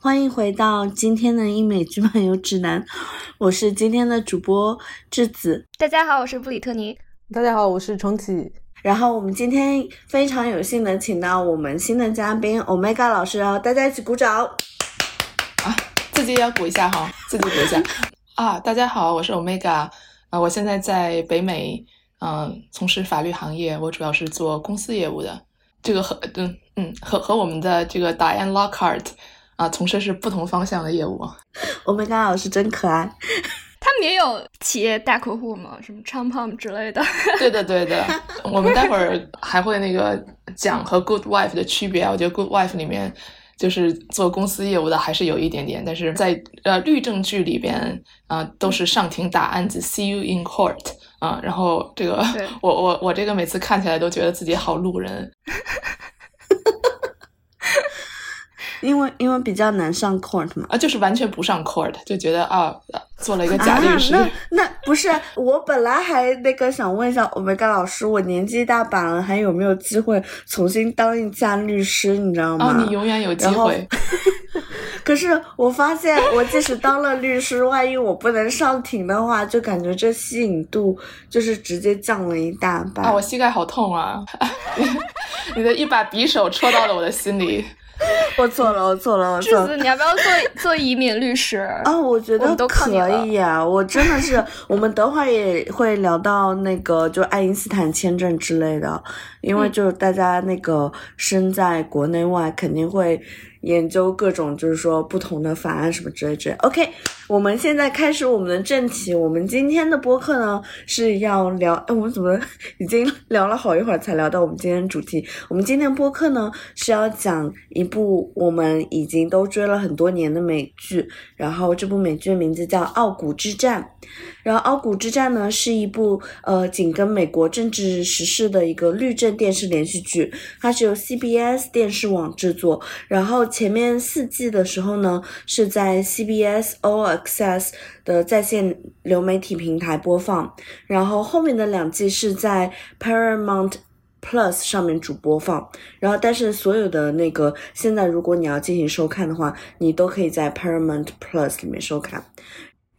欢迎回到今天的英美剧漫游指南，我是今天的主播智子。大家好，我是布里特尼。大家好，我是重启。然后我们今天非常有幸的请到我们新的嘉宾 Omega 老师哦，大家一起鼓掌。啊，自己也要鼓一下哈，自己鼓一下。啊，大家好，我是 Omega。啊，我现在在北美，嗯，从事法律行业，我主要是做公司业务的。这个和嗯嗯和和我们的这个 Diane Lockhart 啊，从事是不同方向的业务。我们刚老师真可爱，他们也有企业大客户吗？什么 Champom 之类的？对的对的，我们待会儿还会那个讲和 Good Wife 的区别。我觉得 Good Wife 里面就是做公司业务的还是有一点点，但是在呃律政剧里边啊，都是上庭打案子，See you in court。啊，然后这个 我我我这个每次看起来都觉得自己好路人，因为因为比较难上 court 嘛，啊，就是完全不上 court，就觉得啊，做了一个假律师。那那不是我本来还那个想问一下 Omega 老师，我年纪大把了，还有没有机会重新当一下律师？你知道吗？哦，你永远有机会。可是我发现，我即使当了律师，万一我不能上庭的话，就感觉这吸引度就是直接降了一大半。啊，我膝盖好痛啊！你的一把匕首戳到了我的心里。我错了，我错了，我错了。你要不要做做移民律师啊？我觉得可以啊，我真的是。我们等会儿也会聊到那个，就爱因斯坦签证之类的，因为就是大家那个身在国内外，肯定会。研究各种就是说不同的法案什么之类之类。OK，我们现在开始我们的正题。我们今天的播客呢是要聊，哎，我们怎么 已经聊了好一会儿才聊到我们今天主题？我们今天播客呢是要讲一部我们已经都追了很多年的美剧，然后这部美剧的名字叫《傲骨之战》。然后《傲骨之战》呢是一部呃紧跟美国政治时事的一个律政电视连续剧，它是由 CBS 电视网制作，然后。前面四季的时候呢，是在 CBS All Access 的在线流媒体平台播放，然后后面的两季是在 Paramount Plus 上面主播放，然后但是所有的那个现在如果你要进行收看的话，你都可以在 Paramount Plus 里面收看。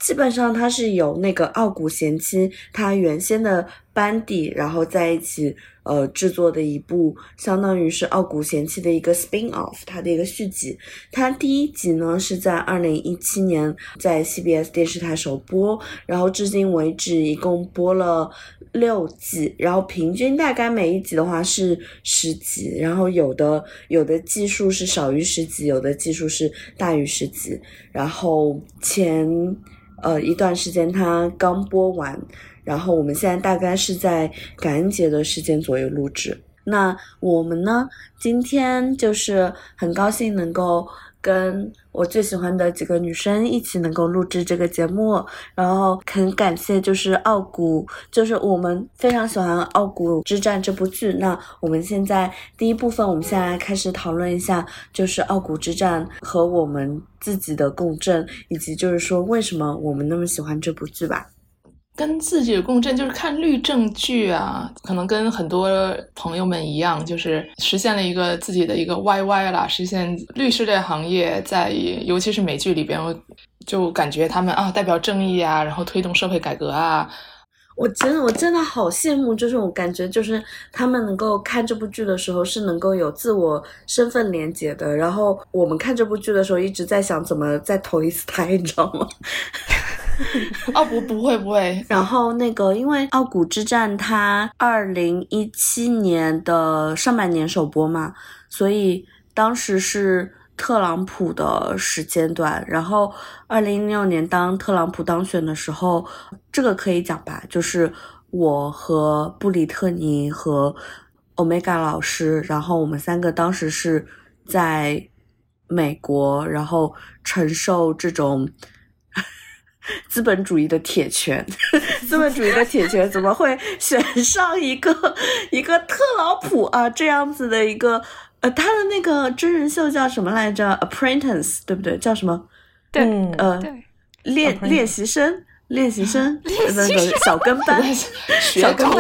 基本上它是有那个傲骨贤妻它原先的班底，然后在一起呃制作的一部，相当于是傲骨贤妻的一个 spin off，它的一个续集。它第一集呢是在二零一七年在 CBS 电视台首播，然后至今为止一共播了六季，然后平均大概每一集的话是十集，然后有的有的技术是少于十集，有的技术是大于十集，然后前。呃，一段时间它刚播完，然后我们现在大概是在感恩节的时间左右录制。那我们呢，今天就是很高兴能够跟我最喜欢的几个女生一起能够录制这个节目，然后很感谢就是傲骨，就是我们非常喜欢《傲骨之战》这部剧。那我们现在第一部分，我们现在开始讨论一下，就是《傲骨之战》和我们。自己的共振，以及就是说，为什么我们那么喜欢这部剧吧？跟自己的共振，就是看律政剧啊，可能跟很多朋友们一样，就是实现了一个自己的一个 YY 啦，实现律师这个行业，在尤其是美剧里边，就感觉他们啊，代表正义啊，然后推动社会改革啊。我真的，我真的好羡慕，就是我感觉，就是他们能够看这部剧的时候是能够有自我身份连接的。然后我们看这部剧的时候，一直在想怎么再投一次胎，你知道吗？哦，不，不会，不会。然后那个，因为《傲骨之战》它二零一七年的上半年首播嘛，所以当时是。特朗普的时间段，然后二零一六年当特朗普当选的时候，这个可以讲吧，就是我和布里特尼和欧米伽老师，然后我们三个当时是在美国，然后承受这种 资本主义的铁拳，资本主义的铁拳怎么会选上一个 一个特朗普啊这样子的一个。呃，他的那个真人秀叫什么来着？Apprentice，对不对？叫什么？对，呃，练练习生，练习生，那个小跟班，小跟班，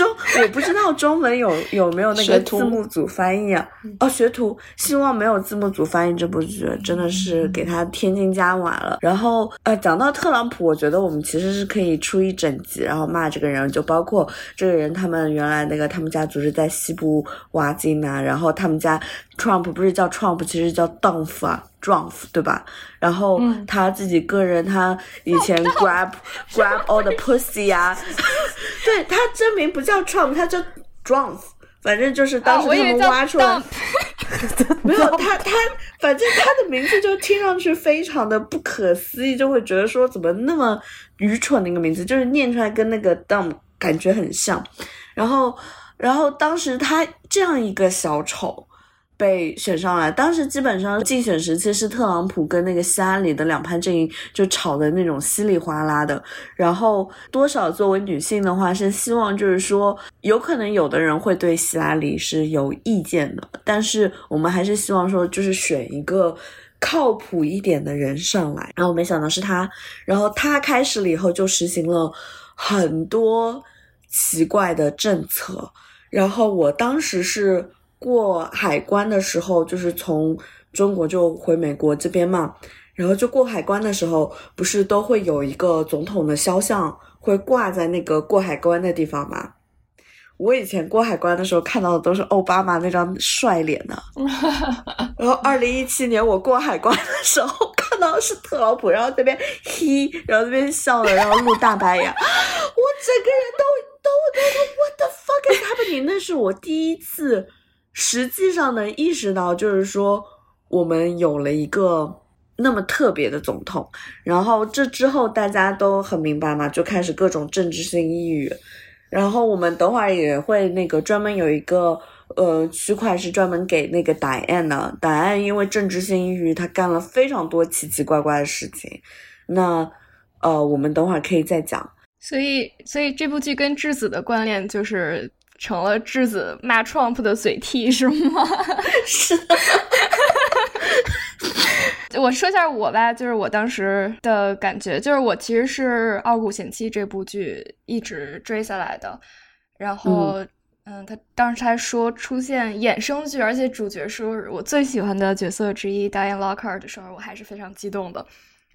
中我不知道中文有 有没有那个字幕组翻译啊？哦，学徒，希望没有字幕组翻译这部剧，真的是给他添金加瓦了。然后呃，讲到特朗普，我觉得我们其实是可以出一整集，然后骂这个人，就包括这个人他们原来那个他们家族是在西部挖金啊，然后他们家 Trump 不是叫 Trump，其实叫 Dump 啊。，Drumf，对吧？然后他自己个人，他以前 grab grab all the pussy 啊，对他真名不叫 Trump，他叫 Drunk，反正就是当时他们挖出来，没有他他，反正他的名字就听上去非常的不可思议，就会觉得说怎么那么愚蠢的一个名字，就是念出来跟那个 dumb 感觉很像。然后然后当时他这样一个小丑。被选上来，当时基本上竞选时期是特朗普跟那个希拉里的两派阵营就吵的那种稀里哗啦的。然后多少作为女性的话是希望就是说，有可能有的人会对希拉里是有意见的，但是我们还是希望说就是选一个靠谱一点的人上来。然后没想到是他，然后他开始了以后就实行了很多奇怪的政策，然后我当时是。过海关的时候，就是从中国就回美国这边嘛，然后就过海关的时候，不是都会有一个总统的肖像会挂在那个过海关的地方吗？我以前过海关的时候看到的都是奥巴马那张帅脸呢，然后二零一七年我过海关的时候看到的是特朗普，然后这边嘿，然后这边笑了，然后露大白牙，我整个人都都都都 What the fuck is happening？那是我第一次。实际上能意识到，就是说我们有了一个那么特别的总统，然后这之后大家都很明白嘛，就开始各种政治性抑郁，然后我们等会儿也会那个专门有一个呃区块是专门给那个答案的，答案因为政治性抑郁，他干了非常多奇奇怪怪的事情，那呃我们等会儿可以再讲。所以，所以这部剧跟质子的关联就是。成了质子骂 Trump 的嘴替是吗？是。我说一下我吧，就是我当时的感觉，就是我其实是《傲骨贤妻》这部剧一直追下来的。然后，嗯，他当时他说出现衍生剧，而且主角是我最喜欢的角色之一 Diane Lockhart 的时候，我还是非常激动的。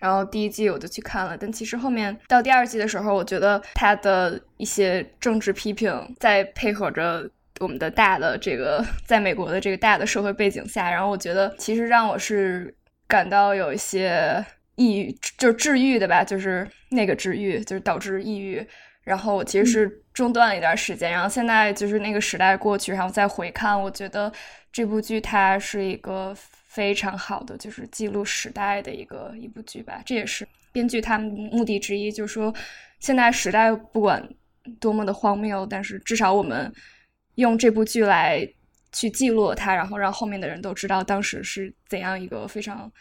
然后第一季我就去看了，但其实后面到第二季的时候，我觉得他的一些政治批评，在配合着我们的大的这个在美国的这个大的社会背景下，然后我觉得其实让我是感到有一些抑郁，就是治愈的吧，就是那个治愈，就是导致抑郁。然后我其实是中断了一段时间，然后现在就是那个时代过去，然后再回看，我觉得这部剧它是一个。非常好的，就是记录时代的一个一部剧吧。这也是编剧他们目的之一，就是说，现在时代不管多么的荒谬，但是至少我们用这部剧来去记录它，然后让后面的人都知道当时是怎样一个非常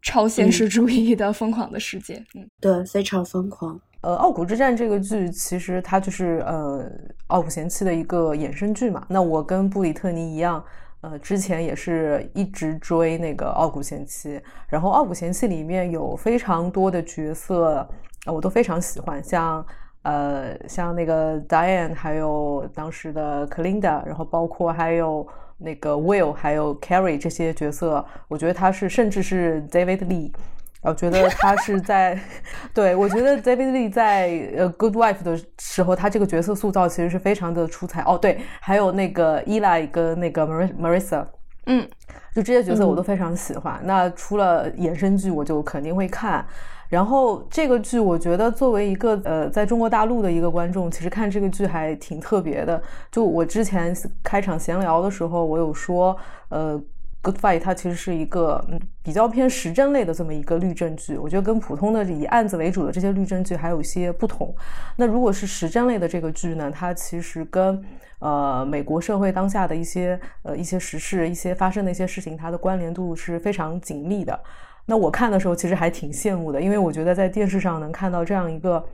超现实主义的疯狂的世界。嗯，对，非常疯狂。呃，《傲骨之战》这个剧其实它就是呃《傲骨贤妻》的一个衍生剧嘛。那我跟布里特尼一样。呃，之前也是一直追那个《傲骨贤妻》，然后《傲骨贤妻》里面有非常多的角色，我都非常喜欢，像呃，像那个 Diane，还有当时的 Clinda，然后包括还有那个 Will，还有 Carrie 这些角色，我觉得他是，甚至是 David Lee。我觉得他是在，对我觉得 David Lee 在呃 Good Wife 的时候，他这个角色塑造其实是非常的出彩。哦，对，还有那个 Eli 跟那个 Marissa，嗯，就这些角色我都非常喜欢。那除了衍生剧，我就肯定会看。然后这个剧，我觉得作为一个呃在中国大陆的一个观众，其实看这个剧还挺特别的。就我之前开场闲聊的时候，我有说，呃。它其实是一个嗯比较偏时政类的这么一个律政剧，我觉得跟普通的以案子为主的这些律政剧还有一些不同。那如果是时政类的这个剧呢，它其实跟呃美国社会当下的一些呃一些时事、一些发生的一些事情，它的关联度是非常紧密的。那我看的时候其实还挺羡慕的，因为我觉得在电视上能看到这样一个。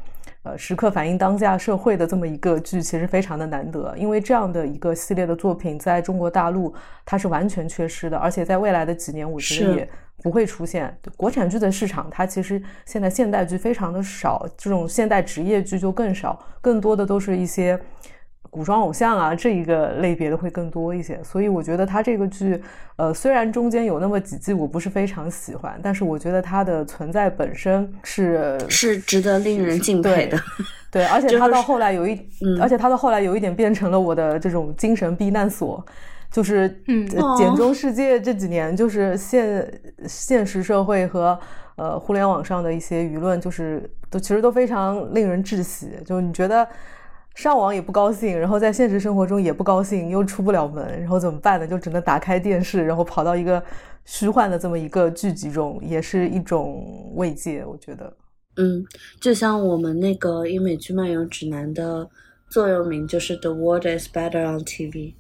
呃，时刻反映当下社会的这么一个剧，其实非常的难得，因为这样的一个系列的作品，在中国大陆它是完全缺失的，而且在未来的几年，我觉得也不会出现。国产剧的市场，它其实现在现代剧非常的少，这种现代职业剧就更少，更多的都是一些古装偶像啊这一个类别的会更多一些。所以我觉得他这个剧，呃，虽然中间有那么几季我不是非常喜欢，但是我觉得它的存在本身是是值得令人敬佩的。对，而且他到后来有一，而且他到后来有一点变成了我的这种精神避难所。就是，嗯，简中世界这几年，就是现现实社会和呃互联网上的一些舆论，就是都其实都非常令人窒息。就你觉得上网也不高兴，然后在现实生活中也不高兴，又出不了门，然后怎么办呢？就只能打开电视，然后跑到一个虚幻的这么一个剧集中，也是一种慰藉。我觉得，嗯，就像我们那个英美剧漫游指南的座右铭，就是 “The world is better on TV”。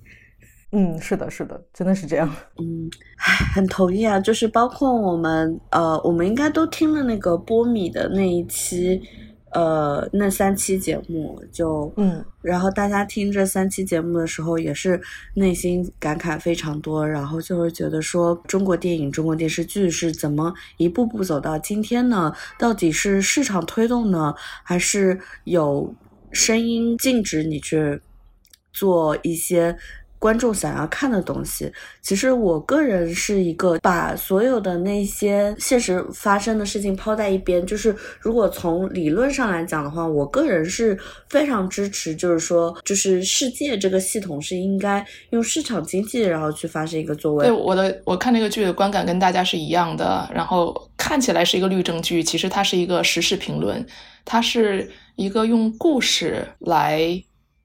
嗯，是的，是的，真的是这样。嗯，很同意啊。就是包括我们，呃，我们应该都听了那个波米的那一期，呃，那三期节目，就嗯，然后大家听这三期节目的时候，也是内心感慨非常多，然后就会觉得说，中国电影、中国电视剧是怎么一步步走到今天呢？到底是市场推动呢，还是有声音禁止你去做一些？观众想要看的东西，其实我个人是一个把所有的那些现实发生的事情抛在一边。就是如果从理论上来讲的话，我个人是非常支持，就是说，就是世界这个系统是应该用市场经济然后去发生一个作为。对我的，我看这个剧的观感跟大家是一样的。然后看起来是一个律政剧，其实它是一个时事评论，它是一个用故事来。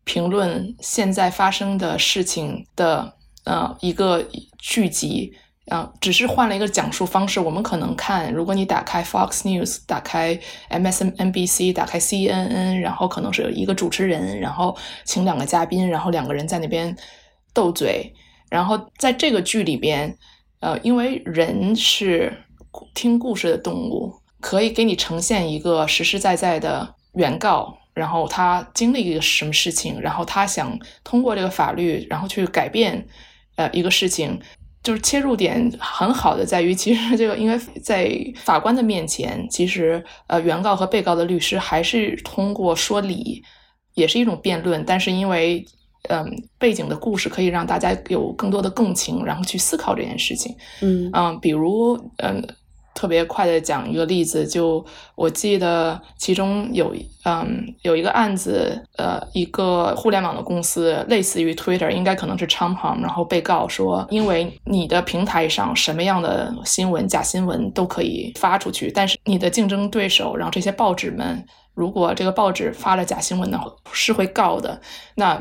评论现在发生的事情的呃一个剧集啊，只是换了一个讲述方式。我们可能看，如果你打开 Fox News，打开 MSNBC，打开 CNN，然后可能是有一个主持人，然后请两个嘉宾，然后两个人在那边斗嘴。然后在这个剧里边，呃，因为人是听故事的动物，可以给你呈现一个实实在在的原告。然后他经历一个什么事情，然后他想通过这个法律，然后去改变，呃，一个事情，就是切入点很好的在于，其实这个因为在法官的面前，其实呃，原告和被告的律师还是通过说理，也是一种辩论，但是因为嗯背景的故事可以让大家有更多的共情，然后去思考这件事情，嗯。嗯，比如嗯。特别快的讲一个例子，就我记得其中有嗯有一个案子，呃，一个互联网的公司，类似于 Twitter，应该可能是 c h a m p o n 然后被告说，因为你的平台上什么样的新闻、假新闻都可以发出去，但是你的竞争对手，然后这些报纸们，如果这个报纸发了假新闻呢，是会告的。那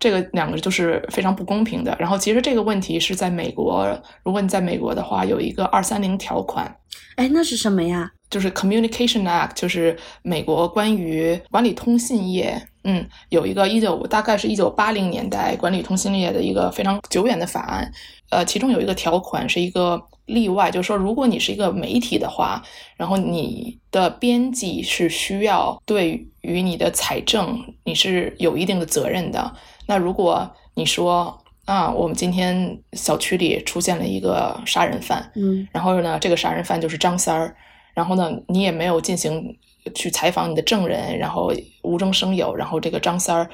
这个两个就是非常不公平的。然后，其实这个问题是在美国，如果你在美国的话，有一个二三零条款。哎，那是什么呀？就是 Communication Act，就是美国关于管理通信业，嗯，有一个一九大概是一九八零年代管理通信业的一个非常久远的法案。呃，其中有一个条款是一个例外，就是说，如果你是一个媒体的话，然后你的编辑是需要对于你的财政你是有一定的责任的。那如果你说啊，我们今天小区里出现了一个杀人犯，嗯，然后呢，这个杀人犯就是张三儿，然后呢，你也没有进行去采访你的证人，然后无中生有，然后这个张三儿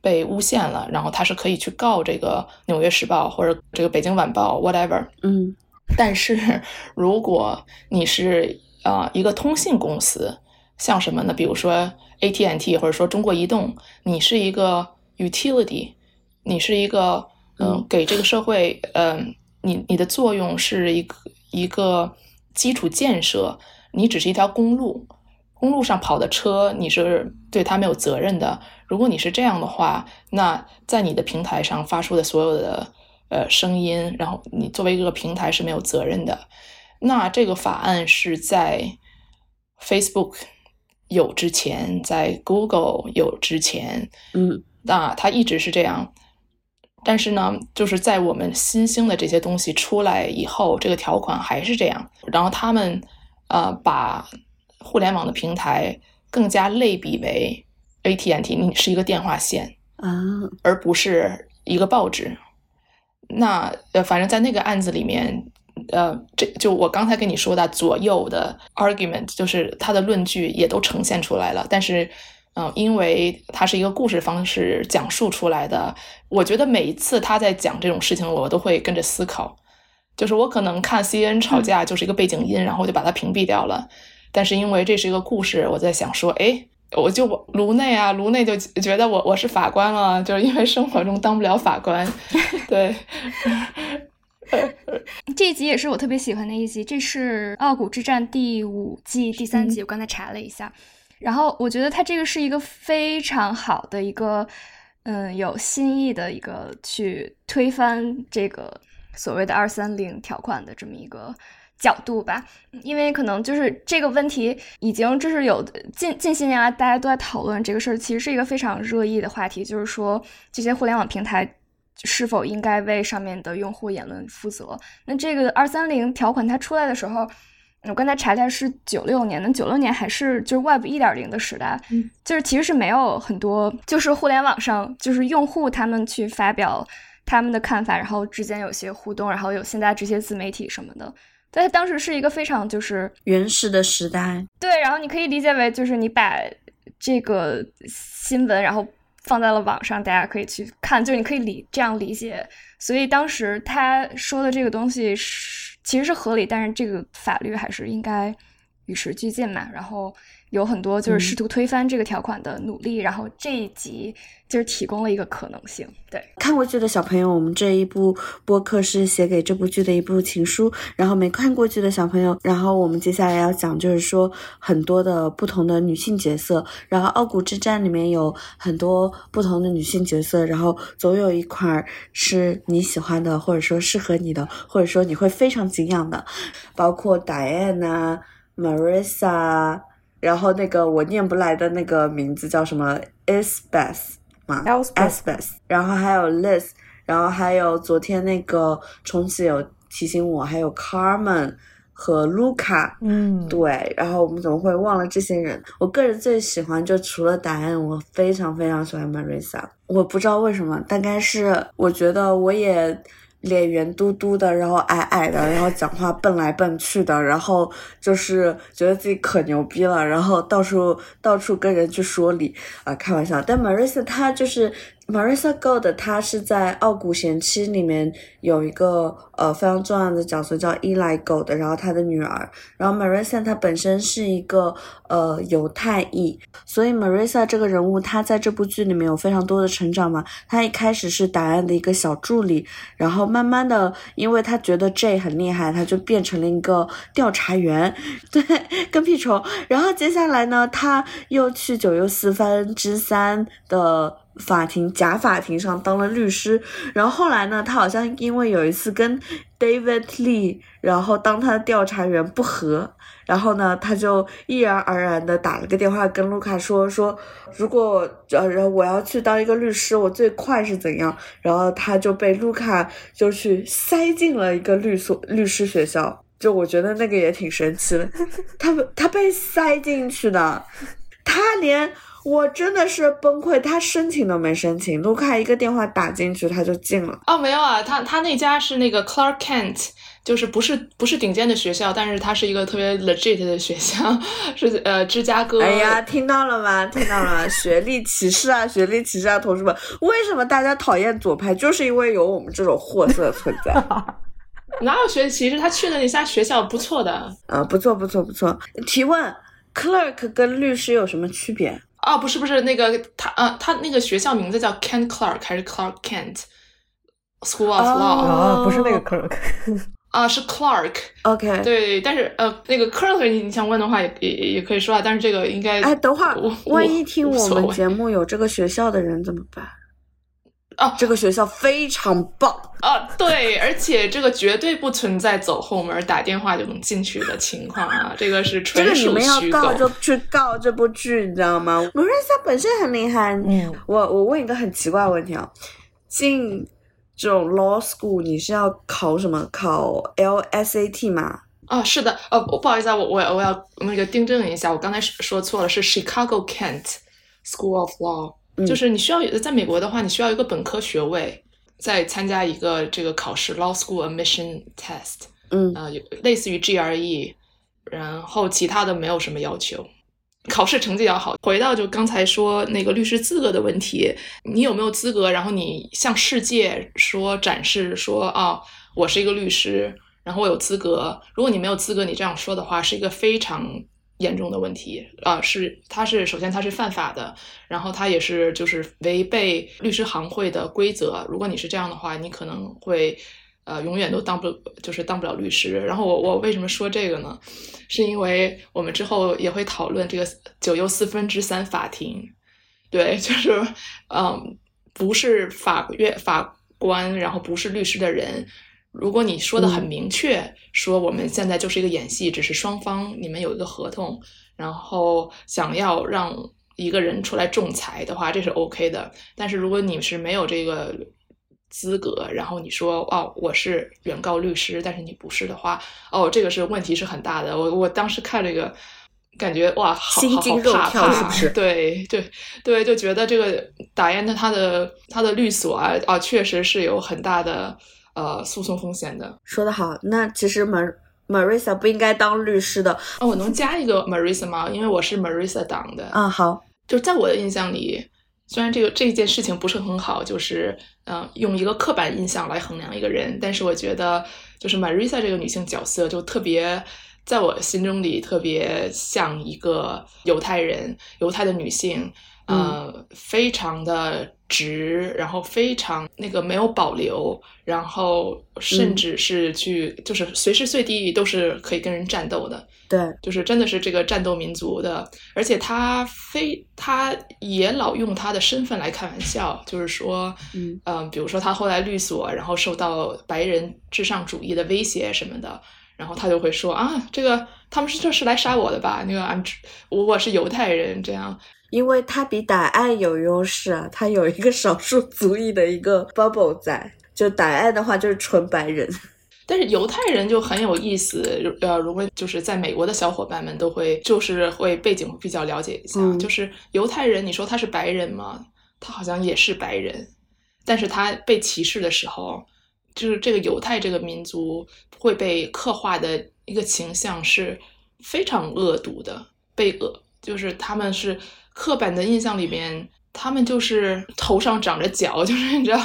被诬陷了，然后他是可以去告这个《纽约时报》或者这个《北京晚报》whatever，嗯，但是如果你是啊一个通信公司，像什么呢？比如说 AT&T 或者说中国移动，你是一个。utility，你是一个嗯，给这个社会嗯，你你的作用是一个一个基础建设，你只是一条公路，公路上跑的车你是对它没有责任的。如果你是这样的话，那在你的平台上发出的所有的呃声音，然后你作为一个平台是没有责任的。那这个法案是在 Facebook 有之前，在 Google 有之前，嗯。那它一直是这样，但是呢，就是在我们新兴的这些东西出来以后，这个条款还是这样。然后他们呃把互联网的平台更加类比为 AT&T，你是一个电话线啊，而不是一个报纸。那呃，反正在那个案子里面，呃，这就我刚才跟你说的左右的 argument，就是他的论据也都呈现出来了，但是。嗯，因为它是一个故事方式讲述出来的。我觉得每一次他在讲这种事情，我都会跟着思考。就是我可能看 C N 吵架就是一个背景音，然后我就把它屏蔽掉了。但是因为这是一个故事，我在想说，哎，我就颅内啊，颅内就觉得我我是法官了，就是因为生活中当不了法官。对，这一集也是我特别喜欢的一集，这是《傲骨之战》第五季第三集，我刚才查了一下。然后我觉得它这个是一个非常好的一个，嗯，有新意的一个去推翻这个所谓的二三零条款的这么一个。角度吧，因为可能就是这个问题已经就是有近近些年来大家都在讨论这个事儿，其实是一个非常热议的话题，就是说这些互联网平台是否应该为上面的用户言论负责。那这个二三零条款它出来的时候，我刚才查一下是九六年，那九六年还是就是 Web 一点零的时代，就是其实是没有很多就是互联网上就是用户他们去发表他们的看法，然后之间有些互动，然后有现在这些自媒体什么的。但当时是一个非常就是原始的时代，对，然后你可以理解为就是你把这个新闻然后放在了网上，大家可以去看，就是你可以理这样理解。所以当时他说的这个东西是其实是合理，但是这个法律还是应该与时俱进嘛。然后。有很多就是试图推翻这个条款的努力，然后这一集就是提供了一个可能性。对，看过剧的小朋友，我们这一部播客是写给这部剧的一部情书。然后没看过剧的小朋友，然后我们接下来要讲就是说很多的不同的女性角色。然后《傲骨之战》里面有很多不同的女性角色，然后总有一块是你喜欢的，或者说适合你的，或者说你会非常敬仰的，包括 Diane 啊，Marissa。然后那个我念不来的那个名字叫什么？E e s 吗 e e s 然后还有 Liz，然后还有昨天那个重启有提醒我，还有 Carmen 和 Luca，嗯，对，然后我们怎么会忘了这些人？我个人最喜欢就除了答案，我非常非常喜欢 Marissa，我不知道为什么，大概是我觉得我也。脸圆嘟嘟的，然后矮矮的，然后讲话蹦来蹦去的，然后就是觉得自己可牛逼了，然后到处到处跟人去说理啊，开玩笑。但 Marissa 她就是。Marissa Gold，她是在《傲骨贤妻》里面有一个呃非常重要的角色，叫 Eli Gold，然后她的女儿。然后 Marissa 她本身是一个呃犹太裔，所以 Marissa 这个人物她在这部剧里面有非常多的成长嘛。她一开始是答案的一个小助理，然后慢慢的，因为她觉得 J 很厉害，她就变成了一个调查员，对，跟屁虫。然后接下来呢，她又去九又四分之三的。法庭假法庭上当了律师，然后后来呢，他好像因为有一次跟 David Lee，然后当他的调查员不和，然后呢，他就毅然而然的打了个电话跟卢卡说说，如果呃我要去当一个律师，我最快是怎样？然后他就被卢卡就去塞进了一个律所律师学校，就我觉得那个也挺神奇的，他他被塞进去的，他连。我真的是崩溃，他申请都没申请，卢卡一个电话打进去他就进了。哦，没有啊，他他那家是那个 Clark Kent，就是不是不是顶尖的学校，但是它是一个特别 legit 的学校，是呃芝加哥。哎呀，听到了吗？听到了，学历歧视啊，学历歧视啊，同事们，为什么大家讨厌左派？就是因为有我们这种货色存在。哪有学历歧视？他去的那家学校不错的。呃，不错不错不错。提问：Clerk 跟律师有什么区别？哦，不是不是，那个他呃，他那个学校名字叫 Kent Clark 还是 Clark Kent School of Law？啊，不是那个 Clark，啊是 Clark。OK，对，但是呃，那个 Clark 你你想问的话也也也可以说啊，但是这个应该哎，等会儿万一听我们节目有这个学校的人怎么办？哦，这个学校非常棒啊！对，而且这个绝对不存在走后门打电话就能进去的情况啊！这个是纯属虚构。你们要告就去告这部剧，你知道吗？Marissa 本身很厉害。嗯，我我问一个很奇怪的问题啊，进这种 law school 你是要考什么？考 LSAT 吗？哦，是的。呃，不好意思啊，我我我要那个订正一下，我刚才说错了，是 Chicago Kent School of Law。就是你需要在美国的话，你需要一个本科学位，再参加一个这个考试 （Law School Admission Test）。嗯，呃，类似于 GRE，然后其他的没有什么要求。考试成绩要好。回到就刚才说那个律师资格的问题，你有没有资格？然后你向世界说展示说啊，我是一个律师，然后我有资格。如果你没有资格，你这样说的话，是一个非常严重的问题啊！是，他是首先他是犯法的，然后他也是就是违背律师行会的规则。如果你是这样的话，你可能会。呃，永远都当不就是当不了律师。然后我我为什么说这个呢？是因为我们之后也会讨论这个九又四分之三法庭。对，就是嗯，不是法院法官，然后不是律师的人。如果你说的很明确，说我们现在就是一个演戏，只是双方你们有一个合同，然后想要让一个人出来仲裁的话，这是 OK 的。但是如果你是没有这个。资格，然后你说哦，我是原告律师，但是你不是的话，哦，这个是问题是很大的。我我当时看这个，感觉哇，好心惊肉跳，是不是？对对对，就觉得这个打雁的他的他的律所啊啊，确实是有很大的呃诉讼风险的。说得好，那其实 Mar Marissa 不应该当律师的。哦，我能加一个 Marissa 吗？因为我是 Marissa 党的。啊，好，就在我的印象里。虽然这个这件事情不是很好，就是嗯，用一个刻板印象来衡量一个人，但是我觉得就是 Marissa 这个女性角色就特别，在我心中里特别像一个犹太人，犹太的女性。呃，非常的直，然后非常那个没有保留，然后甚至是去就是随时随地都是可以跟人战斗的。对，就是真的是这个战斗民族的，而且他非他也老用他的身份来开玩笑，就是说，嗯，比如说他后来律所，然后受到白人至上主义的威胁什么的，然后他就会说啊，这个他们是这是来杀我的吧？那个俺我我是犹太人，这样。因为他比傣爱有优势啊，他有一个少数族裔的一个 bubble 在，就傣爱的话就是纯白人，但是犹太人就很有意思，呃，如果就是在美国的小伙伴们都会就是会背景比较了解一下，就是犹太人，你说他是白人吗？他好像也是白人，但是他被歧视的时候，就是这个犹太这个民族会被刻画的一个形象是非常恶毒的，被恶就是他们是。刻板的印象里面，他们就是头上长着角，就是你知道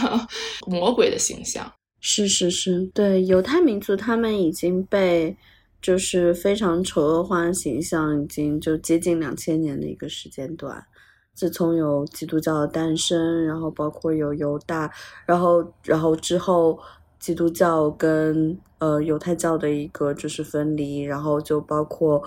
魔鬼的形象。是是是，对犹太民族，他们已经被就是非常丑恶化形象，已经就接近两千年的一个时间段。自从有基督教的诞生，然后包括有犹大，然后然后之后。基督教跟呃犹太教的一个就是分离，然后就包括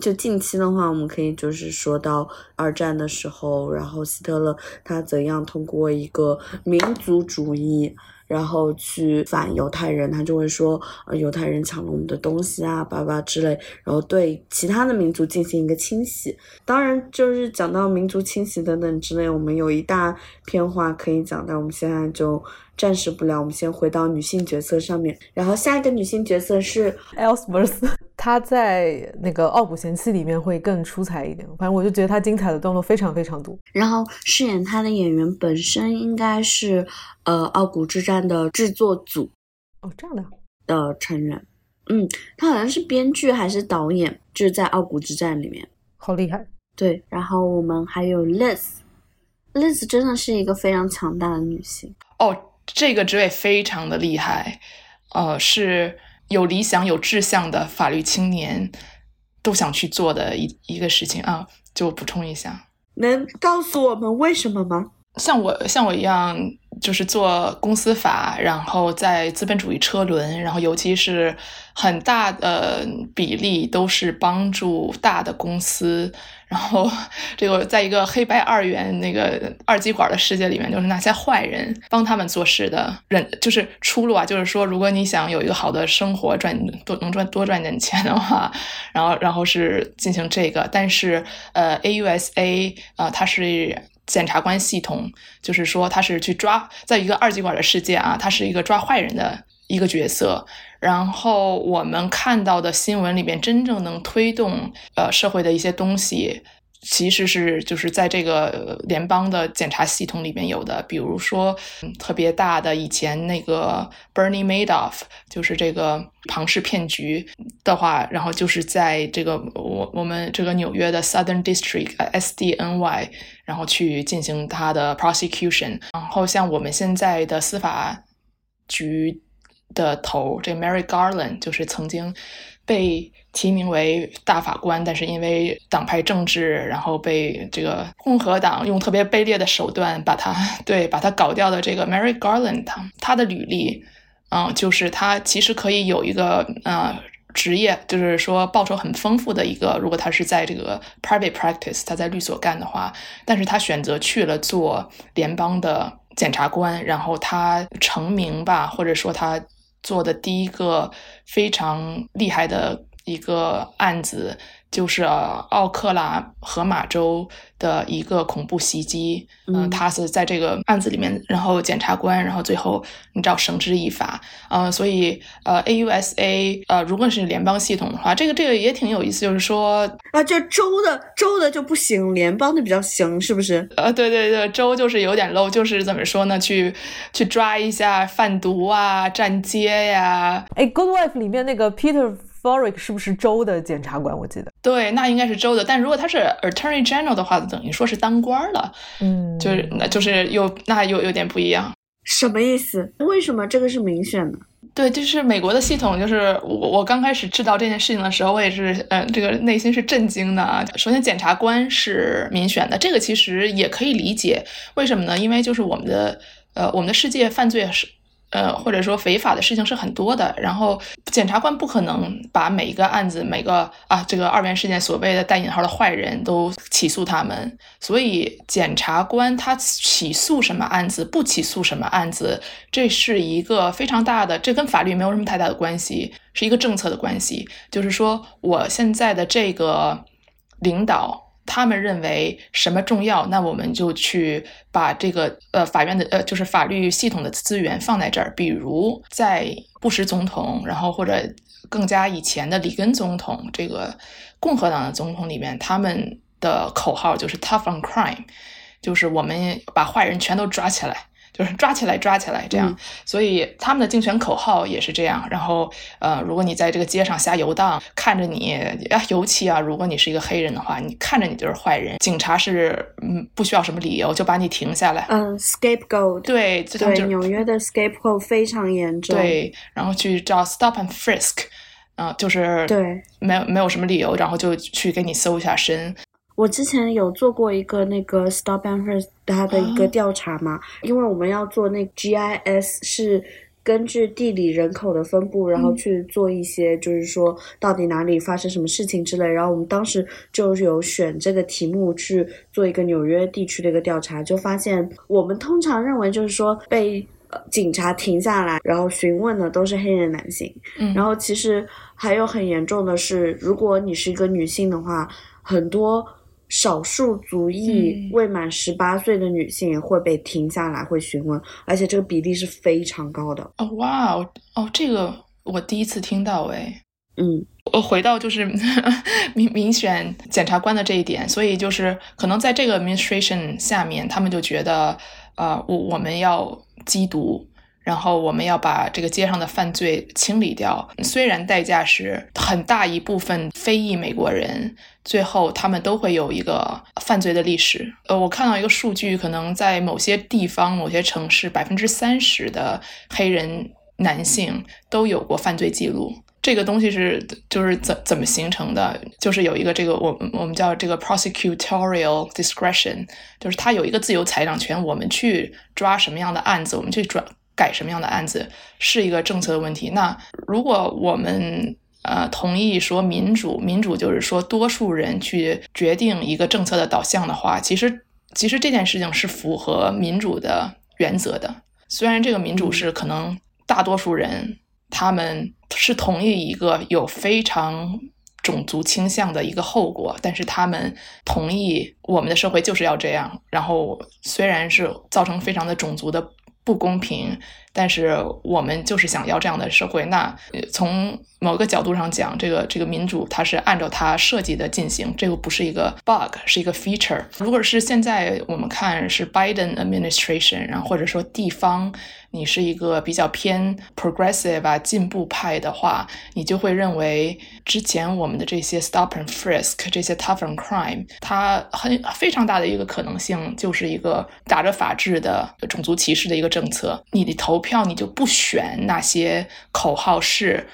就近期的话，我们可以就是说到二战的时候，然后希特勒他怎样通过一个民族主义。然后去反犹太人，他就会说，呃，犹太人抢了我们的东西啊，叭叭之类。然后对其他的民族进行一个清洗。当然，就是讲到民族清洗等等之类，我们有一大篇话可以讲，但我们现在就暂时不聊。我们先回到女性角色上面。然后下一个女性角色是 Elsworth，她在那个《傲骨贤妻》里面会更出彩一点。反正我就觉得她精彩的段落非常非常多。然后饰演她的演员本身应该是。呃，傲骨之战的制作组哦，这样的的成员，嗯，他好像是编剧还是导演，就是在傲骨之战里面，好厉害。对，然后我们还有 Liz，Liz 真的是一个非常强大的女性哦，这个职位非常的厉害，呃，是有理想、有志向的法律青年都想去做的一一个事情啊。就补充一下，能告诉我们为什么吗？像我像我一样。就是做公司法，然后在资本主义车轮，然后尤其是很大的比例都是帮助大的公司，然后这个在一个黑白二元那个二极管的世界里面，就是那些坏人帮他们做事的人，就是出路啊。就是说，如果你想有一个好的生活，赚多能赚多赚点钱的话，然后然后是进行这个，但是呃，AUSA 啊，它是。检察官系统就是说，他是去抓，在一个二极管的世界啊，他是一个抓坏人的一个角色。然后我们看到的新闻里边，真正能推动呃社会的一些东西，其实是就是在这个联邦的检察系统里面有的，比如说特别大的以前那个 Bernie Madoff，就是这个庞氏骗局的话，然后就是在这个我我们这个纽约的 Southern District SDNY，然后去进行他的 prosecution。然后像我们现在的司法局的头，这 Mary Garland 就是曾经被。提名为大法官，但是因为党派政治，然后被这个共和党用特别卑劣的手段把他对把他搞掉的这个 Mary Garland，他的履历，嗯，就是他其实可以有一个呃职业，就是说报酬很丰富的一个，如果他是在这个 private practice，他在律所干的话，但是他选择去了做联邦的检察官，然后他成名吧，或者说他做的第一个非常厉害的。一个案子就是奥克拉荷马州的一个恐怖袭击，嗯，他是在这个案子里面，然后检察官，然后最后你知道绳之以法，嗯，所以呃，AUSA 呃，如果是联邦系统的话，这个这个也挺有意思，就是说啊，就州的州的就不行，联邦的比较行，是不是？呃，对对对，州就是有点 low，就是怎么说呢？去去抓一下贩毒啊，站街呀。哎，Good Wife 里面那个 Peter。Boric 是不是州的检察官？我记得对，那应该是州的。但如果他是 Attorney General 的话，等于说是当官了。嗯，就是那就是又那又有点不一样。什么意思？为什么这个是民选的？对，就是美国的系统。就是我我刚开始知道这件事情的时候，我也是呃，这个内心是震惊的啊。首先，检察官是民选的，这个其实也可以理解。为什么呢？因为就是我们的呃，我们的世界犯罪是。呃，或者说违法的事情是很多的，然后检察官不可能把每一个案子、每个啊这个二元事件所谓的带引号的坏人都起诉他们，所以检察官他起诉什么案子，不起诉什么案子，这是一个非常大的，这跟法律没有什么太大的关系，是一个政策的关系，就是说我现在的这个领导。他们认为什么重要，那我们就去把这个呃法院的呃就是法律系统的资源放在这儿。比如在布什总统，然后或者更加以前的里根总统，这个共和党的总统里面，他们的口号就是 “tough on crime”，就是我们把坏人全都抓起来。就是抓起来，抓起来，这样。所以他们的竞选口号也是这样。然后，呃，如果你在这个街上瞎游荡，看着你啊，尤其啊，如果你是一个黑人的话，你看着你就是坏人，警察是嗯不需要什么理由就把你停下来。嗯，scapegoat。对，对，纽约的 scapegoat 非常严重。对，然后去叫 stop and frisk，啊，就是对，没有没有什么理由，然后就去给你搜一下身。我之前有做过一个那个 Stop and Frisk 它的一个调查嘛，因为我们要做那 GIS 是根据地理人口的分布，然后去做一些就是说到底哪里发生什么事情之类。然后我们当时就有选这个题目去做一个纽约地区的一个调查，就发现我们通常认为就是说被警察停下来然后询问的都是黑人男性，嗯然后其实还有很严重的是，如果你是一个女性的话，很多。少数族裔未满十八岁的女性会被停下来，会询问，而且这个比例是非常高的。哦，哇哦，哦，这个我第一次听到，哎，嗯，我回到就是 民民选检察官的这一点，所以就是可能在这个 administration 下面，他们就觉得，呃，我我们要缉毒。然后我们要把这个街上的犯罪清理掉，虽然代价是很大一部分非裔美国人，最后他们都会有一个犯罪的历史。呃，我看到一个数据，可能在某些地方、某些城市，百分之三十的黑人男性都有过犯罪记录。这个东西是就是怎怎么形成的？就是有一个这个我我们叫这个 prosecutorial discretion，就是他有一个自由裁量权，我们去抓什么样的案子，我们去抓。改什么样的案子是一个政策的问题。那如果我们呃同意说民主，民主就是说多数人去决定一个政策的导向的话，其实其实这件事情是符合民主的原则的。虽然这个民主是可能大多数人他们是同意一个有非常种族倾向的一个后果，但是他们同意我们的社会就是要这样。然后虽然是造成非常的种族的。不公平，但是我们就是想要这样的社会。那从某个角度上讲，这个这个民主它是按照它设计的进行，这个不是一个 bug，是一个 feature。如果是现在我们看是 Biden administration，然后或者说地方，你是一个比较偏 progressive 啊进步派的话，你就会认为之前我们的这些 stop and frisk，这些 tough and crime，它很非常大的一个可能性就是一个打着法治的种族歧视的一个政策。你的投票你就不选那些口号是。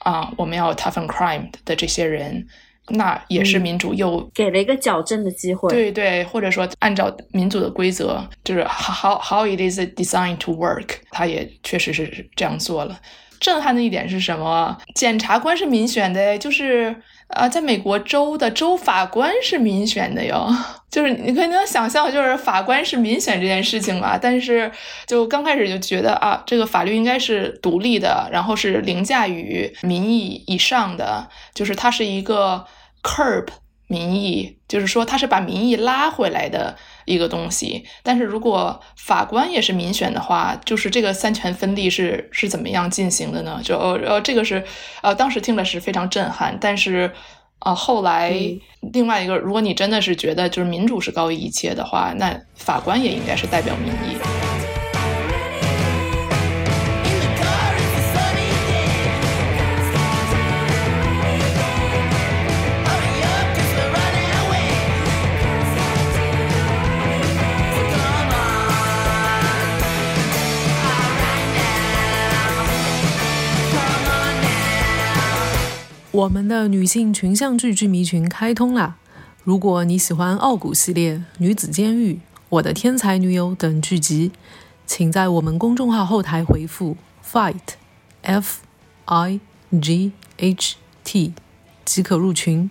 啊，我们要 tough and crime 的这些人，那也是民主又给了一个矫正的机会。对对，或者说按照民主的规则，就是 how how it is designed to work，他也确实是这样做了。震撼的一点是什么？检察官是民选的，就是。啊，在美国州的州法官是民选的哟，就是你可以能想象，就是法官是民选这件事情吧。但是就刚开始就觉得啊，这个法律应该是独立的，然后是凌驾于民意以上的，就是它是一个 curb 民意，就是说它是把民意拉回来的。一个东西，但是如果法官也是民选的话，就是这个三权分立是是怎么样进行的呢？就呃呃，这个是呃，当时听了是非常震撼，但是啊，后来另外一个，如果你真的是觉得就是民主是高于一切的话，那法官也应该是代表民意。我们的女性群像剧剧迷群开通啦！如果你喜欢傲骨系列、女子监狱、我的天才女友等剧集，请在我们公众号后台回复 fight f i g h t 即可入群。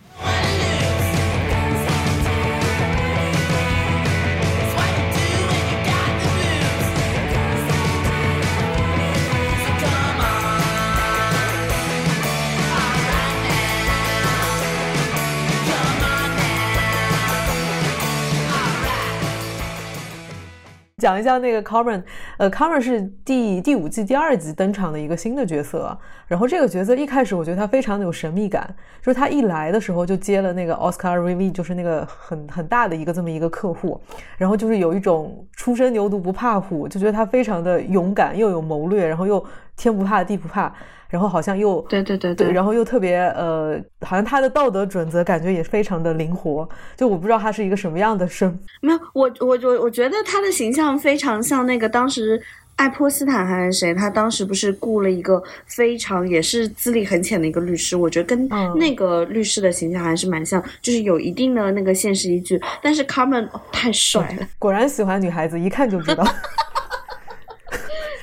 讲一下那个 Carmen，呃，Carmen 是第第五季第二集登场的一个新的角色。然后这个角色一开始我觉得他非常的有神秘感，就是他一来的时候就接了那个 Oscar Ravi，就是那个很很大的一个这么一个客户。然后就是有一种初生牛犊不怕虎，就觉得他非常的勇敢，又有谋略，然后又天不怕地不怕。然后好像又对对对对，然后又特别呃，好像他的道德准则感觉也非常的灵活。就我不知道他是一个什么样的生，没有我我我我觉得他的形象非常像那个当时爱泼斯坦还是谁，他当时不是雇了一个非常也是资历很浅的一个律师，我觉得跟那个律师的形象还是蛮像，就是有一定的那个现实依据。但是 Carmen 太帅了，果然喜欢女孩子，一看就知道。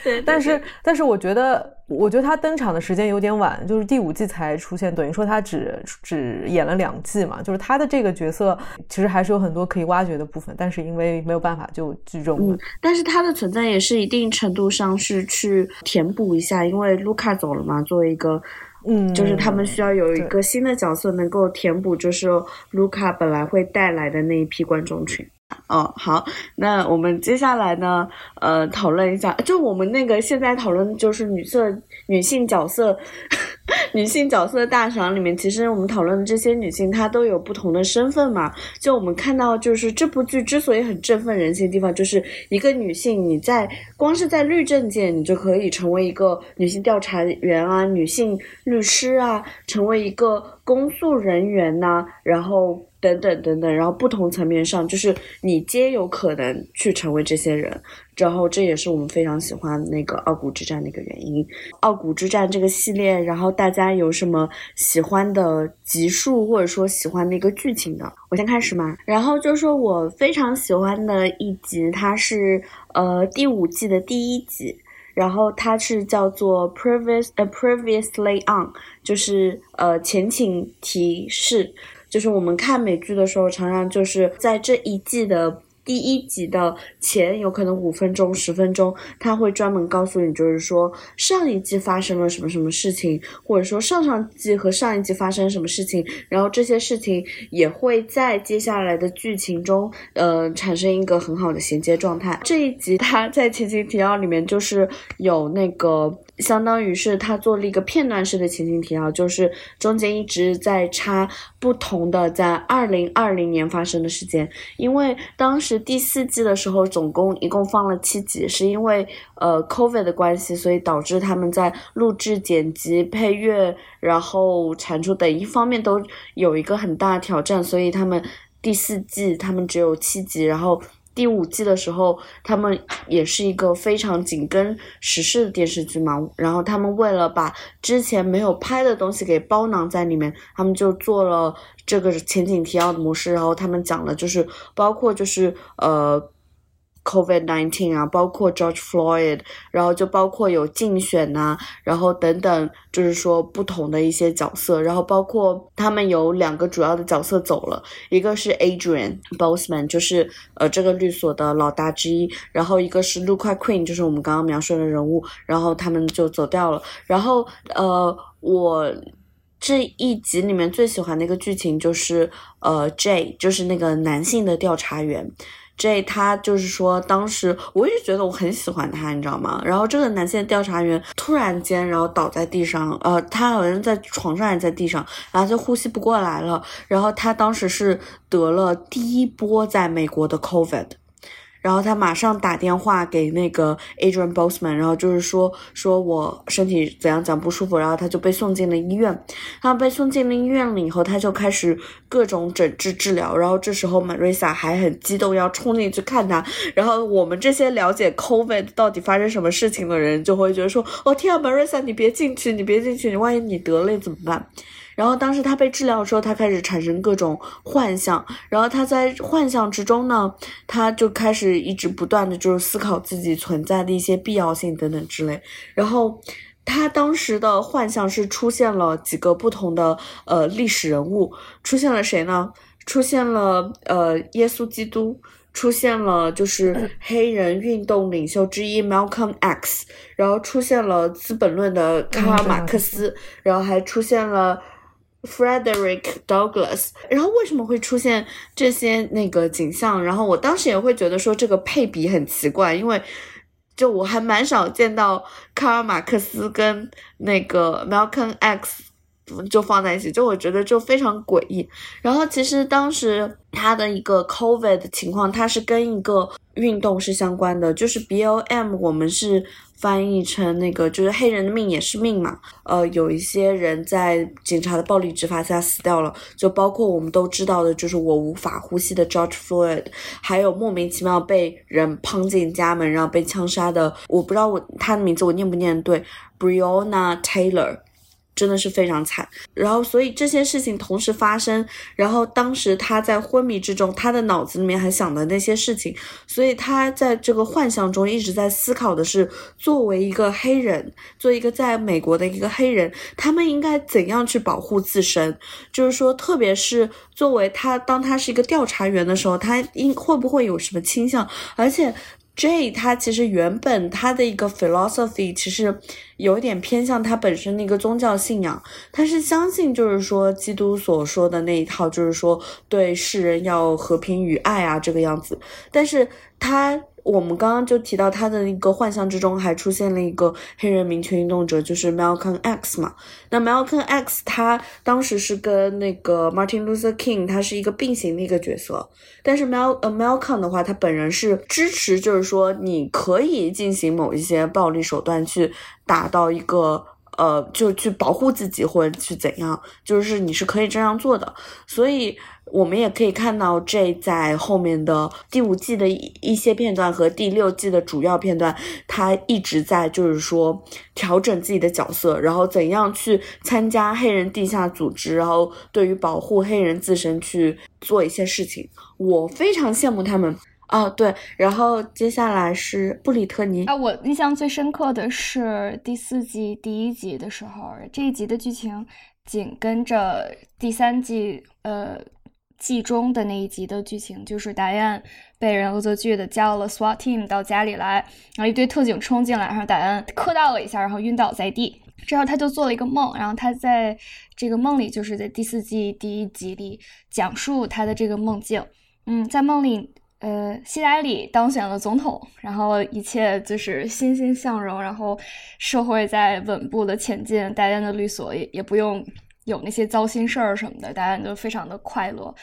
对，但是但是我觉得，我觉得他登场的时间有点晚，就是第五季才出现，等于说他只只演了两季嘛，就是他的这个角色其实还是有很多可以挖掘的部分，但是因为没有办法就剧终了。但是他的存在也是一定程度上是去填补一下，因为卢卡走了嘛，作为一个，嗯，就是他们需要有一个新的角色能够填补，就是卢卡本来会带来的那一批观众群。哦，好，那我们接下来呢，呃，讨论一下，就我们那个现在讨论就是女色女性角色，女性角色大赏里面，其实我们讨论的这些女性，她都有不同的身份嘛。就我们看到，就是这部剧之所以很振奋人心的地方，就是一个女性，你在光是在律政界，你就可以成为一个女性调查员啊，女性律师啊，成为一个公诉人员呐，然后。等等等等，然后不同层面上，就是你皆有可能去成为这些人，然后这也是我们非常喜欢那个傲骨之战的一个原因。傲骨之战这个系列，然后大家有什么喜欢的集数，或者说喜欢的一个剧情的？我先开始嘛。然后就说我非常喜欢的一集，它是呃第五季的第一集，然后它是叫做 previous 呃 previously on，就是呃前情提示。就是我们看美剧的时候，常常就是在这一季的第一集的前有可能五分钟、十分钟，他会专门告诉你，就是说上一季发生了什么什么事情，或者说上上季和上一季发生什么事情，然后这些事情也会在接下来的剧情中，呃，产生一个很好的衔接状态。这一集他在前情提要里面就是有那个。相当于是他做了一个片段式的情景提要，就是中间一直在插不同的在二零二零年发生的事件。因为当时第四季的时候，总共一共放了七集，是因为呃 COVID 的关系，所以导致他们在录制、剪辑、配乐，然后产出等一方面都有一个很大挑战，所以他们第四季他们只有七集，然后。第五季的时候，他们也是一个非常紧跟时事的电视剧嘛。然后他们为了把之前没有拍的东西给包囊在里面，他们就做了这个前景提要的模式。然后他们讲了，就是包括就是呃。Covid nineteen 啊，包括 George Floyd，然后就包括有竞选呐，然后等等，就是说不同的一些角色，然后包括他们有两个主要的角色走了，一个是 Adrian Boseman，就是呃这个律所的老大之一，然后一个是 Luke Queen，就是我们刚刚描述的人物，然后他们就走掉了。然后呃，我这一集里面最喜欢的一个剧情就是呃 J，就是那个男性的调查员。这他就是说，当时我一直觉得我很喜欢他，你知道吗？然后这个男性调查员突然间，然后倒在地上，呃，他好像在床上还是在地上，然后就呼吸不过来了。然后他当时是得了第一波在美国的 COVID。然后他马上打电话给那个 Adrian Bosman，然后就是说说我身体怎样讲不舒服，然后他就被送进了医院。他被送进了医院了以后，他就开始各种诊治治疗。然后这时候 Marissa 还很激动，要冲进去看他。然后我们这些了解 COVID 到底发生什么事情的人，就会觉得说：哦天啊，Marissa，你别进去，你别进去，你万一你得了怎么办？然后当时他被治疗的时候，他开始产生各种幻象，然后他在幻象之中呢，他就开始一直不断的就是思考自己存在的一些必要性等等之类。然后他当时的幻象是出现了几个不同的呃历史人物，出现了谁呢？出现了呃耶稣基督，出现了就是 黑人运动领袖之一 Malcolm X，然后出现了《资本论》的卡尔马克思，然后还出现了。Frederick Douglass，然后为什么会出现这些那个景象？然后我当时也会觉得说这个配比很奇怪，因为就我还蛮少见到卡尔马克思跟那个 Malcolm X 就放在一起，就我觉得就非常诡异。然后其实当时他的一个 COVID 的情况，它是跟一个运动是相关的，就是 BLM，我们是。翻译成那个就是黑人的命也是命嘛，呃，有一些人在警察的暴力执法下死掉了，就包括我们都知道的，就是我无法呼吸的 George Floyd，还有莫名其妙被人砰进家门然后被枪杀的，我不知道我他的名字我念不念对，Breonna Taylor。真的是非常惨，然后所以这些事情同时发生，然后当时他在昏迷之中，他的脑子里面还想的那些事情，所以他在这个幻象中一直在思考的是，作为一个黑人，做一个在美国的一个黑人，他们应该怎样去保护自身？就是说，特别是作为他，当他是一个调查员的时候，他应会不会有什么倾向？而且。J 他其实原本他的一个 philosophy 其实有一点偏向他本身的一个宗教信仰，他是相信就是说基督所说的那一套，就是说对世人要和平与爱啊这个样子，但是他。我们刚刚就提到他的一个幻象之中还出现了一个黑人民权运动者，就是 Malcolm X 嘛。那 Malcolm X 他当时是跟那个 Martin Luther King 他是一个并行的一个角色，但是 Mal 呃 Malcolm 的话，他本人是支持，就是说你可以进行某一些暴力手段去达到一个呃，就去保护自己或者去怎样，就是你是可以这样做的，所以。我们也可以看到这在后面的第五季的一一些片段和第六季的主要片段，他一直在就是说调整自己的角色，然后怎样去参加黑人地下组织，然后对于保护黑人自身去做一些事情。我非常羡慕他们哦，对，然后接下来是布里特尼啊，我印象最深刻的是第四季第一集的时候，这一集的剧情紧跟着第三季，呃。季中的那一集的剧情，就是达安被人恶作剧的叫了 SWAT team 到家里来，然后一堆特警冲进来，然后达安磕到了一下，然后晕倒在地。之后他就做了一个梦，然后他在这个梦里，就是在第四季第一集里讲述他的这个梦境。嗯，在梦里，呃，希拉里当选了总统，然后一切就是欣欣向荣，然后社会在稳步的前进，大家的律所也也不用有那些糟心事儿什么的，大家都非常的快乐。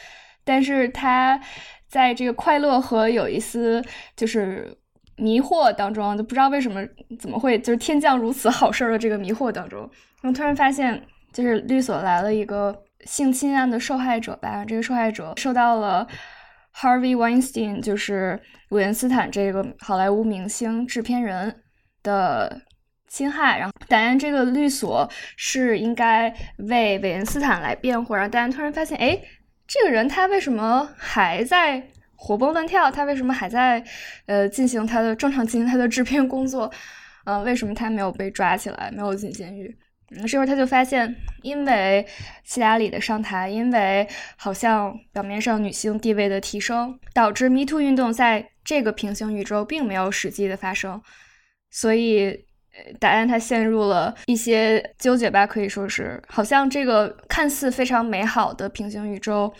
但是他在这个快乐和有一丝就是。迷惑当中，就不知道为什么怎么会就是天降如此好事儿的这个迷惑当中，然后突然发现就是律所来了一个性侵案的受害者吧，这个受害者受到了 Harvey Weinstein，就是韦恩斯坦这个好莱坞明星制片人的侵害，然后戴安这个律所是应该为韦恩斯坦来辩护，然后戴安突然发现，哎，这个人他为什么还在？活蹦乱跳，他为什么还在呃进行他的正常进行他的制片工作？呃，为什么他没有被抓起来，没有进监狱？这时候他就发现，因为希拉里的上台，因为好像表面上女性地位的提升，导致 Me Too 运动在这个平行宇宙并没有实际的发生，所以呃答案他陷入了一些纠结吧，可以说是好像这个看似非常美好的平行宇宙。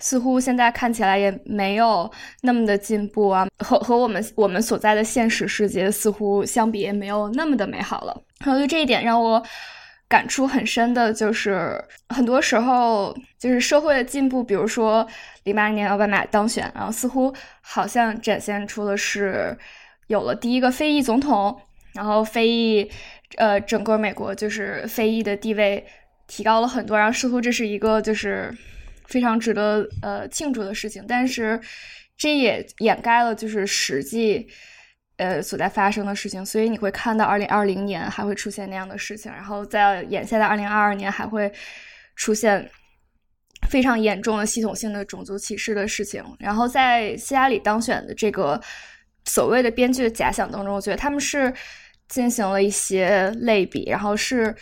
似乎现在看起来也没有那么的进步啊，和和我们我们所在的现实世界似乎相比也没有那么的美好了。然后就这一点让我感触很深的就是，很多时候就是社会的进步，比如说零八年奥巴马当选，然后似乎好像展现出的是有了第一个非裔总统，然后非裔呃整个美国就是非裔的地位提高了很多，然后似乎这是一个就是。非常值得呃庆祝的事情，但是这也掩盖了就是实际呃所在发生的事情，所以你会看到二零二零年还会出现那样的事情，然后在眼下的二零二二年还会出现非常严重的系统性的种族歧视的事情。然后在希拉里当选的这个所谓的编剧的假想当中，我觉得他们是进行了一些类比，然后是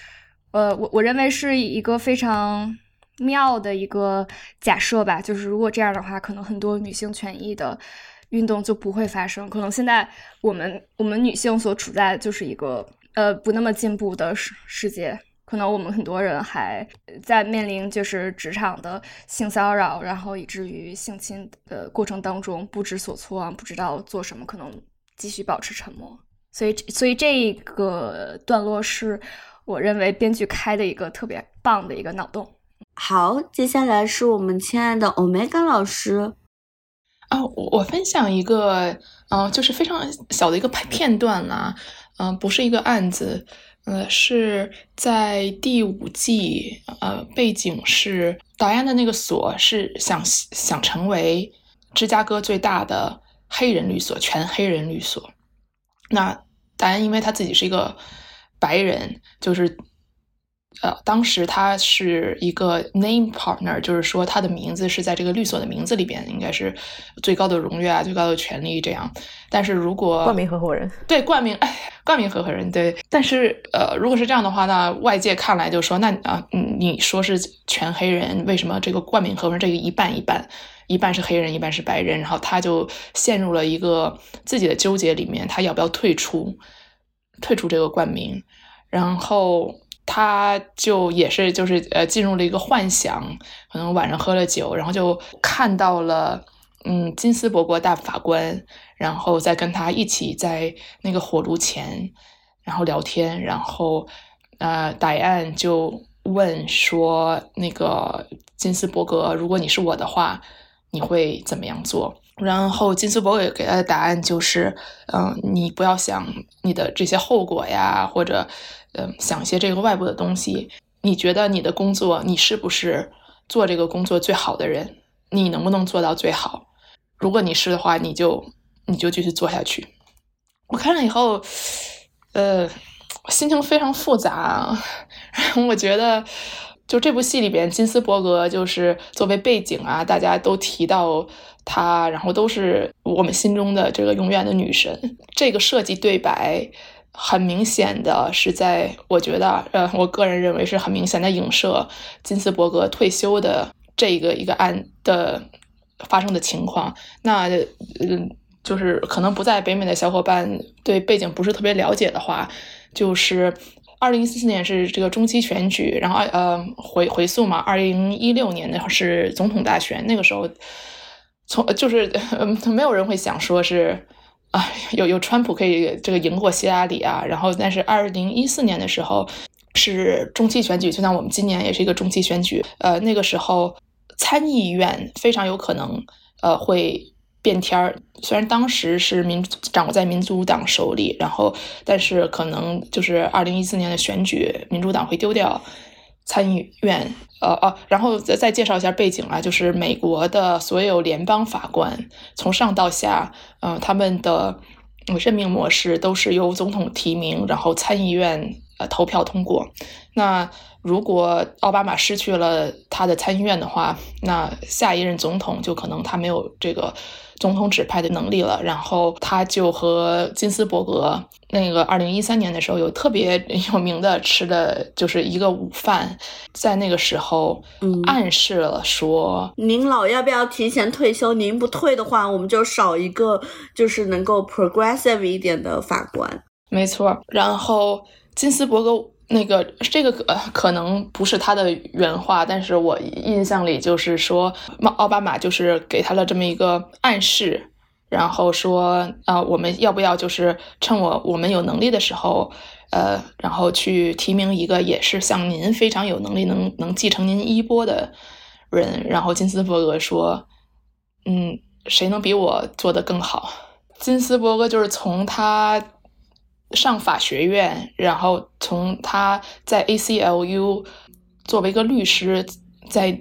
呃我我认为是一个非常。妙的一个假设吧，就是如果这样的话，可能很多女性权益的运动就不会发生。可能现在我们我们女性所处在就是一个呃不那么进步的世世界，可能我们很多人还在面临就是职场的性骚扰，然后以至于性侵的过程当中不知所措，不知道做什么，可能继续保持沉默。所以所以这个段落是我认为编剧开的一个特别棒的一个脑洞。好，接下来是我们亲爱的 Omega 老师啊，我我分享一个，嗯，就是非常小的一个片段啦，嗯，不是一个案子，呃，是在第五季，呃，背景是导演的那个所是想想成为芝加哥最大的黑人律所，全黑人律所。那导演因为他自己是一个白人，就是。呃，当时他是一个 name partner，就是说他的名字是在这个律所的名字里边，应该是最高的荣誉啊，最高的权利这样。但是如果冠名合伙人，对冠名，哎，冠名合伙人，对。但是呃，如果是这样的话，那外界看来就说，那啊，你说是全黑人，为什么这个冠名合伙人这个一半一半，一半是黑人，一半是白人？然后他就陷入了一个自己的纠结里面，他要不要退出，退出这个冠名，然后。他就也是就是呃进入了一个幻想，可能晚上喝了酒，然后就看到了嗯金斯伯格大法官，然后再跟他一起在那个火炉前，然后聊天，然后呃戴案就问说那个金斯伯格，如果你是我的话，你会怎么样做？然后金斯伯格给他的答案就是，嗯，你不要想你的这些后果呀，或者。嗯，想一些这个外部的东西。你觉得你的工作，你是不是做这个工作最好的人？你能不能做到最好？如果你是的话，你就你就继续做下去。我看了以后，呃，心情非常复杂。我觉得，就这部戏里边，金斯伯格就是作为背景啊，大家都提到她，然后都是我们心中的这个永远的女神。这个设计对白。很明显的是，在我觉得，呃，我个人认为是很明显的影射金斯伯格退休的这个一个案的发生的情况。那嗯，就是可能不在北美的小伙伴对背景不是特别了解的话，就是二零一四年是这个中期选举，然后呃回回溯嘛，二零一六年的是总统大选，那个时候从就是没有人会想说是。啊，有有川普可以这个赢过希拉里啊，然后但是二零一四年的时候是中期选举，就像我们今年也是一个中期选举，呃，那个时候参议院非常有可能呃会变天儿，虽然当时是民掌握在民主党手里，然后但是可能就是二零一四年的选举，民主党会丢掉。参议院，呃哦，然后再再介绍一下背景啊，就是美国的所有联邦法官，从上到下，呃，他们的任命模式都是由总统提名，然后参议院呃投票通过。那如果奥巴马失去了他的参议院的话，那下一任总统就可能他没有这个。总统指派的能力了，然后他就和金斯伯格那个二零一三年的时候有特别有名的吃的就是一个午饭，在那个时候暗示了说，您老要不要提前退休？您不退的话，我们就少一个就是能够 progressive 一点的法官。没错，然后金斯伯格。那个这个可可能不是他的原话，但是我印象里就是说，奥巴马就是给他了这么一个暗示，然后说啊，我们要不要就是趁我我们有能力的时候，呃，然后去提名一个也是像您非常有能力能能继承您衣钵的人。然后金斯伯格说，嗯，谁能比我做得更好？金斯伯格就是从他。上法学院，然后从他在 ACLU 作为一个律师，在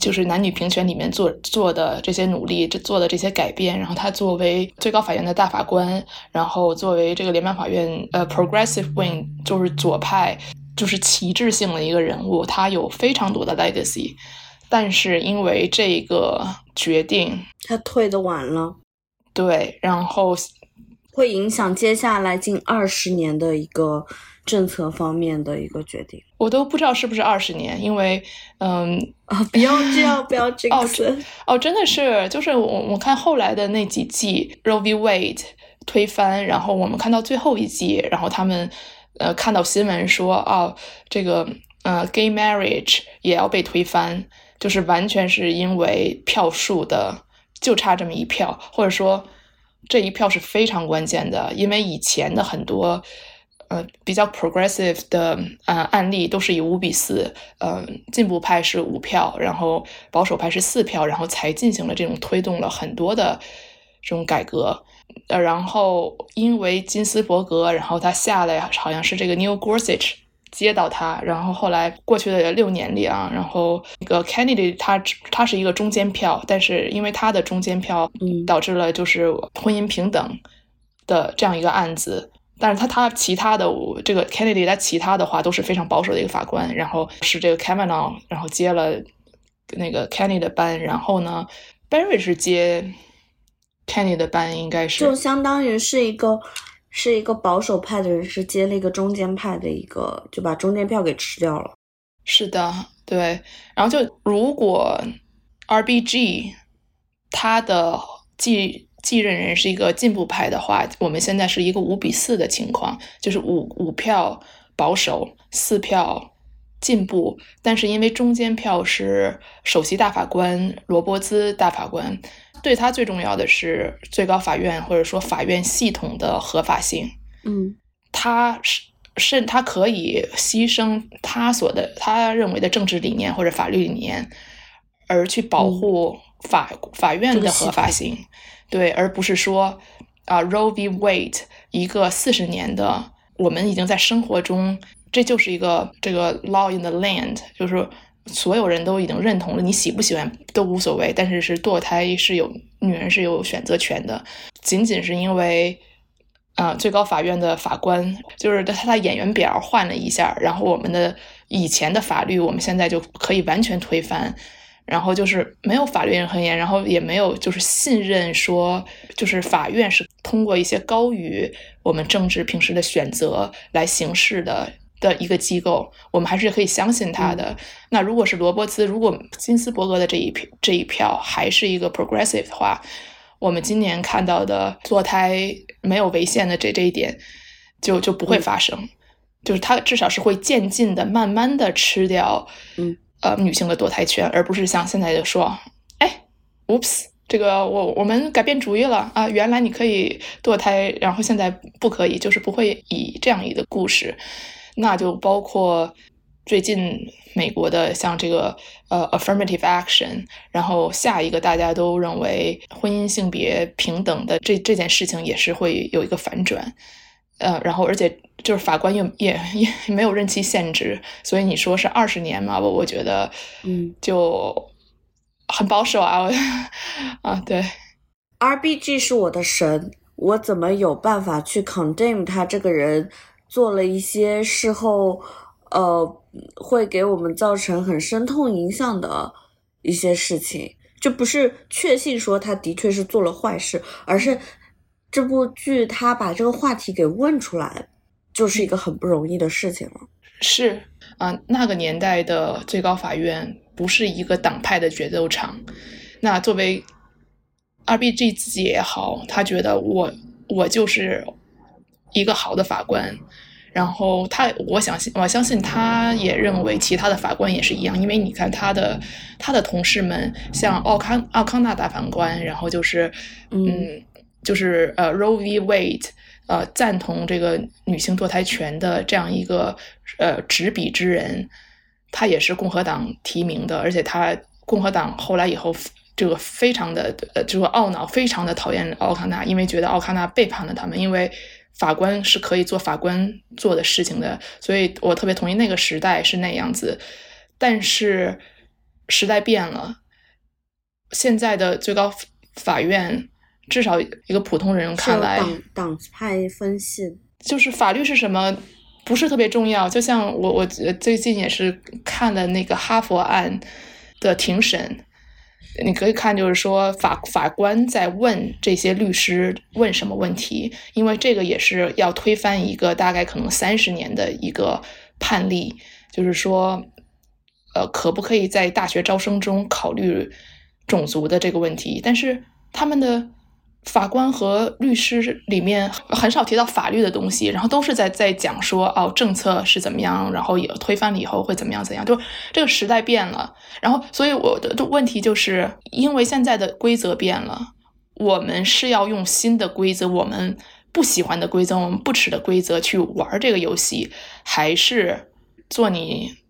就是男女平权里面做做的这些努力，这做的这些改变，然后他作为最高法院的大法官，然后作为这个联邦法院呃 Progressive Wing 就是左派，就是旗帜性的一个人物，他有非常多的 legacy，但是因为这个决定，他退的晚了，对，然后。会影响接下来近二十年的一个政策方面的一个决定，我都不知道是不是二十年，因为，嗯啊，不要这样，不要这样子，哦，真的是，就是我我看后来的那几季 Roe v Wade 推翻，然后我们看到最后一季，然后他们呃看到新闻说，哦，这个呃 gay marriage 也要被推翻，就是完全是因为票数的就差这么一票，或者说。这一票是非常关键的，因为以前的很多呃比较 progressive 的呃案例都是以五比四，呃进步派是五票，然后保守派是四票，然后才进行了这种推动了很多的这种改革。呃，然后因为金斯伯格，然后他下来好像是这个 New Gorsuch。接到他，然后后来过去的六年里啊，然后那个 Kennedy 他他是一个中间票，但是因为他的中间票，嗯，导致了就是婚姻平等的这样一个案子。但是他他其他的这个 Kennedy 他其他的话都是非常保守的一个法官，然后是这个 Kavanaugh，然后接了那个 Kennedy 的班，然后呢 Barry 是接 Kennedy 的班，应该是就相当于是一个。是一个保守派的人，是接了一个中间派的一个，就把中间票给吃掉了。是的，对。然后就如果 R B G 他的继继任人是一个进步派的话，我们现在是一个五比四的情况，就是五五票保守，四票进步。但是因为中间票是首席大法官罗伯兹大法官。对他最重要的是最高法院或者说法院系统的合法性。嗯，他是是，他可以牺牲他所的他认为的政治理念或者法律理念，而去保护法法院的合法性。对，而不是说啊，Roe v. Wade 一个四十年的，我们已经在生活中，这就是一个这个 law in the land，就是。所有人都已经认同了，你喜不喜欢都无所谓。但是是堕胎是有女人是有选择权的，仅仅是因为，啊，最高法院的法官就是他他演员表换了一下，然后我们的以前的法律我们现在就可以完全推翻，然后就是没有法律人很严，然后也没有就是信任说就是法院是通过一些高于我们政治平时的选择来行事的。的一个机构，我们还是可以相信他的。那如果是罗伯茨，如果金斯伯格的这一票这一票还是一个 progressive 的话，我们今年看到的堕胎没有违宪的这这一点就就不会发生，就是他至少是会渐进的、慢慢的吃掉，嗯，呃，女性的堕胎权，而不是像现在就说，哎，oops。这个我我们改变主意了啊！原来你可以堕胎，然后现在不可以，就是不会以这样一个故事。那就包括最近美国的像这个呃 affirmative action，然后下一个大家都认为婚姻性别平等的这这件事情也是会有一个反转。呃，然后而且就是法官也也也没有任期限制，所以你说是二十年嘛？我我觉得，嗯，就。很保守啊，我 啊对，R B G 是我的神，我怎么有办法去 condemn 他这个人做了一些事后，呃，会给我们造成很深痛影响的一些事情，就不是确信说他的确是做了坏事，而是这部剧他把这个话题给问出来，就是一个很不容易的事情了。是啊，那个年代的最高法院。不是一个党派的决斗场。那作为 R B G 自己也好，他觉得我我就是一个好的法官。然后他，我相信，我相信他也认为其他的法官也是一样。因为你看他的他的同事们，像奥康奥康纳大法官，然后就是嗯，就是呃 Roe v Wade，呃赞同这个女性堕胎权的这样一个呃执笔之人。他也是共和党提名的，而且他共和党后来以后，这个非常的呃，这个懊恼，非常的讨厌奥康纳，因为觉得奥康纳背叛了他们。因为法官是可以做法官做的事情的，所以我特别同意那个时代是那样子。但是时代变了，现在的最高法院，至少一个普通人看来，党党派分析，就是法律是什么？不是特别重要，就像我我最近也是看了那个哈佛案的庭审，你可以看就是说法法官在问这些律师问什么问题，因为这个也是要推翻一个大概可能三十年的一个判例，就是说，呃，可不可以在大学招生中考虑种族的这个问题？但是他们的。法官和律师里面很少提到法律的东西，然后都是在在讲说哦政策是怎么样，然后也推翻了以后会怎么样怎样，就这个时代变了，然后所以我的问题就是因为现在的规则变了，我们是要用新的规则，我们不喜欢的规则，我们不耻的规则去玩这个游戏，还是做你？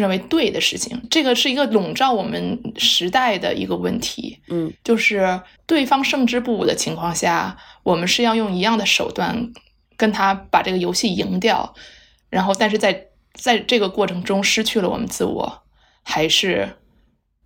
认为对的事情，这个是一个笼罩我们时代的一个问题。嗯，就是对方胜之不武的情况下，我们是要用一样的手段跟他把这个游戏赢掉，然后但是在在这个过程中失去了我们自我，还是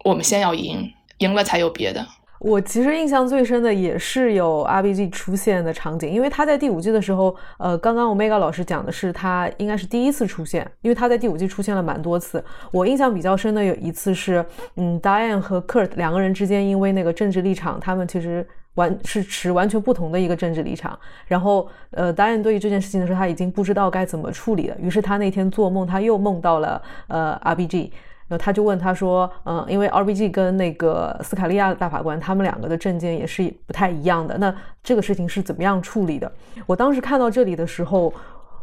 我们先要赢，赢了才有别的。我其实印象最深的也是有 R B G 出现的场景，因为他在第五季的时候，呃，刚刚 Omega 老师讲的是他应该是第一次出现，因为他在第五季出现了蛮多次。我印象比较深的有一次是，嗯，Diane 和 Kurt 两个人之间因为那个政治立场，他们其实完是持完全不同的一个政治立场。然后，呃，Diane 对于这件事情的时候，他已经不知道该怎么处理了。于是他那天做梦，他又梦到了呃 R B G。然后他就问他说：“嗯，因为 R B G 跟那个斯卡利亚大法官他们两个的证件也是不太一样的，那这个事情是怎么样处理的？”我当时看到这里的时候，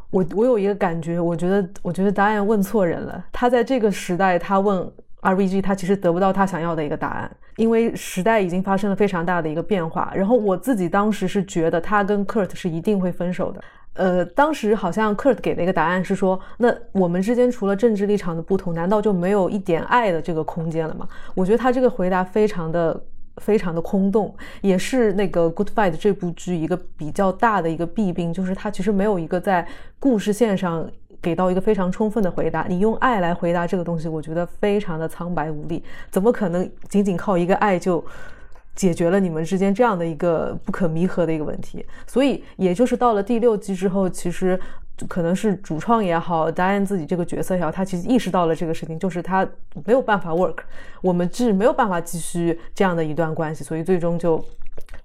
我我有一个感觉，我觉得我觉得答案问错人了。他在这个时代，他问 R B G，他其实得不到他想要的一个答案，因为时代已经发生了非常大的一个变化。然后我自己当时是觉得他跟 Kurt 是一定会分手的。呃，当时好像 Kurt 给的一个答案是说，那我们之间除了政治立场的不同，难道就没有一点爱的这个空间了吗？我觉得他这个回答非常的、非常的空洞，也是那个《Good Fight》这部剧一个比较大的一个弊病，就是他其实没有一个在故事线上给到一个非常充分的回答。你用爱来回答这个东西，我觉得非常的苍白无力。怎么可能仅仅靠一个爱就？解决了你们之间这样的一个不可弥合的一个问题，所以也就是到了第六季之后，其实可能是主创也好，达安自己这个角色也好，他其实意识到了这个事情，就是他没有办法 work，我们是没有办法继续这样的一段关系，所以最终就。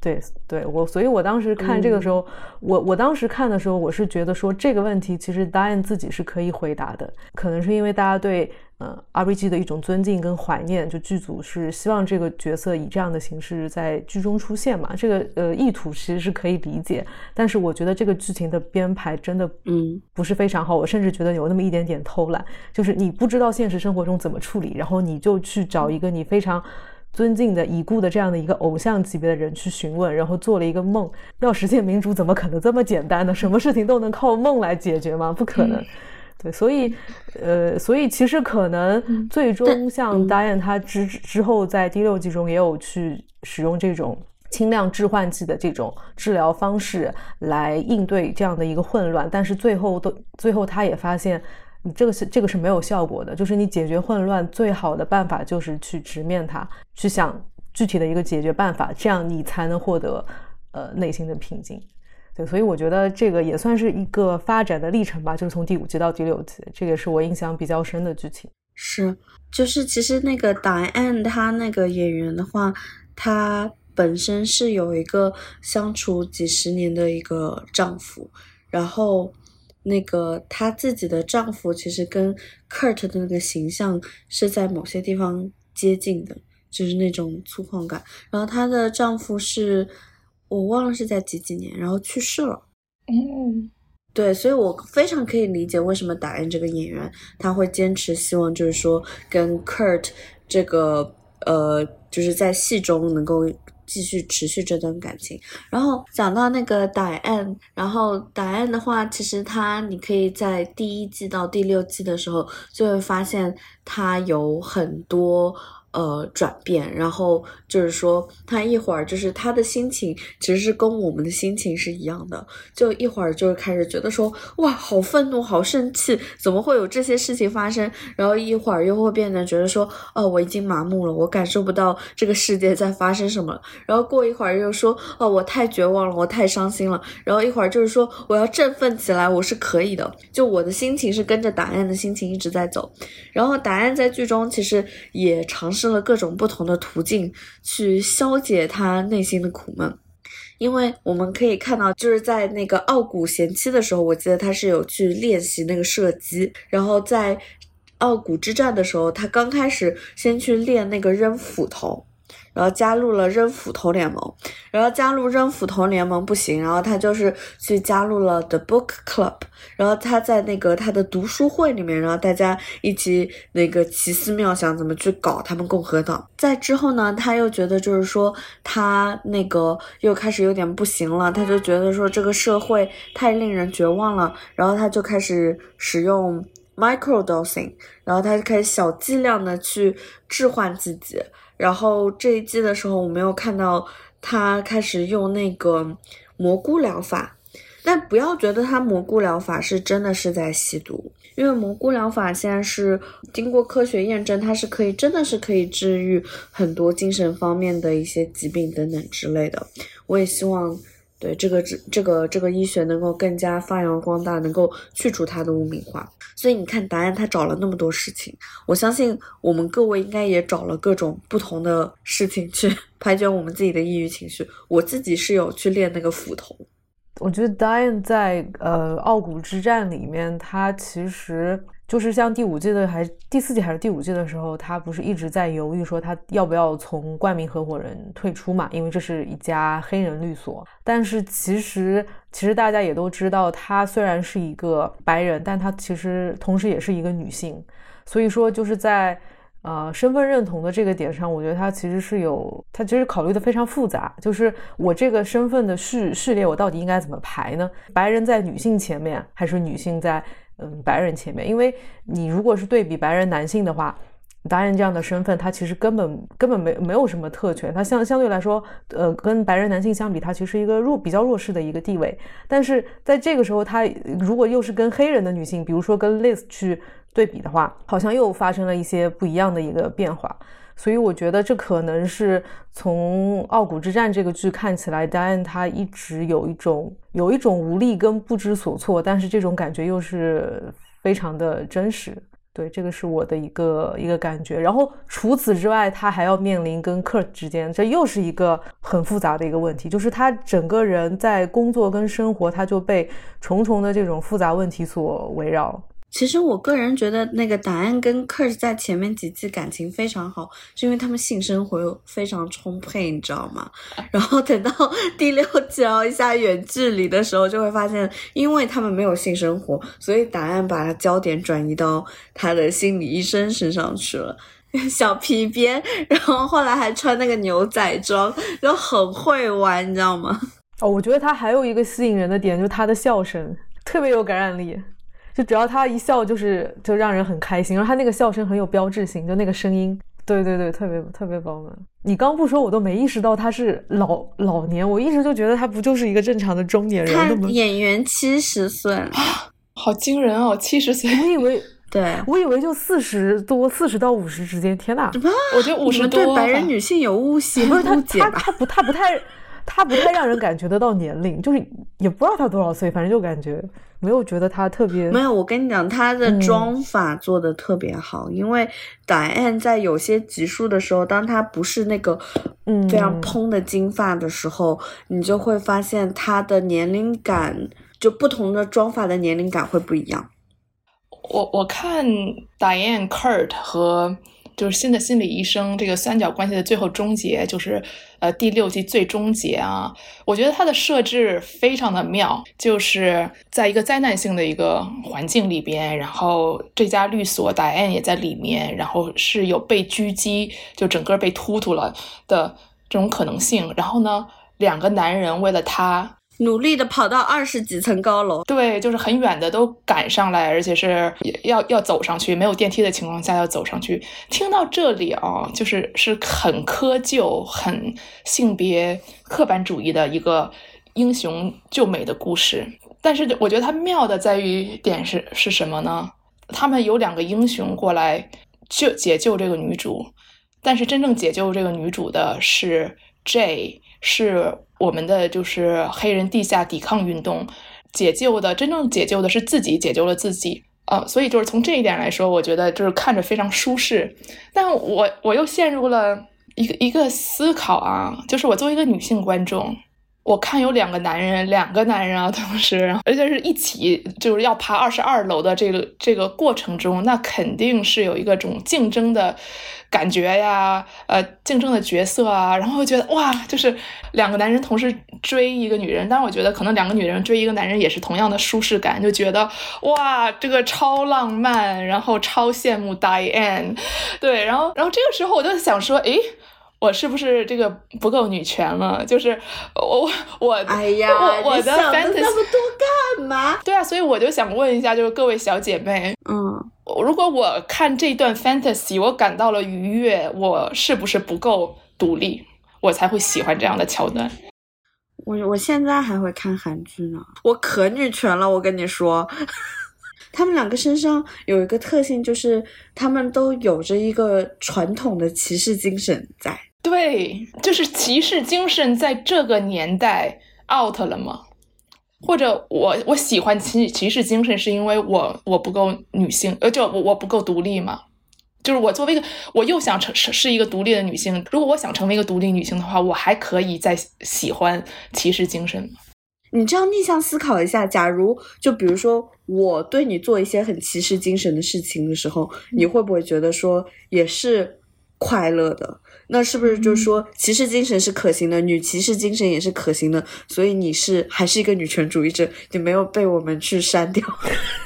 对对，我所以，我当时看这个时候，我我当时看的时候，我是觉得说这个问题其实 Diane 自己是可以回答的，可能是因为大家对呃 RPG 的一种尊敬跟怀念，就剧组是希望这个角色以这样的形式在剧中出现嘛，这个呃意图其实是可以理解，但是我觉得这个剧情的编排真的嗯不是非常好，我甚至觉得有那么一点点偷懒，就是你不知道现实生活中怎么处理，然后你就去找一个你非常。尊敬的已故的这样的一个偶像级别的人去询问，然后做了一个梦，要实现民主，怎么可能这么简单呢？什么事情都能靠梦来解决吗？不可能。对，所以，呃，所以其实可能最终像 Diane 他之之后在第六季中也有去使用这种轻量致幻剂的这种治疗方式来应对这样的一个混乱，但是最后都最后他也发现。你这个是这个是没有效果的，就是你解决混乱最好的办法就是去直面它，去想具体的一个解决办法，这样你才能获得呃内心的平静。对，所以我觉得这个也算是一个发展的历程吧，就是从第五集到第六集，这个是我印象比较深的剧情。是，就是其实那个答案，他那个演员的话，他本身是有一个相处几十年的一个丈夫，然后。那个她自己的丈夫其实跟 Kurt 的那个形象是在某些地方接近的，就是那种粗犷感。然后她的丈夫是我忘了是在几几年，然后去世了。嗯，对，所以我非常可以理解为什么打印这个演员他会坚持希望就是说跟 Kurt 这个呃就是在戏中能够。继续持续这段感情，然后讲到那个 Diane，然后 Diane 的话，其实他你可以在第一季到第六季的时候就会发现他有很多。呃，转变，然后就是说，他一会儿就是他的心情，其实是跟我们的心情是一样的。就一会儿就是开始觉得说，哇，好愤怒，好生气，怎么会有这些事情发生？然后一会儿又会变得觉得说，哦，我已经麻木了，我感受不到这个世界在发生什么。然后过一会儿又说，哦，我太绝望了，我太伤心了。然后一会儿就是说，我要振奋起来，我是可以的。就我的心情是跟着答案的心情一直在走。然后答案在剧中其实也尝试。了各种不同的途径去消解他内心的苦闷，因为我们可以看到，就是在那个傲骨贤妻的时候，我记得他是有去练习那个射击，然后在傲骨之战的时候，他刚开始先去练那个扔斧头。然后加入了扔斧头联盟，然后加入扔斧头联盟不行，然后他就是去加入了 The Book Club，然后他在那个他的读书会里面，然后大家一起那个奇思妙想怎么去搞他们共和党。在之后呢，他又觉得就是说他那个又开始有点不行了，他就觉得说这个社会太令人绝望了，然后他就开始使用 micro dosing，然后他就开始小剂量的去置换自己。然后这一季的时候，我没有看到他开始用那个蘑菇疗法，但不要觉得他蘑菇疗法是真的是在吸毒，因为蘑菇疗法现在是经过科学验证，它是可以真的是可以治愈很多精神方面的一些疾病等等之类的。我也希望。对这个这这个这个医学能够更加发扬光大，能够去除它的污名化。所以你看，答案他找了那么多事情，我相信我们各位应该也找了各种不同的事情去 排解我们自己的抑郁情绪。我自己是有去练那个斧头。我觉得 Diane 在呃傲骨之战里面，他其实。就是像第五季的还第四季还是第五季的时候，他不是一直在犹豫说他要不要从冠名合伙人退出嘛？因为这是一家黑人律所。但是其实其实大家也都知道，他虽然是一个白人，但他其实同时也是一个女性。所以说就是在呃身份认同的这个点上，我觉得他其实是有他其实考虑的非常复杂。就是我这个身份的序序列，我到底应该怎么排呢？白人在女性前面，还是女性在？嗯，白人前面，因为你如果是对比白人男性的话，达人这样的身份，他其实根本根本没没有什么特权，他相相对来说，呃，跟白人男性相比，他其实一个弱比较弱势的一个地位。但是在这个时候，他如果又是跟黑人的女性，比如说跟 Liz 去对比的话，好像又发生了一些不一样的一个变化。所以我觉得这可能是从《傲骨之战》这个剧看起来，Diane 他一直有一种有一种无力跟不知所措，但是这种感觉又是非常的真实。对，这个是我的一个一个感觉。然后除此之外，他还要面临跟克尔之间，这又是一个很复杂的一个问题，就是他整个人在工作跟生活，他就被重重的这种复杂问题所围绕。其实我个人觉得，那个答案跟 Kurt 在前面几季感情非常好，是因为他们性生活非常充沛，你知道吗？然后等到第六季哦一下远距离的时候，就会发现，因为他们没有性生活，所以答案把焦点转移到他的心理医生身上去了。小皮鞭，然后后来还穿那个牛仔装，就很会玩，你知道吗？哦，我觉得他还有一个吸引人的点，就是他的笑声特别有感染力。就只要他一笑，就是就让人很开心，然后他那个笑声很有标志性，就那个声音，对对对，特别特别饱满。你刚不说，我都没意识到他是老老年，我一直就觉得他不就是一个正常的中年人吗？演员七十岁啊，好惊人哦，七十岁，我以为 对，我以为就四十多，四十到五十之间。天哪，我觉得五十多对白人女性有误解，不是他他他不他不太。他不太让人感觉得到年龄，就是也不知道他多少岁，反正就感觉没有觉得他特别。没有，我跟你讲，他的妆法做的特别好，因为 Diane 在有些集数的时候，当他不是那个嗯非常蓬的金发的时候，你就会发现他的年龄感，就不同的妆法的年龄感会不一样。我我看 Diane Kurt 和。就是新的心理医生这个三角关系的最后终结，就是呃第六季最终结啊！我觉得它的设置非常的妙，就是在一个灾难性的一个环境里边，然后这家律所戴安也在里面，然后是有被狙击，就整个被突突了的这种可能性。然后呢，两个男人为了他。努力的跑到二十几层高楼，对，就是很远的都赶上来，而且是要要走上去，没有电梯的情况下要走上去。听到这里啊，就是是很窠臼、很性别刻板主义的一个英雄救美的故事。但是我觉得它妙的在于点是是什么呢？他们有两个英雄过来救解救这个女主，但是真正解救这个女主的是 J，是。我们的就是黑人地下抵抗运动，解救的真正解救的是自己，解救了自己呃！所以就是从这一点来说，我觉得就是看着非常舒适。但我我又陷入了一个一个思考啊，就是我作为一个女性观众，我看有两个男人，两个男人啊，同时而且是一起就是要爬二十二楼的这个这个过程中，那肯定是有一个种竞争的。感觉呀，呃，竞争的角色啊，然后觉得哇，就是两个男人同时追一个女人，但是我觉得可能两个女人追一个男人也是同样的舒适感，就觉得哇，这个超浪漫，然后超羡慕 Diane，对，然后，然后这个时候我就想说，诶。我是不是这个不够女权了？就是我我哎呀，我我的 fantasy 那么多干嘛？对啊，所以我就想问一下，就是各位小姐妹，嗯，如果我看这段 fantasy，我感到了愉悦，我是不是不够独立，我才会喜欢这样的桥段？我我现在还会看韩剧呢，我可女权了，我跟你说。他们两个身上有一个特性，就是他们都有着一个传统的骑士精神在。对，就是骑士精神在这个年代 out 了吗？或者我我喜欢骑骑士精神，是因为我我不够女性，呃，就我我不够独立吗？就是我作为一个，我又想成是是一个独立的女性。如果我想成为一个独立女性的话，我还可以再喜欢骑士精神吗？你这样逆向思考一下，假如就比如说我对你做一些很骑士精神的事情的时候，你会不会觉得说也是快乐的？那是不是就是说骑士精神是可行的，女骑士精神也是可行的？所以你是还是一个女权主义者，你没有被我们去删掉。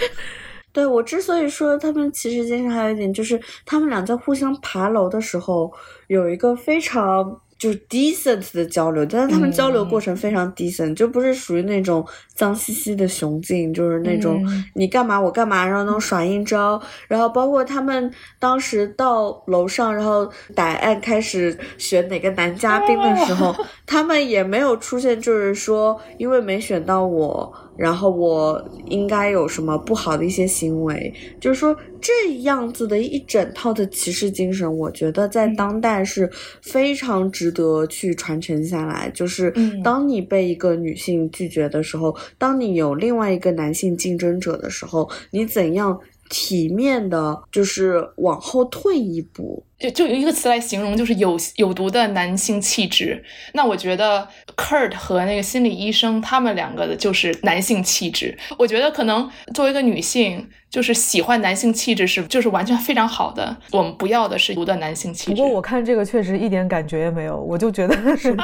对我之所以说他们骑士精神，还有一点就是他们俩在互相爬楼的时候有一个非常。就是 decent 的交流，但是他们交流过程非常 decent，就不是属于那种脏兮兮的雄竞，就是那种你干嘛我干嘛，然后那种耍阴招，然后包括他们当时到楼上，然后打案开始选哪个男嘉宾的时候，他们也没有出现，就是说因为没选到我。然后我应该有什么不好的一些行为？就是说这样子的一整套的骑士精神，我觉得在当代是非常值得去传承下来。就是当你被一个女性拒绝的时候，当你有另外一个男性竞争者的时候，你怎样体面的，就是往后退一步。就就有一个词来形容，就是有有毒的男性气质。那我觉得 Kurt 和那个心理医生他们两个的就是男性气质。我觉得可能作为一个女性，就是喜欢男性气质是就是完全非常好的。我们不要的是毒的男性气质。不过我看这个确实一点感觉也没有，我就觉得是，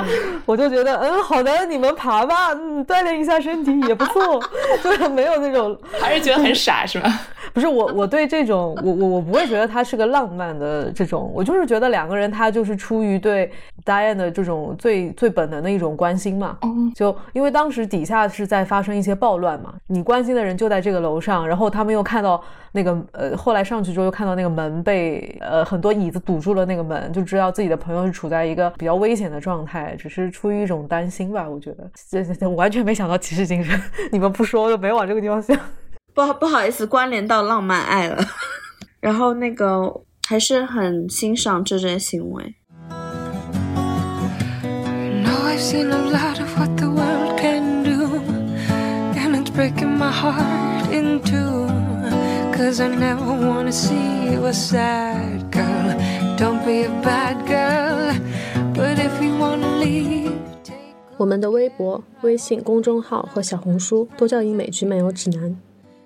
我就觉得，嗯，好的，你们爬吧，嗯，锻炼一下身体也不错，就是没有那种，还是觉得很傻是吧？不是我，我对这种，我我我不会觉得它是个浪漫的这种。我就是觉得两个人他就是出于对 Diane 的这种最最本能的一种关心嘛，就因为当时底下是在发生一些暴乱嘛，你关心的人就在这个楼上，然后他们又看到那个呃，后来上去之后又看到那个门被呃很多椅子堵住了那个门，就知道自己的朋友是处在一个比较危险的状态，只是出于一种担心吧，我觉得。这这完全没想到骑士精神，你们不说就没往这个地方想，不不好意思关联到浪漫爱了，然后那个。还是很欣赏这些行为。我们的微博、微信公众号和小红书都叫英美剧漫游指南。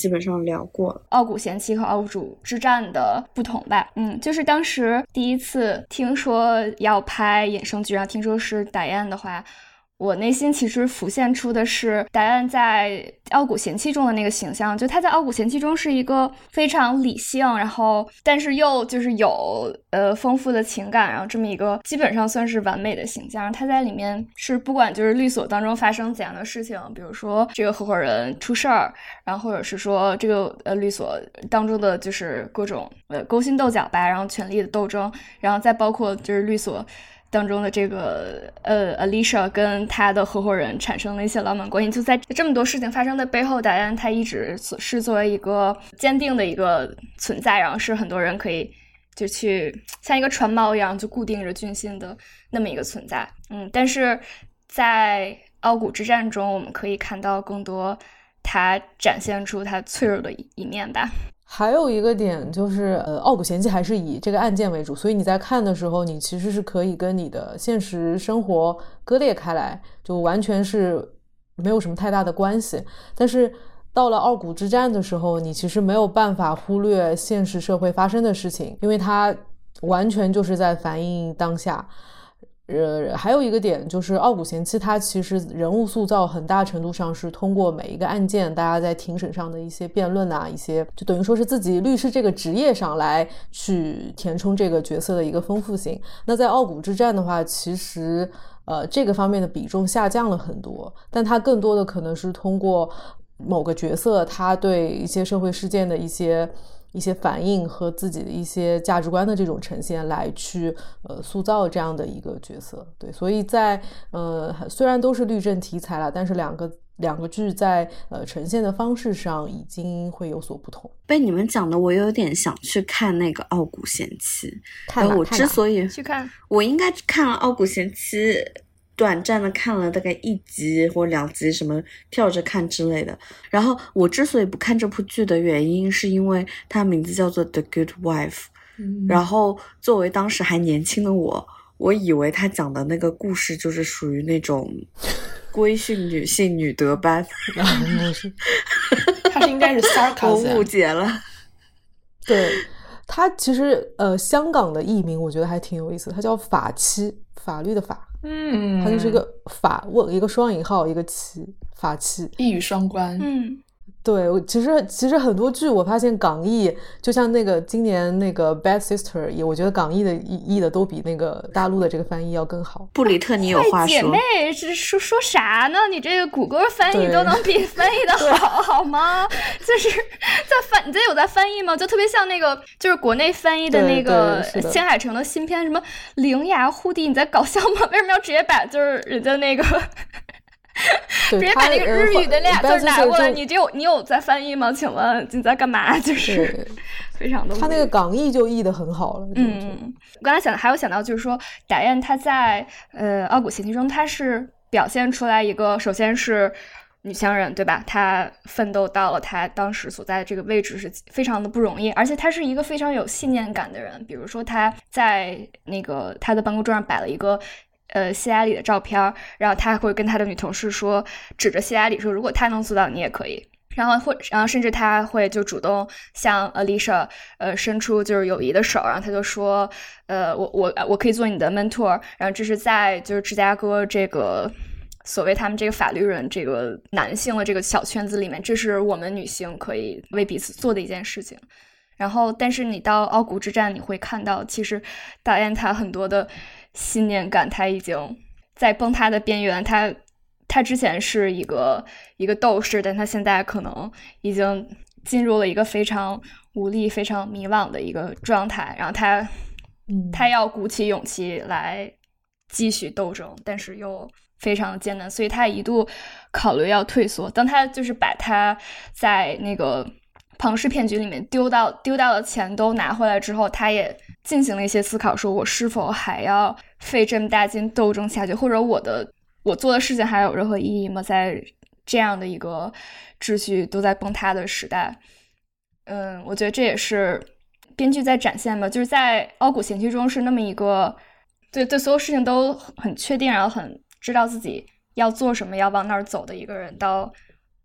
基本上聊过了傲骨贤妻和傲骨之战的不同吧，嗯，就是当时第一次听说要拍衍生剧，然后听说是打雁的话。我内心其实浮现出的是达案在《傲骨贤妻》中的那个形象，就他在《傲骨贤妻》中是一个非常理性，然后但是又就是有呃丰富的情感，然后这么一个基本上算是完美的形象。他在里面是不管就是律所当中发生怎样的事情，比如说这个合伙人出事儿，然后或者是说这个呃律所当中的就是各种呃勾心斗角吧，然后权力的斗争，然后再包括就是律所。当中的这个呃，Alicia 跟他的合伙人产生了一些浪漫关系，就在这么多事情发生的背后，达安他一直是作为一个坚定的一个存在，然后是很多人可以就去像一个船锚一样就固定着军心的那么一个存在。嗯，但是在傲骨之战中，我们可以看到更多他展现出他脆弱的一面吧。还有一个点就是，呃，傲骨贤妻还是以这个案件为主，所以你在看的时候，你其实是可以跟你的现实生活割裂开来，就完全是没有什么太大的关系。但是到了傲骨之战的时候，你其实没有办法忽略现实社会发生的事情，因为它完全就是在反映当下。呃，还有一个点就是《傲骨贤妻》，它其实人物塑造很大程度上是通过每一个案件，大家在庭审上的一些辩论啊，一些就等于说是自己律师这个职业上来去填充这个角色的一个丰富性。那在《傲骨之战》的话，其实呃这个方面的比重下降了很多，但它更多的可能是通过某个角色他对一些社会事件的一些。一些反应和自己的一些价值观的这种呈现，来去呃塑造这样的一个角色，对，所以在呃虽然都是律政题材了，但是两个两个剧在呃呈现的方式上已经会有所不同。被你们讲的，我有点想去看那个《傲骨贤妻》。看我之所以去看，我应该看了《傲骨贤妻》。短暂的看了大概一集或两集，什么跳着看之类的。然后我之所以不看这部剧的原因，是因为它名字叫做《The Good Wife》。然后作为当时还年轻的我，我以为他讲的那个故事就是属于那种规训女性女德班。他是应该是 sarcasm。我误解了。对。它其实呃，香港的译名我觉得还挺有意思，它叫法妻，法律的法，嗯，它就是一个法问一个双引号一个七，法器，一语双关，嗯。对，我其实其实很多剧我发现港译，就像那个今年那个《Bad Sister》，也我觉得港译的译译的都比那个大陆的这个翻译要更好。布里特，你有话说？姐妹是说说啥呢？你这个谷歌翻译都能比 翻译的好好吗？就是在翻，你这有在翻译吗？就特别像那个，就是国内翻译的那个新海诚的新片，什么《灵牙护地》，你在搞笑吗？为什么要直接把就是人家那个？直接把那个日语的俩字拿过来，你这有你有在翻译吗？请问你在干嘛？就是 非常的。他那个港译就译的很好了。嗯，我刚才想还有想到就是说，打雁他在呃《傲骨贤妻》中，他是表现出来一个首先是女强人，对吧？她奋斗到了她当时所在的这个位置是非常的不容易，而且她是一个非常有信念感的人。比如说她在那个她的办公桌上摆了一个。呃，希拉里的照片，然后他会跟他的女同事说，指着希拉里说，如果他能做到，你也可以。然后或，然后甚至他会就主动向 Alicia 呃伸出就是友谊的手，然后他就说，呃，我我我可以做你的 mentor。然后这是在就是芝加哥这个所谓他们这个法律人这个男性的这个小圈子里面，这是我们女性可以为彼此做的一件事情。然后，但是你到奥古之战，你会看到其实导演他很多的。信念感，他已经在崩塌的边缘。他他之前是一个一个斗士，但他现在可能已经进入了一个非常无力、非常迷惘的一个状态。然后他，他要鼓起勇气来继续斗争，但是又非常艰难，所以他一度考虑要退缩。当他就是把他在那个庞氏骗局里面丢到丢掉的钱都拿回来之后，他也。进行了一些思考，说我是否还要费这么大劲斗争下去，或者我的我做的事情还有任何意义吗？在这样的一个秩序都在崩塌的时代，嗯，我觉得这也是编剧在展现吧，就是在《傲骨贤妻》中是那么一个对对所有事情都很确定，然后很知道自己要做什么，要往哪儿走的一个人，到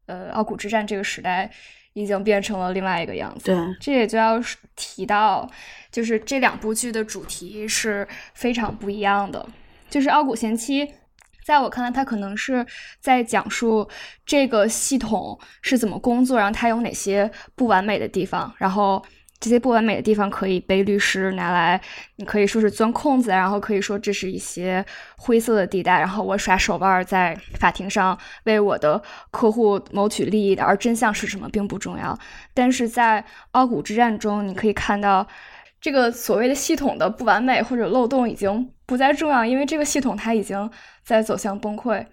呃《傲骨之战》这个时代。已经变成了另外一个样子。对，这也就要提到，就是这两部剧的主题是非常不一样的。就是《傲骨贤妻》，在我看来，它可能是在讲述这个系统是怎么工作，然后它有哪些不完美的地方，然后。这些不完美的地方可以被律师拿来，你可以说是钻空子，然后可以说这是一些灰色的地带，然后我耍手腕在法庭上为我的客户谋取利益的，而真相是什么并不重要。但是在傲骨之战中，你可以看到这个所谓的系统的不完美或者漏洞已经不再重要，因为这个系统它已经在走向崩溃。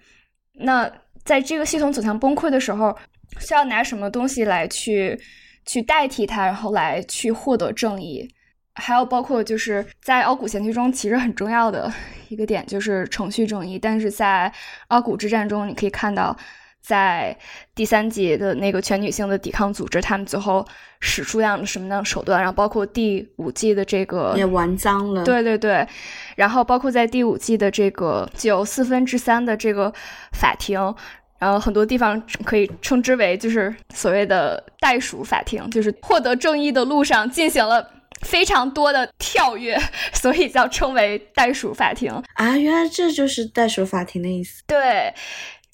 那在这个系统走向崩溃的时候，需要拿什么东西来去？去代替它，然后来去获得正义，还有包括就是在《奥古贤妻》中，其实很重要的一个点就是程序正义。但是在《奥古之战》中，你可以看到，在第三集的那个全女性的抵抗组织，他们最后使出样的什么样的手段，然后包括第五季的这个也玩脏了，对对对，然后包括在第五季的这个就四分之三的这个法庭。然后很多地方可以称之为就是所谓的袋鼠法庭，就是获得正义的路上进行了非常多的跳跃，所以叫称为袋鼠法庭啊。原来这就是袋鼠法庭的意思。对。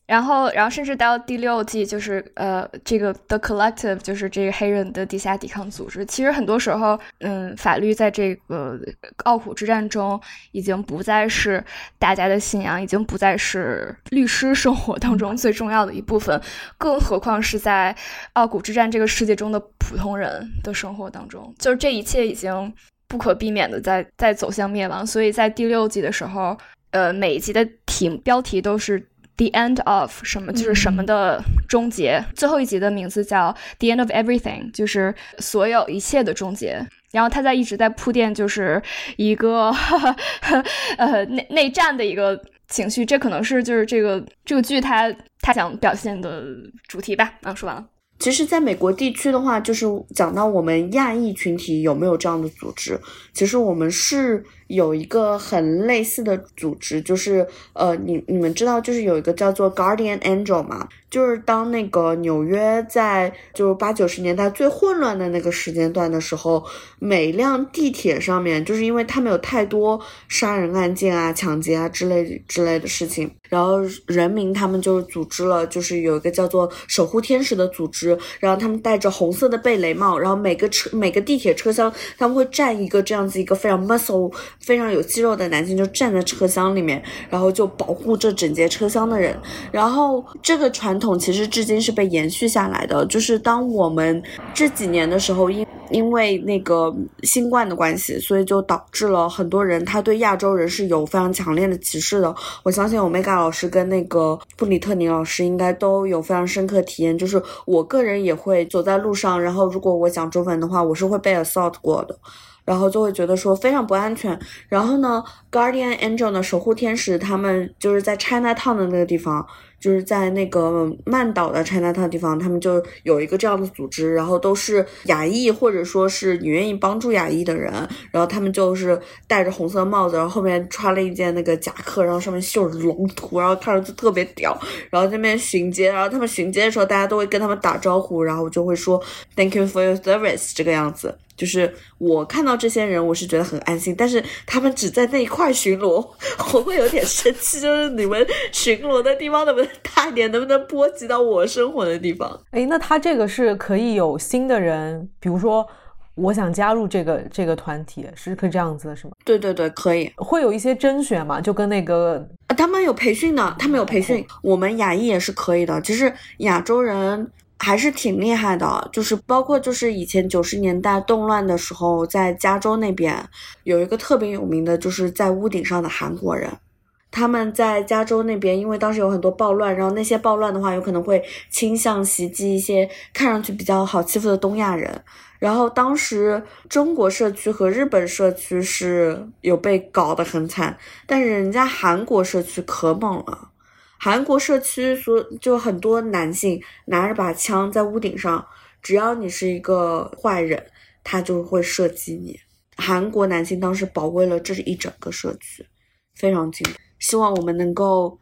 然后，然后甚至到第六季，就是呃，这个 The Collective，就是这个黑人的地下抵抗组织。其实很多时候，嗯，法律在这个傲骨之战中已经不再是大家的信仰，已经不再是律师生活当中最重要的一部分，更何况是在傲骨之战这个世界中的普通人的生活当中，就是这一切已经不可避免的在在走向灭亡。所以在第六季的时候，呃，每一集的题标题都是。The end of 什么就是什么的终结。最后一集的名字叫 The end of everything，就是所有一切的终结。然后他在一直在铺垫，就是一个呃内内战的一个情绪。这可能是就是这个这个剧他他想表现的主题吧。啊，说完了。其实，在美国地区的话，就是讲到我们亚裔群体有没有这样的组织。其实我们是有一个很类似的组织，就是呃，你你们知道，就是有一个叫做 Guardian Angel 吗？就是当那个纽约在就是八九十年代最混乱的那个时间段的时候，每辆地铁上面，就是因为他们有太多杀人案件啊、抢劫啊之类之类的事情，然后人民他们就组织了，就是有一个叫做守护天使的组织，然后他们戴着红色的贝雷帽，然后每个车每个地铁车厢他们会站一个这样子一个非常 muscle 非常有肌肉的男性，就站在车厢里面，然后就保护这整节车厢的人，然后这个传。统其实至今是被延续下来的，就是当我们这几年的时候，因因为那个新冠的关系，所以就导致了很多人他对亚洲人是有非常强烈的歧视的。我相信欧米伽老师跟那个布里特尼老师应该都有非常深刻体验，就是我个人也会走在路上，然后如果我讲中文的话，我是会被 assault 过的。然后就会觉得说非常不安全。然后呢，Guardian Angel 的守护天使，他们就是在 China Town 的那个地方，就是在那个曼岛的 China Town 地方，他们就有一个这样的组织。然后都是亚裔，或者说是你愿意帮助亚裔的人。然后他们就是戴着红色帽子，然后后面穿了一件那个夹克，然后上面绣着龙图，然后看上去特别屌。然后在那边巡街，然后他们巡街的时候，大家都会跟他们打招呼，然后就会说 Thank you for your service 这个样子。就是我看到这些人，我是觉得很安心，但是他们只在那一块巡逻，我会有点生气。就是你们巡逻的地方能不能 大一点，能不能波及到我生活的地方？哎，那他这个是可以有新的人，比如说我想加入这个这个团体，是可以这样子的，是吗？对对对，可以。会有一些甄选嘛？就跟那个啊，他们有培训的，他们有培训。我们亚裔也是可以的，其实亚洲人。还是挺厉害的，就是包括就是以前九十年代动乱的时候，在加州那边有一个特别有名的，就是在屋顶上的韩国人。他们在加州那边，因为当时有很多暴乱，然后那些暴乱的话，有可能会倾向袭击一些看上去比较好欺负的东亚人。然后当时中国社区和日本社区是有被搞得很惨，但是人家韩国社区可猛了。韩国社区所就很多男性拿着把枪在屋顶上，只要你是一个坏人，他就会射击你。韩国男性当时保卫了这是一整个社区，非常精。希望我们能够。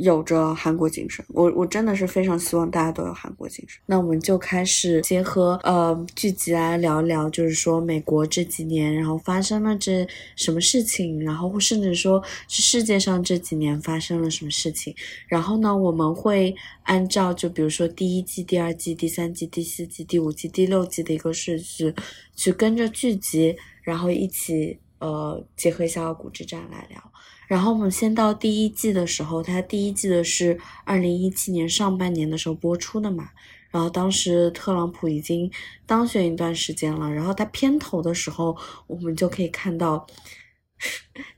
有着韩国精神，我我真的是非常希望大家都有韩国精神。那我们就开始结合呃剧集来聊聊，就是说美国这几年然后发生了这什么事情，然后甚至说是世界上这几年发生了什么事情。然后呢，我们会按照就比如说第一季、第二季、第三季、第四季、第五季、第六季的一个顺序，去跟着剧集，然后一起呃结合一下《古之战》来聊。然后我们先到第一季的时候，它第一季的是二零一七年上半年的时候播出的嘛。然后当时特朗普已经当选一段时间了。然后他片头的时候，我们就可以看到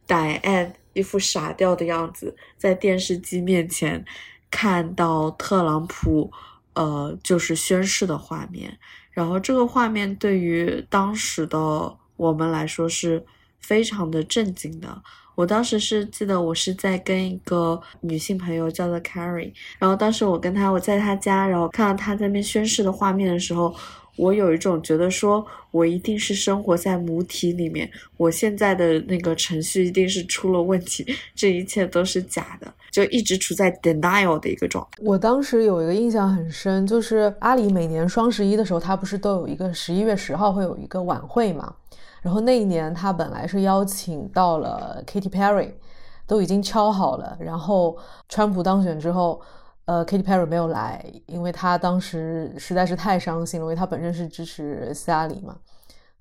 戴安一副傻掉的样子，在电视机面前看到特朗普，呃，就是宣誓的画面。然后这个画面对于当时的我们来说是非常的震惊的。我当时是记得我是在跟一个女性朋友叫做 Carrie，然后当时我跟她我在她家，然后看到她在那边宣誓的画面的时候，我有一种觉得说，我一定是生活在母体里面，我现在的那个程序一定是出了问题，这一切都是假的，就一直处在 denial 的一个状态。我当时有一个印象很深，就是阿里每年双十一的时候，它不是都有一个十一月十号会有一个晚会嘛？然后那一年他本来是邀请到了 Katy Perry，都已经敲好了。然后川普当选之后，呃，Katy Perry 没有来，因为他当时实在是太伤心了，因为他本身是支持希拉里嘛。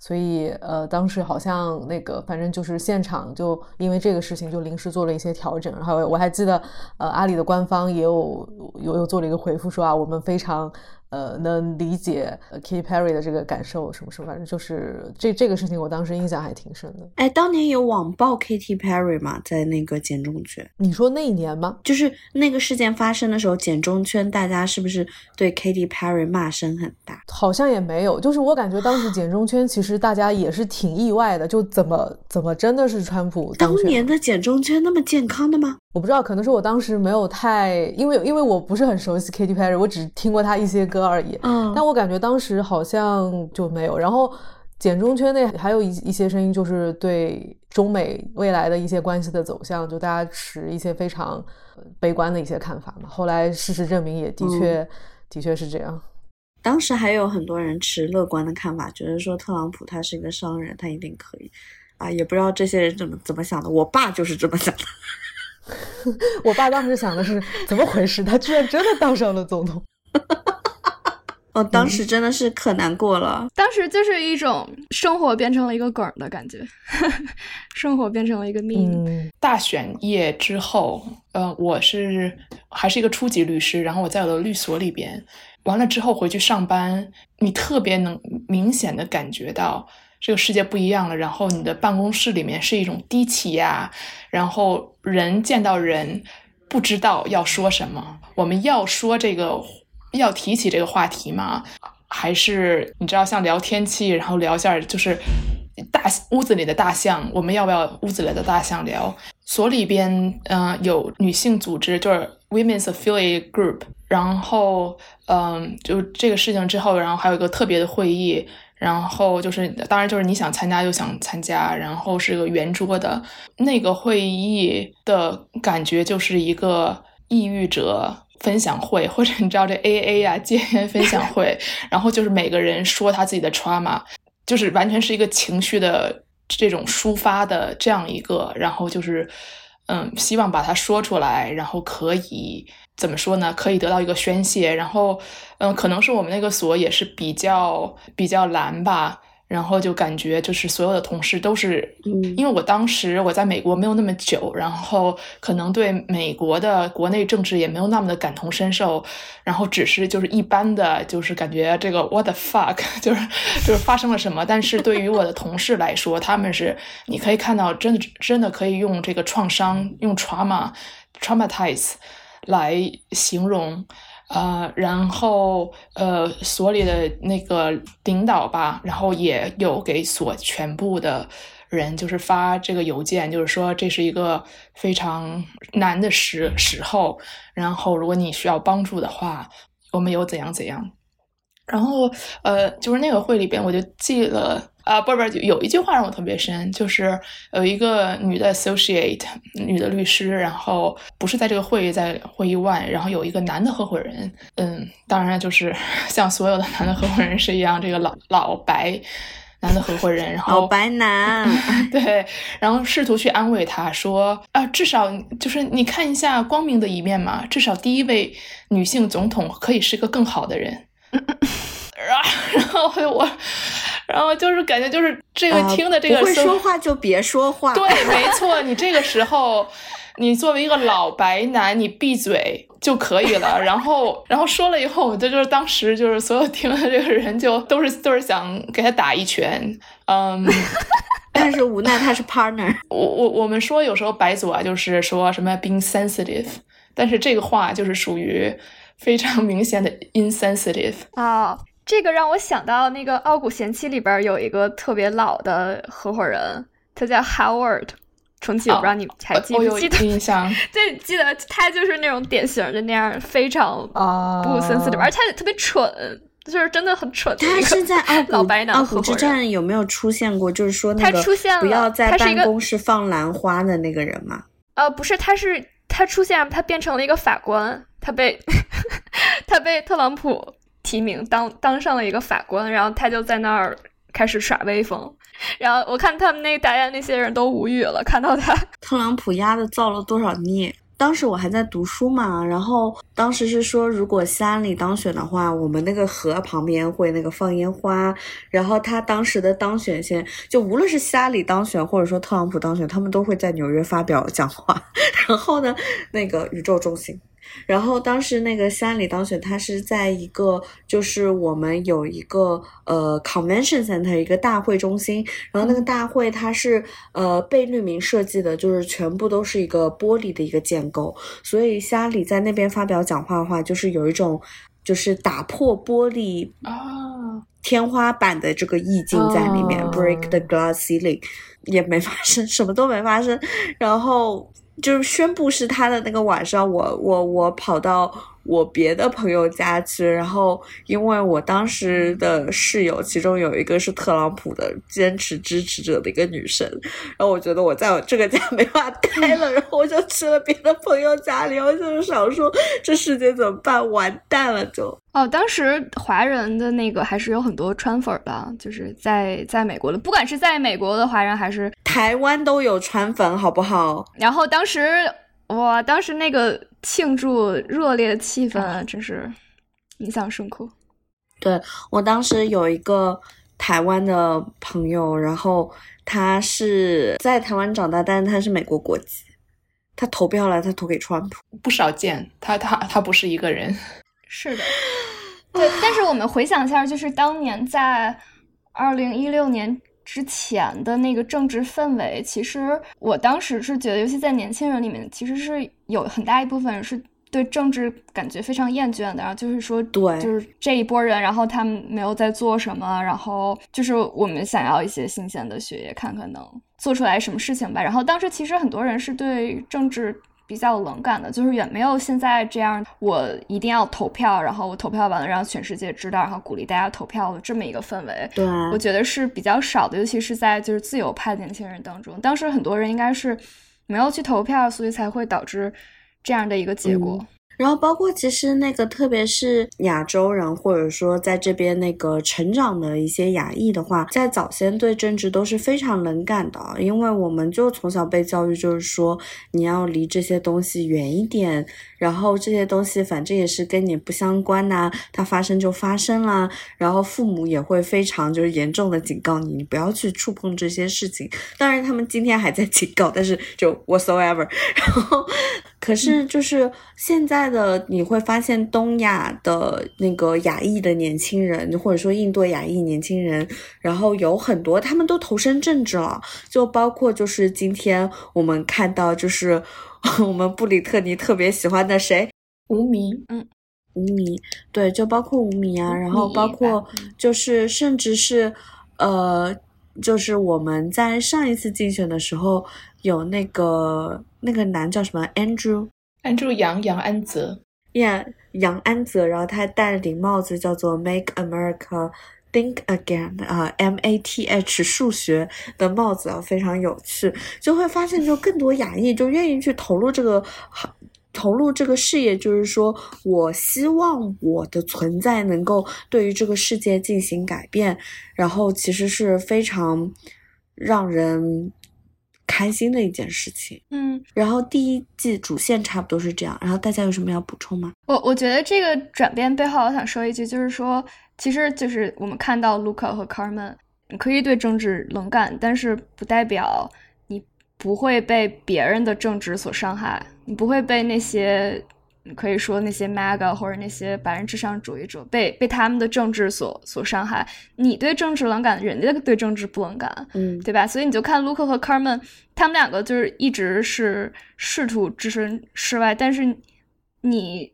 所以，呃，当时好像那个，反正就是现场就因为这个事情就临时做了一些调整。然后我还记得，呃，阿里的官方也有有有做了一个回复，说啊，我们非常。呃，能理解 Katy Perry 的这个感受，什么什么，反正就是这这个事情，我当时印象还挺深的。哎，当年有网暴 Katy Perry 吗？在那个简中圈？你说那一年吗？就是那个事件发生的时候，简中圈大家是不是对 Katy Perry 骂声很大？好像也没有，就是我感觉当时简中圈其实大家也是挺意外的，就怎么怎么真的是川普当年的简中圈那么健康的吗？我不知道，可能是我当时没有太，因为因为我不是很熟悉 Katy Perry，我只听过他一些歌而已。嗯，但我感觉当时好像就没有。然后简中圈内还有一一些声音，就是对中美未来的一些关系的走向，就大家持一些非常悲观的一些看法嘛。后来事实证明，也的确的确是这样。当时还有很多人持乐观的看法，觉得说特朗普他是一个商人，他一定可以。啊，也不知道这些人怎么怎么想的。我爸就是这么想的。我爸当时想的是怎么回事？他居然真的当上了总统。哦，当时真的是可难过了。当时就是一种生活变成了一个梗的感觉，生活变成了一个命。大选夜之后，呃，我是还是一个初级律师，然后我在我的律所里边，完了之后回去上班，你特别能明显的感觉到。这个世界不一样了，然后你的办公室里面是一种低气压，然后人见到人不知道要说什么。我们要说这个，要提起这个话题吗？还是你知道像聊天气，然后聊一下就是大屋子里的大象，我们要不要屋子里的大象聊？所里边嗯有女性组织，就是 Women's Affiliate Group，然后嗯就这个事情之后，然后还有一个特别的会议。然后就是，当然就是你想参加就想参加，然后是个圆桌的那个会议的感觉，就是一个抑郁者分享会，或者你知道这 A A 呀戒烟分享会，然后就是每个人说他自己的 trauma，就是完全是一个情绪的这种抒发的这样一个，然后就是嗯，希望把它说出来，然后可以。怎么说呢？可以得到一个宣泄，然后，嗯，可能是我们那个所也是比较比较难吧，然后就感觉就是所有的同事都是，嗯，因为我当时我在美国没有那么久，然后可能对美国的国内政治也没有那么的感同身受，然后只是就是一般的就是感觉这个 what the fuck 就是就是发生了什么，但是对于我的同事来说，他们是你可以看到真的真的可以用这个创伤用 trauma traumatize。来形容，呃，然后呃，所里的那个领导吧，然后也有给所全部的人，就是发这个邮件，就是说这是一个非常难的时时候，然后如果你需要帮助的话，我们有怎样怎样。然后呃，就是那个会里边，我就记了。啊，不不，有一句话让我特别深，就是有一个女的 associate，女的律师，然后不是在这个会议，在会议外，然后有一个男的合伙人，嗯，当然就是 像所有的男的合伙人是一样，这个老老白男的合伙人，然后老白男，对，然后试图去安慰他说，啊，至少就是你看一下光明的一面嘛，至少第一位女性总统可以是个更好的人，然后我。然后就是感觉就是这个听的这个不会说话就别说话，对，没 错，你这个时候，你作为一个老白男，你闭嘴就可以了。然后，然后说了以后，我就就是当时就是所有听的这个人就都是都是想给他打一拳，嗯，但是无奈他是 partner。我我我们说有时候白左啊，就是说什么 being sensitive，但是这个话就是属于非常明显的 insensitive 啊。这个让我想到那个《傲骨贤妻》里边有一个特别老的合伙人，他叫 Howard 重启，我不知道你还记不记得？印象 对，记得他就是那种典型的那样，非常不 sensitive，而且他特别蠢，就是真的很蠢。他是在 《老白男合之战》有没有出现过？就是说那个不要在办公室放兰花的那个人吗？呃，不是，他是他出现，他变成了一个法官，他被 他被特朗普。提名当当上了一个法官，然后他就在那儿开始耍威风，然后我看他们那大家那些人都无语了，看到他 特朗普丫的造了多少孽。当时我还在读书嘛，然后当时是说，如果希拉里当选的话，我们那个河旁边会那个放烟花。然后他当时的当选线，就无论是希拉里当选，或者说特朗普当选，他们都会在纽约发表讲话。然后呢，那个宇宙中心。然后当时那个希拉里当选，他是在一个就是我们有一个呃 convention center 一个大会中心，然后那个大会它是呃被绿名设计的，就是全部都是一个玻璃的一个建构，所以希拉里在那边发表讲话的话，就是有一种就是打破玻璃啊天花板的这个意境在里面，break the glass ceiling 也没发生，什么都没发生，然后。就是宣布是他的那个晚上，我我我跑到我别的朋友家吃，然后因为我当时的室友其中有一个是特朗普的坚持支持者的一个女生，然后我觉得我在我这个家 没法待了，然后我就去了别的朋友家里，我就是想说这世界怎么办？完蛋了就。哦，当时华人的那个还是有很多川粉的，就是在在美国的，不管是在美国的华人还是台湾都有川粉，好不好？然后当时哇，当时那个庆祝热烈的气氛啊真是印象深刻。对我当时有一个台湾的朋友，然后他是在台湾长大，但是他是美国国籍，他投票了，他投给川普，不少见。他他他不是一个人。是的，对，但是我们回想一下，就是当年在二零一六年之前的那个政治氛围，其实我当时是觉得，尤其在年轻人里面，其实是有很大一部分人是对政治感觉非常厌倦的，然后就是说，对，就是这一波人，然后他们没有在做什么，然后就是我们想要一些新鲜的血液，看看能做出来什么事情吧。然后当时其实很多人是对政治。比较冷感的，就是远没有现在这样，我一定要投票，然后我投票完了让全世界知道，然后鼓励大家投票的这么一个氛围。对，我觉得是比较少的，尤其是在就是自由派年轻人当中，当时很多人应该是没有去投票，所以才会导致这样的一个结果。然后包括其实那个，特别是亚洲人，或者说在这边那个成长的一些亚裔的话，在早先对政治都是非常冷感的，因为我们就从小被教育，就是说你要离这些东西远一点，然后这些东西反正也是跟你不相关呐，它发生就发生啦，然后父母也会非常就是严重的警告你，你不要去触碰这些事情。当然他们今天还在警告，但是就 whatsoever，然后。可是，就是现在的你会发现，东亚的那个亚裔的年轻人，或者说印度亚裔年轻人，然后有很多他们都投身政治了，就包括就是今天我们看到，就是 我们布里特尼特别喜欢的谁，无名，嗯，无名，对，就包括无名啊，然后包括就是甚至是呃，就是我们在上一次竞选的时候。有那个那个男叫什么？Andrew，Andrew 杨杨安泽，Yeah，杨安泽，然后他还戴了顶帽子，叫做 Make America Think Again 啊，M A T H 数学的帽子啊，非常有趣，就会发现就更多亚裔就愿意去投入这个投入这个事业，就是说我希望我的存在能够对于这个世界进行改变，然后其实是非常让人。开心的一件事情，嗯，然后第一季主线差不多是这样，然后大家有什么要补充吗？我我觉得这个转变背后，我想说一句，就是说，其实就是我们看到 Luca 和 Carmen，你可以对政治冷感，但是不代表你不会被别人的政治所伤害，你不会被那些。可以说那些 MAGA 或者那些白人至上主义者被被他们的政治所所伤害，你对政治冷感，人家对政治不冷感，嗯，对吧？所以你就看 Luca 和 Carmen，他们两个就是一直是试图置身事外，但是你。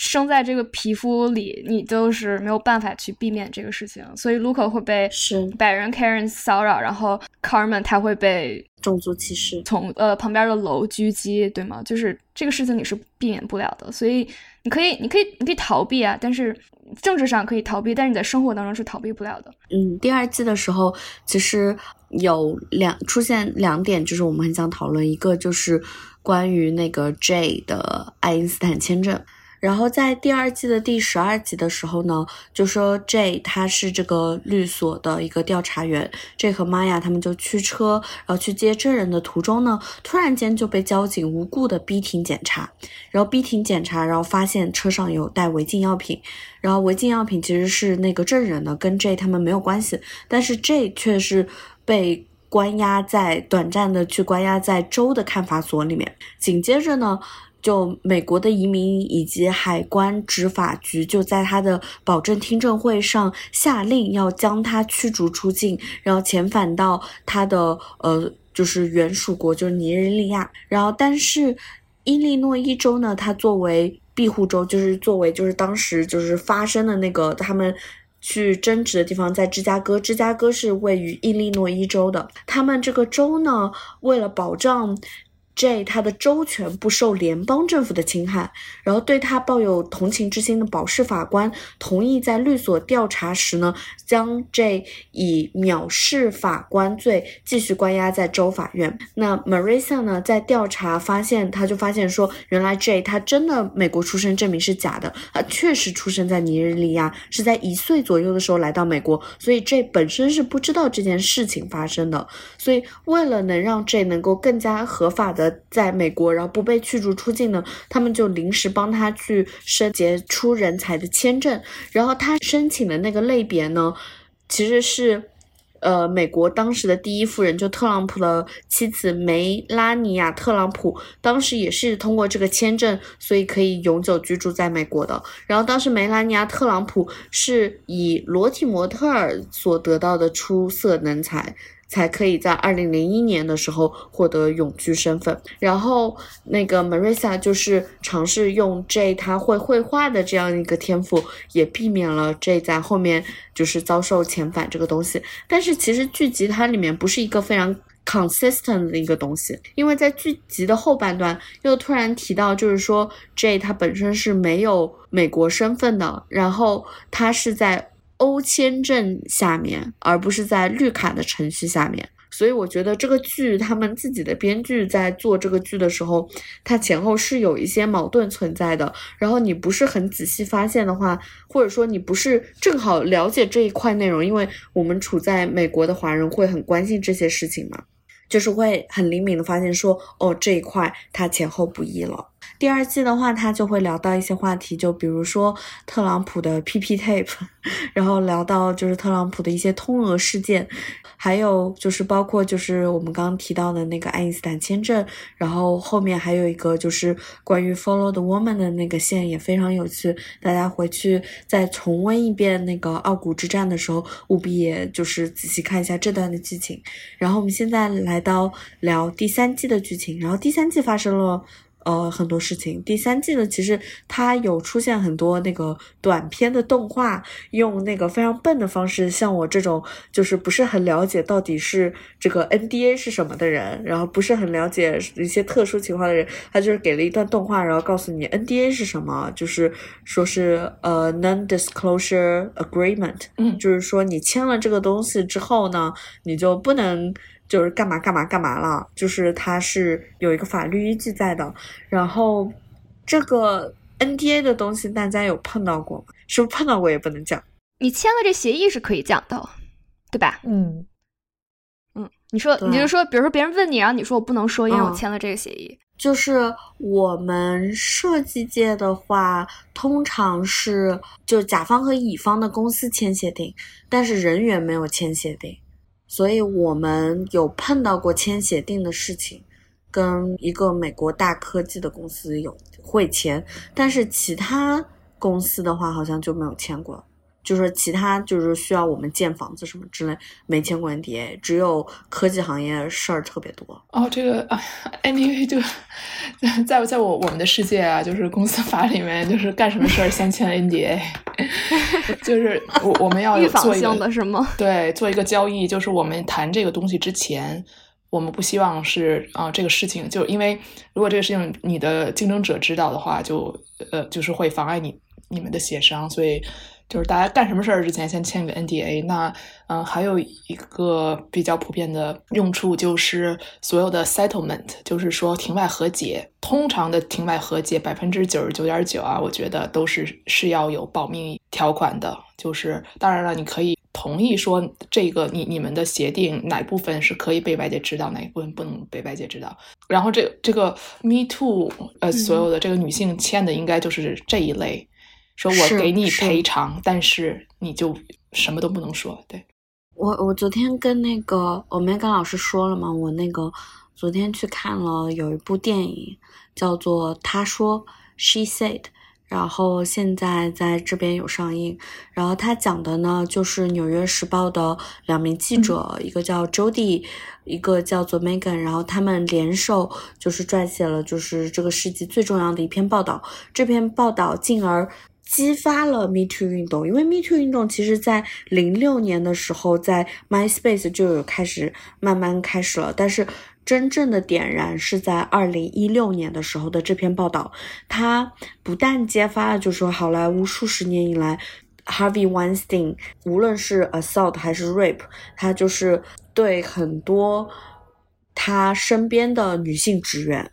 生在这个皮肤里，你就是没有办法去避免这个事情，所以 Luca 会被是白人 Karen 骚扰，然后 Carmen 他会被种族歧视，从呃旁边的楼狙击，对吗？就是这个事情你是避免不了的，所以你可以，你可以，你可以逃避啊，但是政治上可以逃避，但是你在生活当中是逃避不了的。嗯，第二季的时候其实有两出现两点，就是我们很想讨论，一个就是关于那个 J 的爱因斯坦签证。然后在第二季的第十二集的时候呢，就说 J 他是这个律所的一个调查员，J 和玛雅他们就驱车，然后去接证人的途中呢，突然间就被交警无故的逼停检查，然后逼停检查，然后发现车上有带违禁药品，然后违禁药品其实是那个证人的，跟 J 他们没有关系，但是 J 却是被关押在短暂的去关押在州的看法所里面，紧接着呢。就美国的移民以及海关执法局就在他的保证听证会上下令要将他驱逐出境，然后遣返到他的呃就是原属国就是尼日利亚。然后但是伊利诺伊州呢，它作为庇护州，就是作为就是当时就是发生的那个他们去争执的地方在芝加哥，芝加哥是位于伊利诺伊州的。他们这个州呢，为了保障。J 他的州权不受联邦政府的侵害，然后对他抱有同情之心的保释法官同意在律所调查时呢，将 J 以藐视法官罪继续关押在州法院。那 Marissa 呢，在调查发现，他就发现说，原来 J 他真的美国出生证明是假的，他确实出生在尼日利亚，是在一岁左右的时候来到美国，所以 J 本身是不知道这件事情发生的。所以为了能让 J 能够更加合法的。在美国，然后不被驱逐出境呢，他们就临时帮他去申杰出人才的签证。然后他申请的那个类别呢，其实是，呃，美国当时的第一夫人就特朗普的妻子梅拉尼亚·特朗普，当时也是通过这个签证，所以可以永久居住在美国的。然后当时梅拉尼亚·特朗普是以裸体模特儿所得到的出色人才。才可以在二零零一年的时候获得永居身份。然后那个 Marissa 就是尝试用 J 他会绘画的这样一个天赋，也避免了 J 在后面就是遭受遣返这个东西。但是其实剧集它里面不是一个非常 consistent 的一个东西，因为在剧集的后半段又突然提到，就是说 J 他本身是没有美国身份的，然后他是在。欧签证下面，而不是在绿卡的程序下面，所以我觉得这个剧他们自己的编剧在做这个剧的时候，它前后是有一些矛盾存在的。然后你不是很仔细发现的话，或者说你不是正好了解这一块内容，因为我们处在美国的华人会很关心这些事情嘛，就是会很灵敏的发现说，哦这一块它前后不一了。第二季的话，他就会聊到一些话题，就比如说特朗普的 PP tape，然后聊到就是特朗普的一些通俄事件，还有就是包括就是我们刚刚提到的那个爱因斯坦签证，然后后面还有一个就是关于 Follow the Woman 的那个线也非常有趣，大家回去再重温一遍那个奥古之战的时候，务必也就是仔细看一下这段的剧情。然后我们现在来到聊第三季的剧情，然后第三季发生了。呃，很多事情。第三季呢，其实它有出现很多那个短片的动画，用那个非常笨的方式，像我这种就是不是很了解到底是这个 NDA 是什么的人，然后不是很了解一些特殊情况的人，他就是给了一段动画，然后告诉你 NDA 是什么，就是说是呃 Non-Disclosure Agreement，嗯，就是说你签了这个东西之后呢，你就不能。就是干嘛干嘛干嘛了，就是它是有一个法律依据在的。然后这个 NDA 的东西，大家有碰到过吗？是不是碰到过也不能讲？你签了这协议是可以讲的，对吧？嗯嗯，你说，你就说，比如说别人问你，然后你说我不能说，因为我签了这个协议。就是我们设计界的话，通常是就甲方和乙方的公司签协定，但是人员没有签协定。所以我们有碰到过签协定的事情，跟一个美国大科技的公司有会签，但是其他公司的话好像就没有签过。就是其他就是需要我们建房子什么之类，没签过 NDA，只有科技行业事儿特别多。哦，这个啊，NDA 就在在我我们的世界啊，就是公司法里面，就是干什么事儿先签 NDA，就是我我们要预防性的是吗？对，做一个交易，就是我们谈这个东西之前，我们不希望是啊这个事情，就因为如果这个事情你的竞争者知道的话，就呃就是会妨碍你你们的协商，所以。就是大家干什么事儿之前先签个 NDA，那嗯，还有一个比较普遍的用处就是所有的 settlement，就是说庭外和解。通常的庭外和解百分之九十九点九啊，我觉得都是是要有保密条款的。就是当然了，你可以同意说这个你你们的协定哪部分是可以被外界知道，哪一部分不能被外界知道。然后这这个 Me Too，呃，所有的这个女性签的应该就是这一类。说我给你赔偿，但是你就什么都不能说。对我，我昨天跟那个我没跟老师说了嘛？我那个昨天去看了有一部电影，叫做《他说》（She Said），然后现在在这边有上映。然后他讲的呢，就是《纽约时报》的两名记者，一个叫 Jody，一个叫做 Megan，然后他们联手就是撰写了就是这个世纪最重要的一篇报道。这篇报道进而。激发了 Me Too 运动，因为 Me Too 运动其实在零六年的时候，在 MySpace 就有开始慢慢开始了，但是真正的点燃是在二零一六年的时候的这篇报道，它不但揭发了，就是说好莱坞数十年以来，Harvey Weinstein 无论是 assault 还是 rape，他就是对很多他身边的女性职员。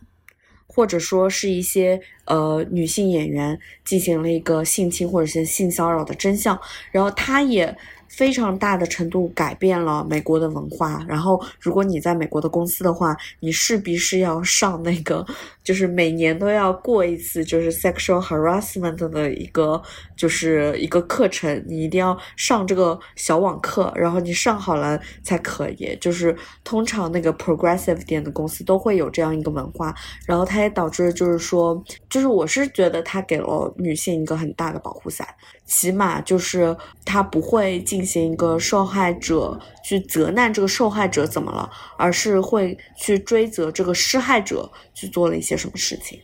或者说是一些呃女性演员进行了一个性侵或者是性骚扰的真相，然后他也。非常大的程度改变了美国的文化。然后，如果你在美国的公司的话，你势必是要上那个，就是每年都要过一次，就是 sexual harassment 的一个，就是一个课程。你一定要上这个小网课，然后你上好了才可以。就是通常那个 progressive 点的公司都会有这样一个文化。然后它也导致，就是说，就是我是觉得它给了女性一个很大的保护伞。起码就是他不会进行一个受害者去责难这个受害者怎么了，而是会去追责这个施害者去做了一些什么事情。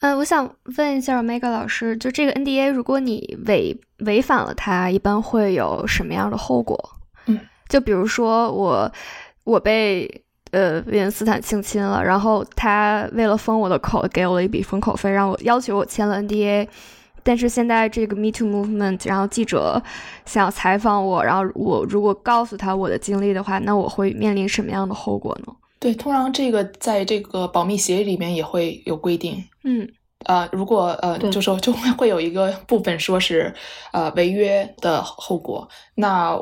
嗯，我想问一下 Mega 老师，就这个 NDA，如果你违违反了它，一般会有什么样的后果？嗯，就比如说我我被呃维恩斯坦性侵了，然后他为了封我的口，给我了一笔封口费，让我要求我签了 NDA。但是现在这个 Me Too Movement，然后记者想要采访我，然后我如果告诉他我的经历的话，那我会面临什么样的后果呢？对，通常这个在这个保密协议里面也会有规定。嗯，呃，如果呃，就说 就会会有一个部分说是呃违约的后果。那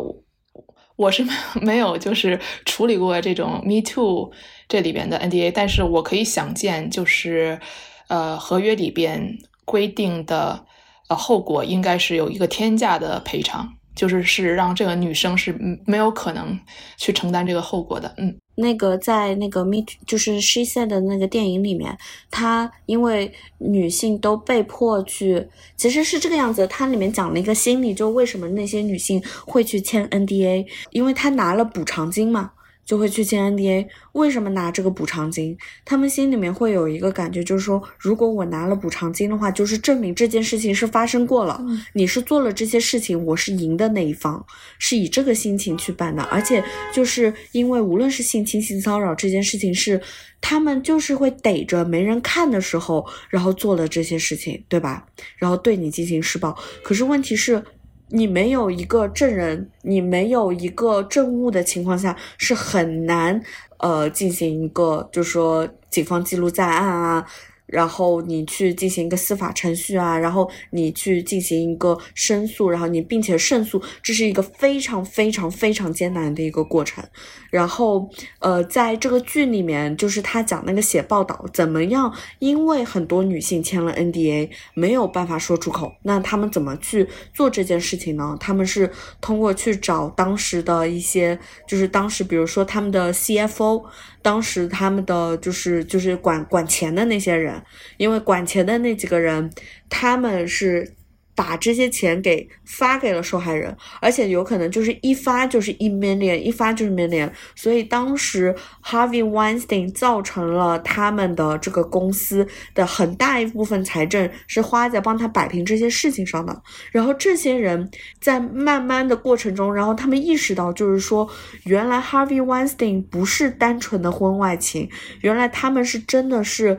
我是 没有就是处理过这种 Me Too 这里边的 NDA，但是我可以想见，就是呃合约里边规定的。后果应该是有一个天价的赔偿，就是是让这个女生是没有可能去承担这个后果的。嗯，那个在那个 Meet 就是 She Said 的那个电影里面，她因为女性都被迫去，其实是这个样子。它里面讲了一个心理，就为什么那些女性会去签 NDA，因为她拿了补偿金嘛。就会去签 NDA，为什么拿这个补偿金？他们心里面会有一个感觉，就是说，如果我拿了补偿金的话，就是证明这件事情是发生过了。你是做了这些事情，我是赢的那一方，是以这个心情去办的。而且就是因为无论是性侵、性骚扰这件事情，是他们就是会逮着没人看的时候，然后做了这些事情，对吧？然后对你进行施暴。可是问题是。你没有一个证人，你没有一个证物的情况下，是很难，呃，进行一个，就是说，警方记录在案啊。然后你去进行一个司法程序啊，然后你去进行一个申诉，然后你并且胜诉，这是一个非常非常非常艰难的一个过程。然后，呃，在这个剧里面，就是他讲那个写报道怎么样，因为很多女性签了 NDA 没有办法说出口，那他们怎么去做这件事情呢？他们是通过去找当时的一些，就是当时比如说他们的 CFO。当时他们的就是就是管管钱的那些人，因为管钱的那几个人，他们是。把这些钱给发给了受害人，而且有可能就是一发就是一 million，一发就是 million。所以当时 Harvey Weinstein 造成了他们的这个公司的很大一部分财政是花在帮他摆平这些事情上的。然后这些人在慢慢的过程中，然后他们意识到，就是说，原来 Harvey Weinstein 不是单纯的婚外情，原来他们是真的是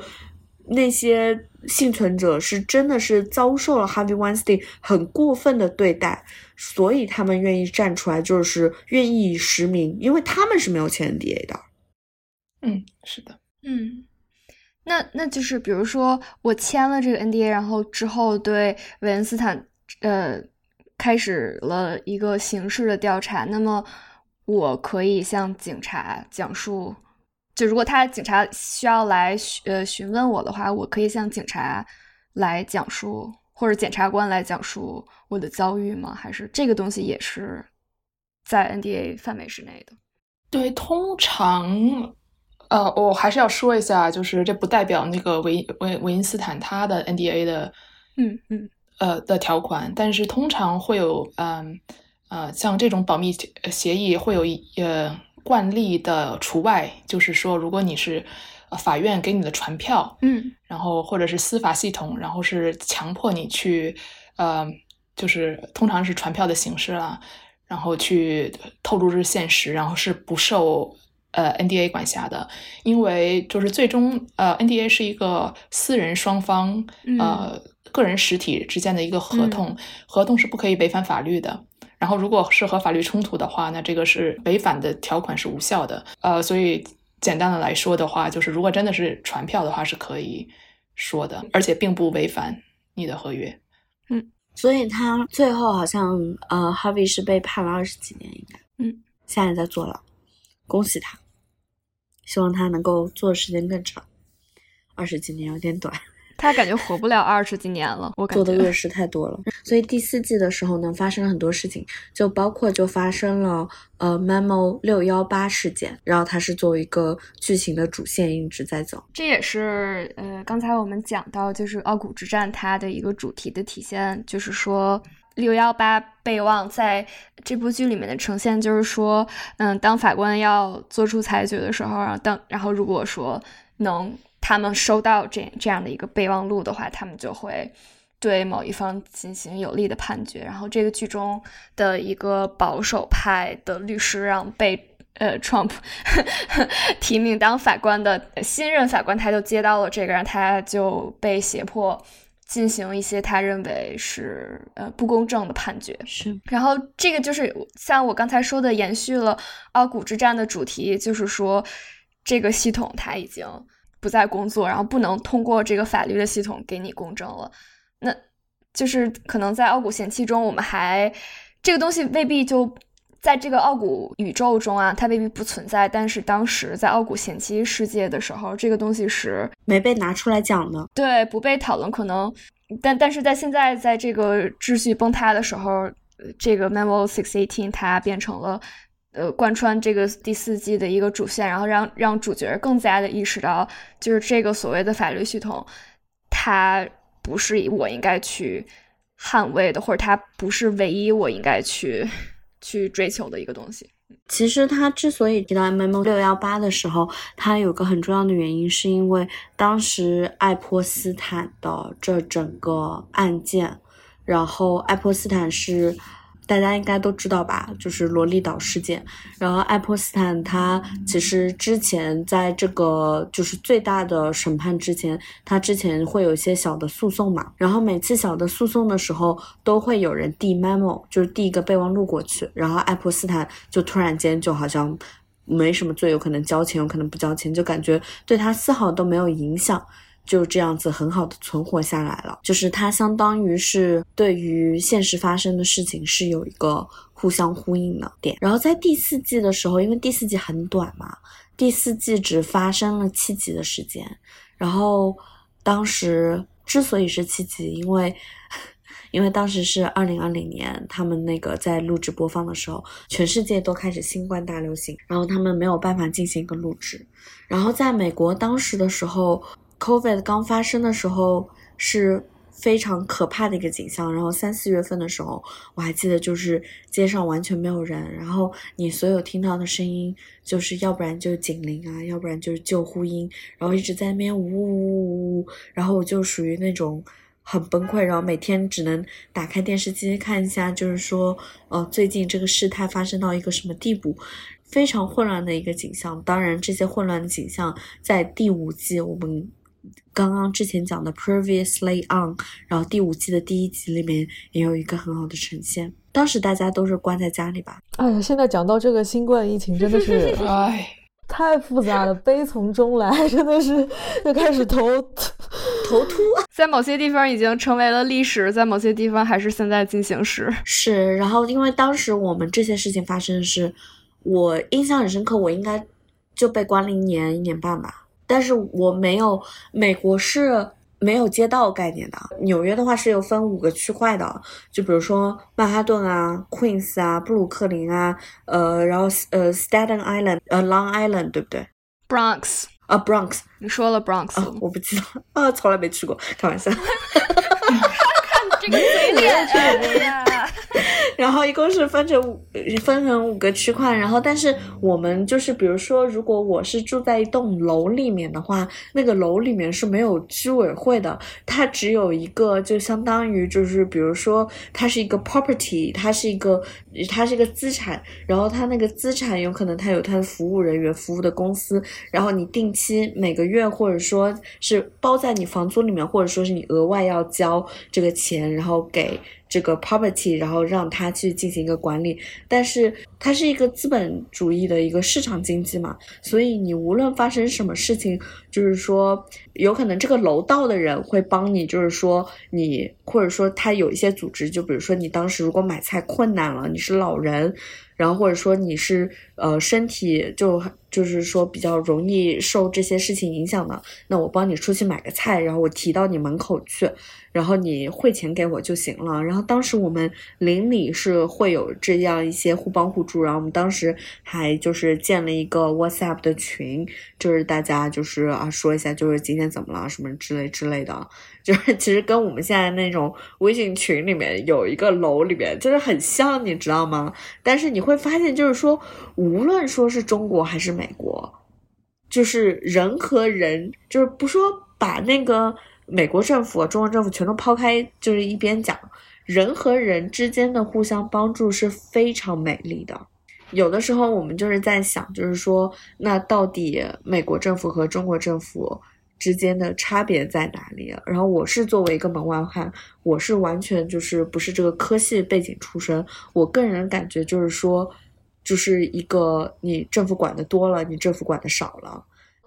那些。幸存者是真的是遭受了 Harvey Weinstein 很过分的对待，所以他们愿意站出来，就是愿意实名，因为他们是没有签 NDA 的。嗯，是的，嗯，那那就是比如说我签了这个 NDA，然后之后对韦恩斯坦呃开始了一个刑事的调查，那么我可以向警察讲述。就如果他警察需要来呃询问我的话，我可以向警察来讲述，或者检察官来讲述我的遭遇吗？还是这个东西也是在 NDA 范围之内的？对，通常呃，我还是要说一下，就是这不代表那个维维维因斯坦他的 NDA 的嗯嗯呃的条款，但是通常会有嗯呃像这种保密协议会有一呃。惯例的除外，就是说，如果你是法院给你的传票，嗯，然后或者是司法系统，然后是强迫你去，呃，就是通常是传票的形式啦，然后去透露是现实，然后是不受呃 NDA 管辖的，因为就是最终呃 NDA 是一个私人双方呃个人实体之间的一个合同，合同是不可以违反法律的。然后如果是和法律冲突的话，那这个是违反的条款是无效的。呃，所以简单的来说的话，就是如果真的是传票的话是可以说的，而且并不违反你的合约。嗯，所以他最后好像呃，Harvey 是被判了二十几年，应该嗯，现在在坐牢，恭喜他，希望他能够做的时间更长，二十几年有点短。他感觉活不了二十几年了，我感觉做的恶事太多了。所以第四季的时候呢，发生了很多事情，就包括就发生了呃 Memo 六幺八事件，然后它是作为一个剧情的主线一直在走。这也是呃刚才我们讲到就是傲骨之战它的一个主题的体现，就是说六幺八备忘在这部剧里面的呈现，就是说嗯，当法官要做出裁决的时候，然后当然后如果说能。他们收到这这样的一个备忘录的话，他们就会对某一方进行有利的判决。然后，这个剧中的一个保守派的律师让被呃 Trump 提名当法官的新任法官，他就接到了这个，然后他就被胁迫进行一些他认为是呃不公正的判决。是，然后这个就是像我刚才说的，延续了奥古之战的主题，就是说这个系统它已经。不再工作，然后不能通过这个法律的系统给你公证了，那就是可能在奥古贤妻中，我们还这个东西未必就在这个奥古宇宙中啊，它未必不存在。但是当时在奥古贤妻世界的时候，这个东西是没被拿出来讲的，对，不被讨论。可能，但但是在现在，在这个秩序崩塌的时候，这个 Memo Six Eighteen 它变成了。呃，贯穿这个第四季的一个主线，然后让让主角更加的意识到，就是这个所谓的法律系统，它不是我应该去捍卫的，或者它不是唯一我应该去去追求的一个东西。其实他之所以提到 M M 六幺八的时候，他有个很重要的原因，是因为当时爱泼斯坦的这整个案件，然后爱泼斯坦是。大家应该都知道吧，就是罗利岛事件。然后爱泼斯坦他其实之前在这个就是最大的审判之前，他之前会有一些小的诉讼嘛。然后每次小的诉讼的时候，都会有人递 memo，就是递一个备忘录过去。然后爱泼斯坦就突然间就好像没什么罪，有可能交钱，有可能不交钱，就感觉对他丝毫都没有影响。就这样子很好的存活下来了，就是它相当于是对于现实发生的事情是有一个互相呼应的点。然后在第四季的时候，因为第四季很短嘛，第四季只发生了七集的时间。然后当时之所以是七集，因为 因为当时是二零二零年，他们那个在录制播放的时候，全世界都开始新冠大流行，然后他们没有办法进行一个录制。然后在美国当时的时候。Covid 刚发生的时候是非常可怕的一个景象，然后三四月份的时候，我还记得就是街上完全没有人，然后你所有听到的声音就是要不然就是警铃啊，要不然就是救护音，然后一直在那边呜呜呜呜，然后我就属于那种很崩溃，然后每天只能打开电视机看一下，就是说呃最近这个事态发生到一个什么地步，非常混乱的一个景象。当然这些混乱的景象在第五季我们。刚刚之前讲的 previously on，然后第五季的第一集里面也有一个很好的呈现。当时大家都是关在家里吧？哎呀，现在讲到这个新冠疫情，真的是 哎，太复杂了，悲从中来，真的是就开始头 头秃。在某些地方已经成为了历史，在某些地方还是现在进行时。是，然后因为当时我们这些事情发生的是，我印象很深刻，我应该就被关了一年一年半吧。但是我没有，美国是没有街道概念的。纽约的话是有分五个区块的，就比如说曼哈顿啊、Queens 啊、布鲁克林啊，呃，然后呃，Staten Island，呃，Long Island，对不对？Bronx 啊，Bronx，你说了 Bronx，我不记得啊，从来没去过，开玩笑。看这个嘴脸呀！然后一共是分成五分成五个区块，然后但是我们就是比如说，如果我是住在一栋楼里面的话，那个楼里面是没有居委会的，它只有一个，就相当于就是比如说它是一个 property，它是一个它是一个资产，然后它那个资产有可能它有它的服务人员服务的公司，然后你定期每个月或者说是包在你房租里面，或者说是你额外要交这个钱，然后给。这个 property，然后让他去进行一个管理，但是它是一个资本主义的一个市场经济嘛，所以你无论发生什么事情，就是说有可能这个楼道的人会帮你，就是说你或者说他有一些组织，就比如说你当时如果买菜困难了，你是老人，然后或者说你是呃身体就就是说比较容易受这些事情影响的，那我帮你出去买个菜，然后我提到你门口去。然后你汇钱给我就行了。然后当时我们邻里是会有这样一些互帮互助。然后我们当时还就是建了一个 WhatsApp 的群，就是大家就是啊说一下，就是今天怎么了什么之类之类的。就是其实跟我们现在那种微信群里面有一个楼里面就是很像，你知道吗？但是你会发现，就是说无论说是中国还是美国，就是人和人，就是不说把那个。美国政府、中国政府全都抛开，就是一边讲，人和人之间的互相帮助是非常美丽的。有的时候我们就是在想，就是说，那到底美国政府和中国政府之间的差别在哪里？然后我是作为一个门外汉，我是完全就是不是这个科系背景出身，我个人感觉就是说，就是一个你政府管的多了，你政府管的少了。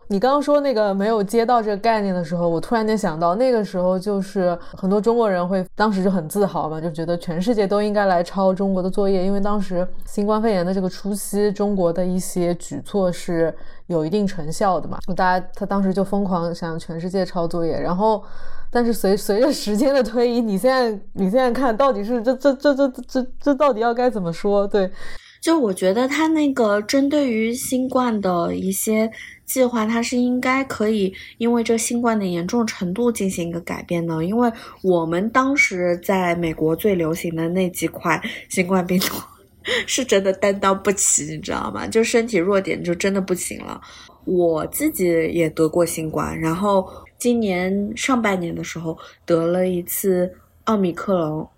你刚刚说那个没有接到这个概念的时候，我突然间想到，那个时候就是很多中国人会当时就很自豪嘛，就觉得全世界都应该来抄中国的作业，因为当时新冠肺炎的这个初期，中国的一些举措是有一定成效的嘛，大家他当时就疯狂想全世界抄作业，然后，但是随随着时间的推移，你现在你现在看到底是这这这这这这到底要该怎么说？对。就我觉得他那个针对于新冠的一些计划，它是应该可以因为这新冠的严重程度进行一个改变的。因为我们当时在美国最流行的那几款新冠病毒，是真的担当不起，你知道吗？就身体弱点就真的不行了。我自己也得过新冠，然后今年上半年的时候得了一次奥密克戎。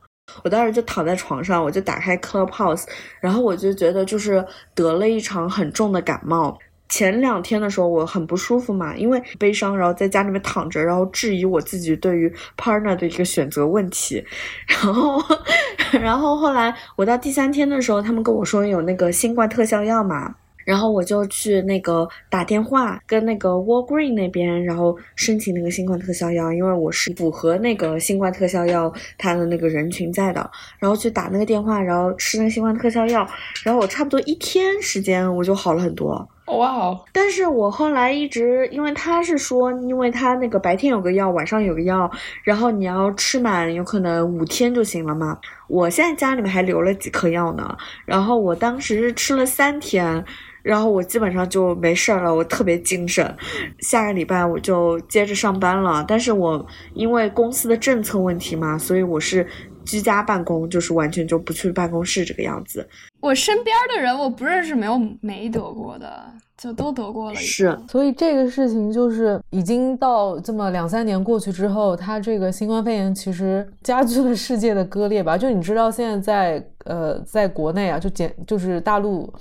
我当时就躺在床上，我就打开 Clubhouse，然后我就觉得就是得了一场很重的感冒。前两天的时候我很不舒服嘛，因为悲伤，然后在家里面躺着，然后质疑我自己对于 partner 的一个选择问题。然后，然后后来我到第三天的时候，他们跟我说有那个新冠特效药嘛。然后我就去那个打电话跟那个 Walgreen 那边，然后申请那个新冠特效药，因为我是符合那个新冠特效药它的那个人群在的。然后去打那个电话，然后吃那个新冠特效药，然后我差不多一天时间我就好了很多。哇哦！但是我后来一直，因为他是说，因为他那个白天有个药，晚上有个药，然后你要吃满，有可能五天就行了嘛。我现在家里面还留了几颗药呢，然后我当时是吃了三天。然后我基本上就没事儿了，我特别精神。下个礼拜我就接着上班了，但是我因为公司的政策问题嘛，所以我是居家办公，就是完全就不去办公室这个样子。我身边的人我不认识没有没得过的，就都得过了。是，所以这个事情就是已经到这么两三年过去之后，它这个新冠肺炎其实加剧了世界的割裂吧？就你知道现在在呃在国内啊，就简就是大陆。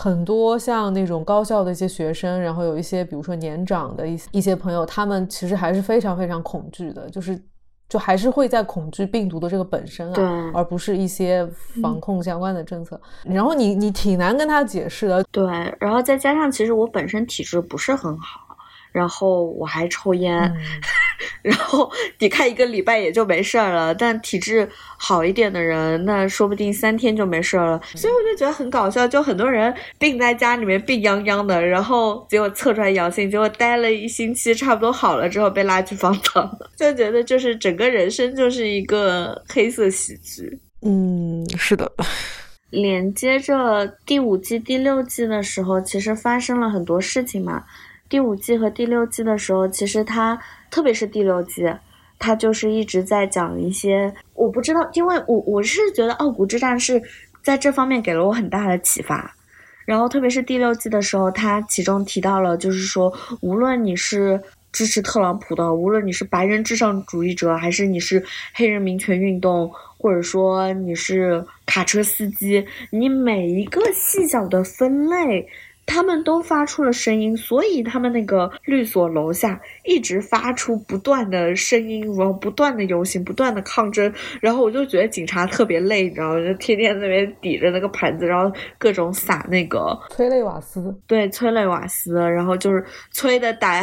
很多像那种高校的一些学生，然后有一些比如说年长的一一些朋友，他们其实还是非常非常恐惧的，就是就还是会在恐惧病毒的这个本身啊，而不是一些防控相关的政策。然后你你挺难跟他解释的，对。然后再加上其实我本身体质不是很好。然后我还抽烟，然后抵抗一个礼拜也就没事儿了。但体质好一点的人，那说不定三天就没事儿了。所以我就觉得很搞笑，就很多人病在家里面病殃殃的，然后结果测出来阳性，结果待了一星期差不多好了之后被拉去方舱，就觉得就是整个人生就是一个黑色喜剧。嗯，是的。连接着第五季、第六季的时候，其实发生了很多事情嘛。第五季和第六季的时候，其实它，特别是第六季，它就是一直在讲一些，我不知道，因为我我是觉得《傲骨之战》是在这方面给了我很大的启发。然后特别是第六季的时候，他其中提到了，就是说，无论你是支持特朗普的，无论你是白人至上主义者，还是你是黑人民权运动，或者说你是卡车司机，你每一个细小的分类。他们都发出了声音，所以他们那个律所楼下一直发出不断的声音，然后不断的游行，不断的抗争。然后我就觉得警察特别累，你知道吗？就天天那边抵着那个盘子，然后各种撒那个催泪瓦斯。对，催泪瓦斯，然后就是催的胆，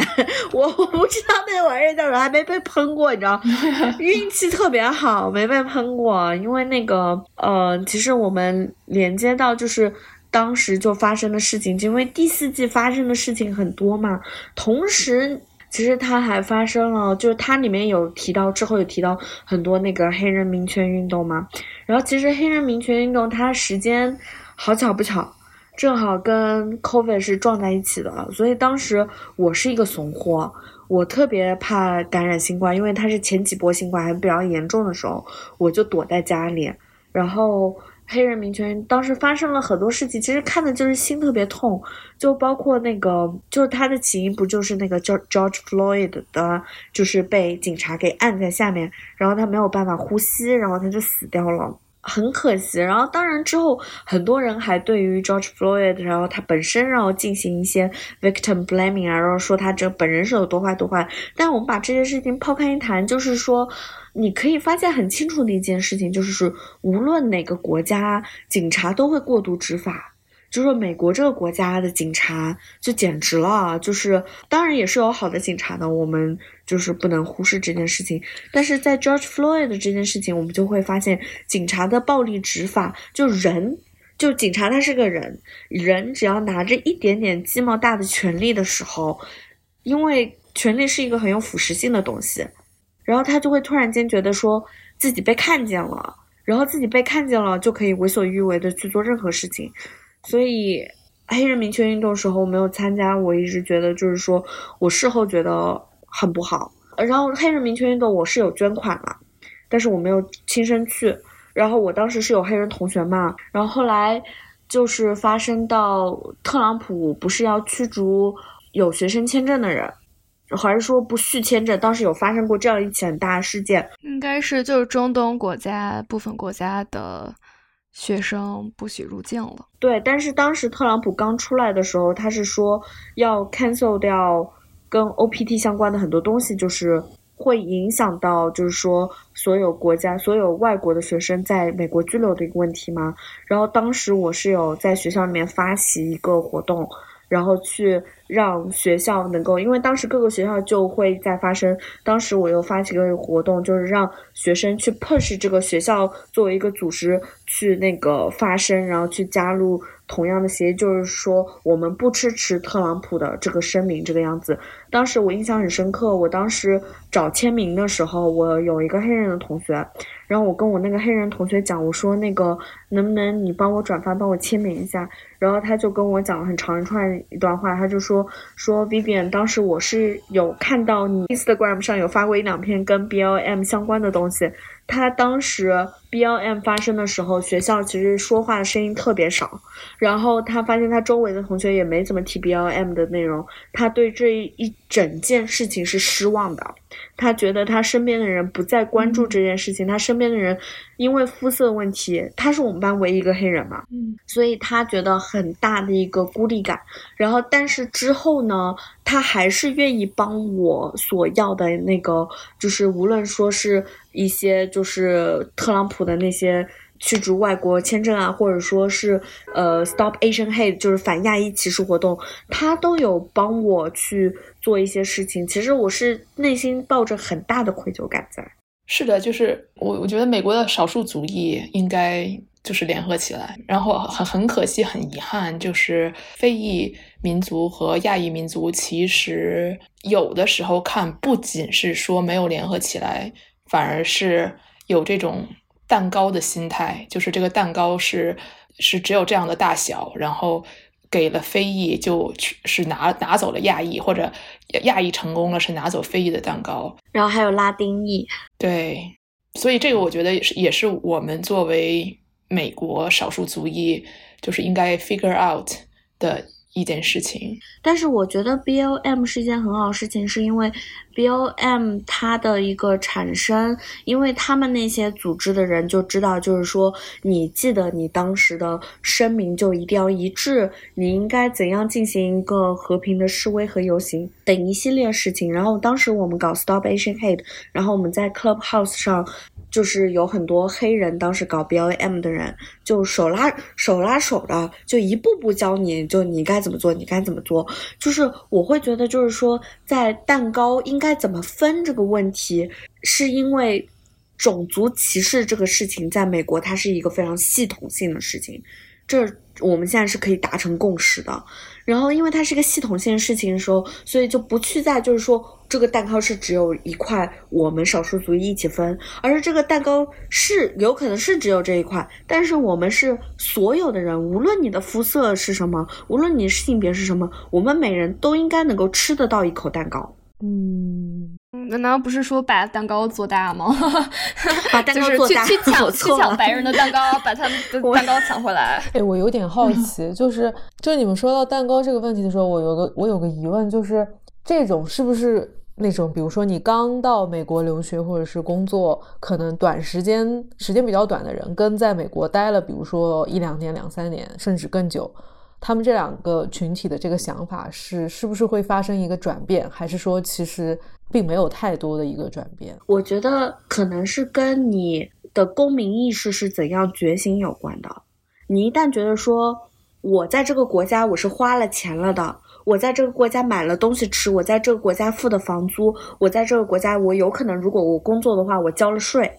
我我不知道那玩意儿叫什么，还没被喷过，你知道？运气特别好，没被喷过。因为那个呃，其实我们连接到就是。当时就发生的事情，因为第四季发生的事情很多嘛。同时，其实它还发生了，就是它里面有提到，之后有提到很多那个黑人民权运动嘛。然后，其实黑人民权运动它时间好巧不巧，正好跟 COVID 是撞在一起的。所以当时我是一个怂货，我特别怕感染新冠，因为它是前几波新冠还比较严重的时候，我就躲在家里，然后。黑人民权当时发生了很多事情，其实看的就是心特别痛，就包括那个，就是他的起因不就是那个 George Floyd 的，就是被警察给按在下面，然后他没有办法呼吸，然后他就死掉了，很可惜。然后当然之后很多人还对于 George Floyd，然后他本身然后进行一些 victim blaming 啊，然后说他这本人是有多坏多坏。但我们把这些事情抛开一谈，就是说。你可以发现很清楚的一件事情，就是无论哪个国家警察都会过度执法。就是，美国这个国家的警察就简直了，就是当然也是有好的警察的，我们就是不能忽视这件事情。但是在 George Floyd 的这件事情，我们就会发现警察的暴力执法，就人就警察他是个人，人只要拿着一点点鸡毛大的权利的时候，因为权力是一个很有腐蚀性的东西。然后他就会突然间觉得说自己被看见了，然后自己被看见了就可以为所欲为的去做任何事情。所以黑人民权运动时候没有参加，我一直觉得就是说我事后觉得很不好。然后黑人民权运动我是有捐款了，但是我没有亲身去。然后我当时是有黑人同学嘛，然后后来就是发生到特朗普不是要驱逐有学生签证的人。还是说不续签证？当时有发生过这样一起很大的事件，应该是就是中东国家部分国家的学生不许入境了。对，但是当时特朗普刚出来的时候，他是说要 cancel 掉跟 OPT 相关的很多东西，就是会影响到就是说所有国家所有外国的学生在美国居留的一个问题嘛。然后当时我是有在学校里面发起一个活动，然后去。让学校能够，因为当时各个学校就会在发生。当时我又发起一个活动，就是让学生去 push 这个学校作为一个组织去那个发声，然后去加入同样的协议，就是说我们不支持特朗普的这个声明这个样子。当时我印象很深刻，我当时找签名的时候，我有一个黑人的同学，然后我跟我那个黑人同学讲，我说那个能不能你帮我转发，帮我签名一下。然后他就跟我讲了很长一串一段话，他就说说 Vivian，当时我是有看到你 Instagram 上有发过一两篇跟 BLM 相关的东西。他当时 BLM 发生的时候，学校其实说话的声音特别少，然后他发现他周围的同学也没怎么提 BLM 的内容，他对这一整件事情是失望的。他觉得他身边的人不再关注这件事情，他身边的人因为肤色问题，他是我们班唯一一个黑人嘛，嗯，所以他觉得很大的一个孤立感。然后，但是之后呢，他还是愿意帮我所要的那个，就是无论说是一些就是特朗普的那些驱逐外国签证啊，或者说是呃 Stop Asian Hate，就是反亚裔歧视活动，他都有帮我去。做一些事情，其实我是内心抱着很大的愧疚感在。是的，就是我我觉得美国的少数族裔应该就是联合起来，然后很很可惜，很遗憾，就是非裔民族和亚裔民族其实有的时候看不仅是说没有联合起来，反而是有这种蛋糕的心态，就是这个蛋糕是是只有这样的大小，然后。给了非裔，就是拿拿走了亚裔，或者亚裔成功了是拿走非裔的蛋糕，然后还有拉丁裔。对，所以这个我觉得也是，也是我们作为美国少数族裔就是应该 figure out 的。一件事情，但是我觉得 B O M 是一件很好事情，是因为 B O M 它的一个产生，因为他们那些组织的人就知道，就是说你记得你当时的声明就一定要一致，你应该怎样进行一个和平的示威和游行等一系列事情。然后当时我们搞 Stop Asian Hate，然后我们在 Clubhouse 上。就是有很多黑人，当时搞 B L M 的人，就手拉手拉手的，就一步步教你，就你该怎么做，你该怎么做。就是我会觉得，就是说，在蛋糕应该怎么分这个问题，是因为种族歧视这个事情，在美国它是一个非常系统性的事情。这我们现在是可以达成共识的。然后，因为它是一个系统性事情的时候，所以就不去在就是说这个蛋糕是只有一块，我们少数族裔一起分，而是这个蛋糕是有可能是只有这一块，但是我们是所有的人，无论你的肤色是什么，无论你性别是什么，我们每人都应该能够吃得到一口蛋糕。嗯。难道不是说把蛋糕做大吗？把蛋糕做大，去 抢去抢白人的蛋糕，把他们 的蛋糕抢回来。哎，我有点好奇，就是就是你们说到蛋糕这个问题的时候，我有个我有个疑问，就是这种是不是那种，比如说你刚到美国留学或者是工作，可能短时间时间比较短的人，跟在美国待了，比如说一两年、两三年，甚至更久。他们这两个群体的这个想法是是不是会发生一个转变，还是说其实并没有太多的一个转变？我觉得可能是跟你的公民意识是怎样觉醒有关的。你一旦觉得说，我在这个国家我是花了钱了的，我在这个国家买了东西吃，我在这个国家付的房租，我在这个国家我有可能如果我工作的话，我交了税。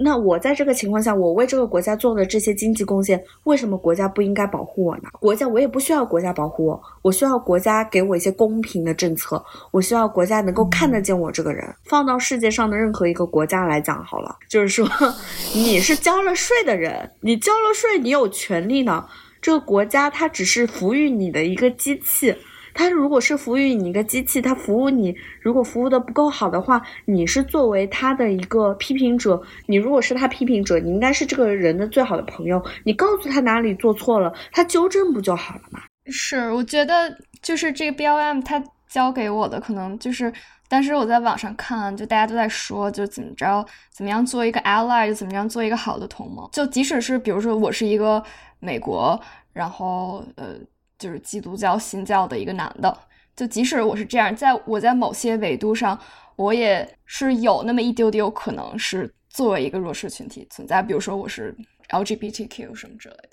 那我在这个情况下，我为这个国家做的这些经济贡献，为什么国家不应该保护我呢？国家我也不需要国家保护我，我需要国家给我一些公平的政策，我需要国家能够看得见我这个人。放到世界上的任何一个国家来讲好了，就是说，你是交了税的人，你交了税，你有权利呢。这个国家它只是服务你的一个机器。他如果是服务于你一个机器，他服务你，如果服务的不够好的话，你是作为他的一个批评者，你如果是他批评者，你应该是这个人的最好的朋友，你告诉他哪里做错了，他纠正不就好了吗？是，我觉得就是这个 B L M 他教给我的可能就是，但是我在网上看，就大家都在说，就怎么着，怎么样做一个 ally，就怎么样做一个好的同盟，就即使是比如说我是一个美国，然后呃。就是基督教新教的一个男的，就即使我是这样，在我在某些维度上，我也是有那么一丢丢可能是作为一个弱势群体存在。比如说我是 LGBTQ 什么之类的，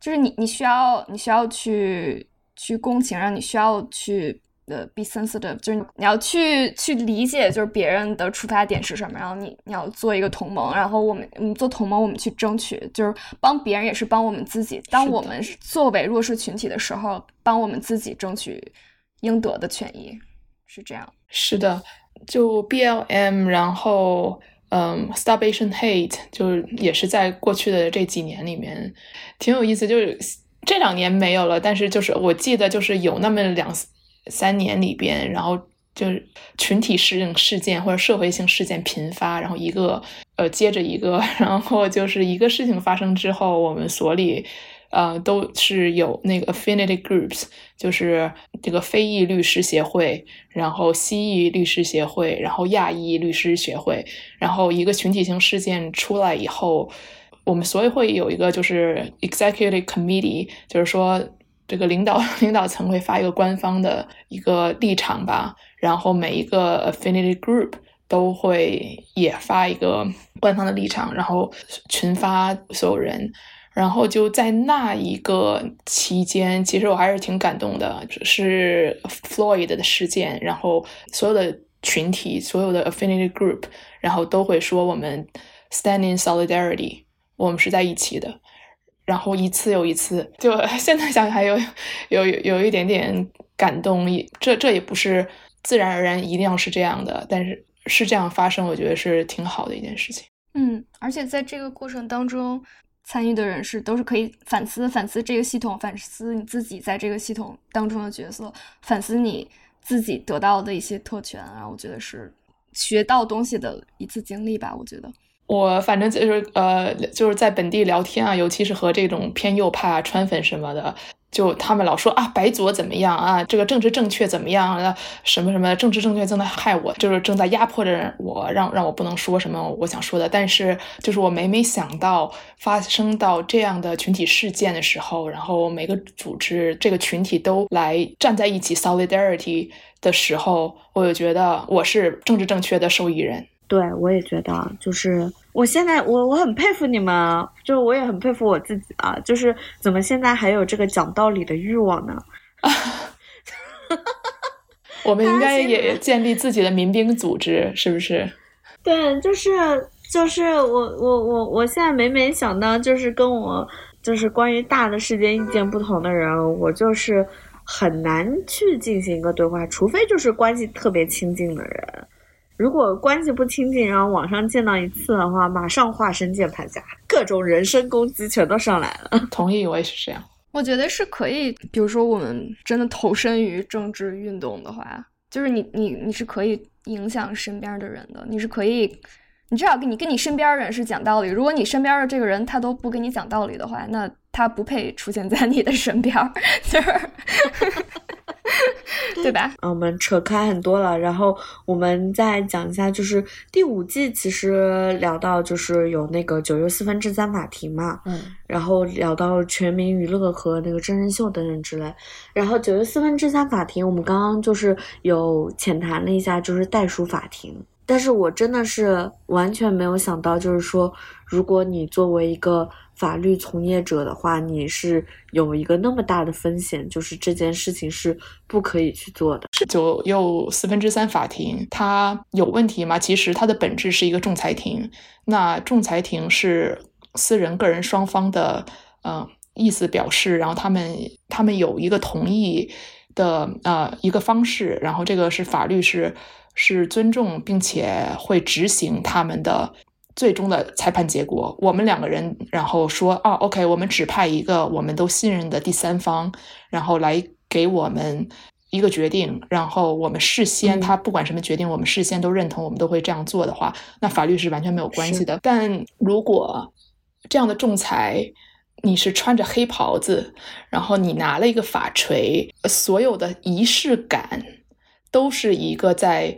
就是你你需要你需要去去共情，让你需要去。呃，be sensitive，就是你要去去理解，就是别人的出发点是什么，然后你你要做一个同盟，然后我们我们做同盟，我们去争取，就是帮别人也是帮我们自己。当我们作为弱势群体的时候，帮我们自己争取应得的权益，是这样。是的，就 BLM，然后嗯，Stop Asian Hate，就是也是在过去的这几年里面挺有意思，就是这两年没有了，但是就是我记得就是有那么两。三年里边，然后就是群体性事件或者社会性事件频发，然后一个呃接着一个，然后就是一个事情发生之后，我们所里呃都是有那个 affinity groups，就是这个非裔律师协会，然后西裔律师协会，然后亚裔律师协会，然后一个群体性事件出来以后，我们所以会有一个就是 executive committee，就是说。这个领导 领导层会发一个官方的一个立场吧，然后每一个 affinity group 都会也发一个官方的立场，然后群发所有人，然后就在那一个期间，其实我还是挺感动的，是 Floyd 的事件，然后所有的群体，所有的 affinity group，然后都会说我们 stand in solidarity，我们是在一起的。然后一次又一次，就 现在想想还有有有一点点感动。也这这也不是自然而然一定要是这样的，但是是这样发生，我觉得是挺好的一件事情。嗯，而且在这个过程当中，参与的人是都是可以反思反思这个系统，反思你自己在这个系统当中的角色，反思你自己得到的一些特权啊。我觉得是学到东西的一次经历吧。我觉得。我反正就是呃，就是在本地聊天啊，尤其是和这种偏右派啊、川粉什么的。就他们老说啊，白左怎么样啊？这个政治正确怎么样？啊？什么什么政治正确正在害我，就是正在压迫着我，让让我不能说什么我想说的。但是，就是我每每想到发生到这样的群体事件的时候，然后每个组织这个群体都来站在一起 solidarity 的时候，我就觉得我是政治正确的受益人。对，我也觉得，就是我现在我我很佩服你们，就我也很佩服我自己啊，就是怎么现在还有这个讲道理的欲望呢？我们应该也建立自己的民兵组织，是不是？对，就是就是我我我我现在每每想到，就是跟我就是关于大的世界意见不同的人，我就是很难去进行一个对话，除非就是关系特别亲近的人。如果关系不亲近，然后网上见到一次的话，马上化身键盘侠，各种人身攻击全都上来了。同意，我也是这样。我觉得是可以，比如说我们真的投身于政治运动的话，就是你你你是可以影响身边的人的，你是可以，你至少跟你跟你身边人是讲道理。如果你身边的这个人他都不跟你讲道理的话，那他不配出现在你的身边，就是。对吧？我们扯开很多了，然后我们再讲一下，就是第五季其实聊到就是有那个九又四分之三法庭嘛，嗯，然后聊到全民娱乐和那个真人秀等等之类，然后九又四分之三法庭，我们刚刚就是有浅谈了一下，就是袋鼠法庭，但是我真的是完全没有想到，就是说如果你作为一个。法律从业者的话，你是有一个那么大的风险，就是这件事情是不可以去做的。九又四分之三法庭它有问题吗？其实它的本质是一个仲裁庭。那仲裁庭是私人、个人双方的呃意思表示，然后他们他们有一个同意的呃一个方式，然后这个是法律是是尊重并且会执行他们的。最终的裁判结果，我们两个人然后说啊，OK，我们指派一个我们都信任的第三方，然后来给我们一个决定，然后我们事先他不管什么决定，我们事先都认同，我们都会这样做的话，那法律是完全没有关系的。但如果这样的仲裁，你是穿着黑袍子，然后你拿了一个法锤，所有的仪式感都是一个在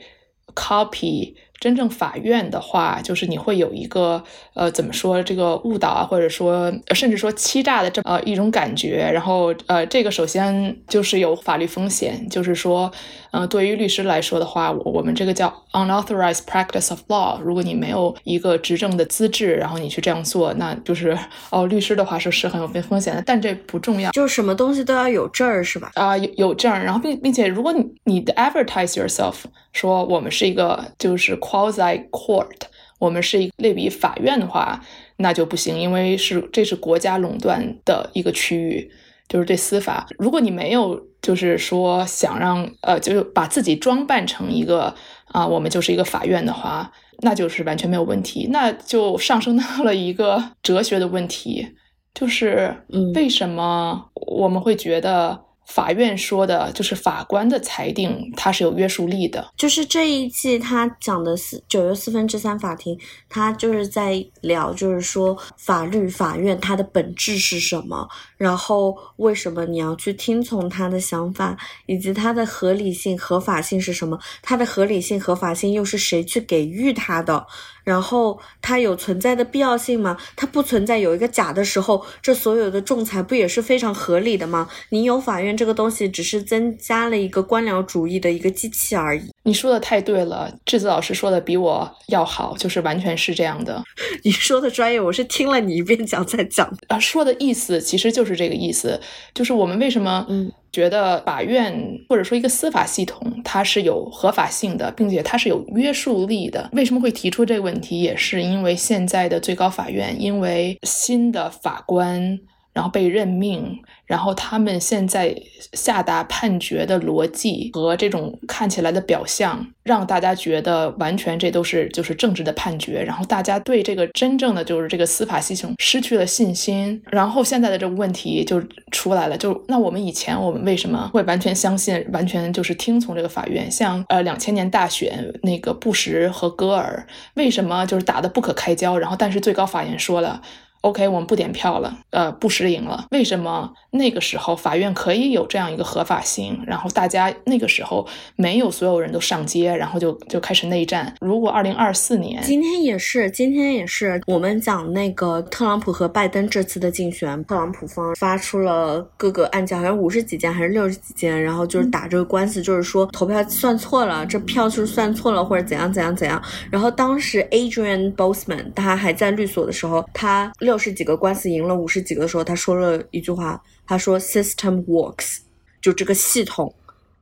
copy。真正法院的话，就是你会有一个呃，怎么说这个误导啊，或者说甚至说欺诈的这呃一种感觉。然后呃，这个首先就是有法律风险，就是说，嗯，对于律师来说的话，我们这个叫 unauthorized practice of law。如果你没有一个执政的资质，然后你去这样做，那就是哦，律师的话是是很有风风险的。但这不重要，就是什么东西都要有证儿是吧？啊，有有证儿，然后并并且如果你你的 advertise yourself。说我们是一个就是 quasi court，我们是一类比法院的话，那就不行，因为是这是国家垄断的一个区域，就是对司法。如果你没有就是说想让呃，就是把自己装扮成一个啊，我们就是一个法院的话，那就是完全没有问题。那就上升到了一个哲学的问题，就是为什么我们会觉得？法院说的就是法官的裁定，它是有约束力的。就是这一季他讲的四九又四分之三法庭，他就是在聊，就是说法律法院它的本质是什么，然后为什么你要去听从他的想法，以及他的合理性、合法性是什么？他的合理性、合法性又是谁去给予他的？然后它有存在的必要性吗？它不存在有一个假的时候，这所有的仲裁不也是非常合理的吗？你有法院这个东西，只是增加了一个官僚主义的一个机器而已。你说的太对了，智子老师说的比我要好，就是完全是这样的。你说的专业，我是听了你一遍讲再讲啊。说的意思其实就是这个意思，就是我们为什么嗯觉得法院或者说一个司法系统它是有合法性的，并且它是有约束力的。为什么会提出这个问题，也是因为现在的最高法院因为新的法官。然后被任命，然后他们现在下达判决的逻辑和这种看起来的表象，让大家觉得完全这都是就是政治的判决，然后大家对这个真正的就是这个司法系统失去了信心，然后现在的这个问题就出来了，就那我们以前我们为什么会完全相信，完全就是听从这个法院？像呃两千年大选那个布什和戈尔，为什么就是打得不可开交？然后但是最高法院说了。OK，我们不点票了，呃，不实赢了。为什么那个时候法院可以有这样一个合法性？然后大家那个时候没有所有人都上街，然后就就开始内战。如果二零二四年，今天也是，今天也是，我们讲那个特朗普和拜登这次的竞选，特朗普方发出了各个案件，好像五十几件还是六十几件，然后就是打这个官司，就是说投票算错了，这票数算错了或者怎样怎样怎样。然后当时 Adrian Boseman 他还在律所的时候，他六。六十几个官司赢了五十几个的时候，他说了一句话，他说 “system works”，就这个系统，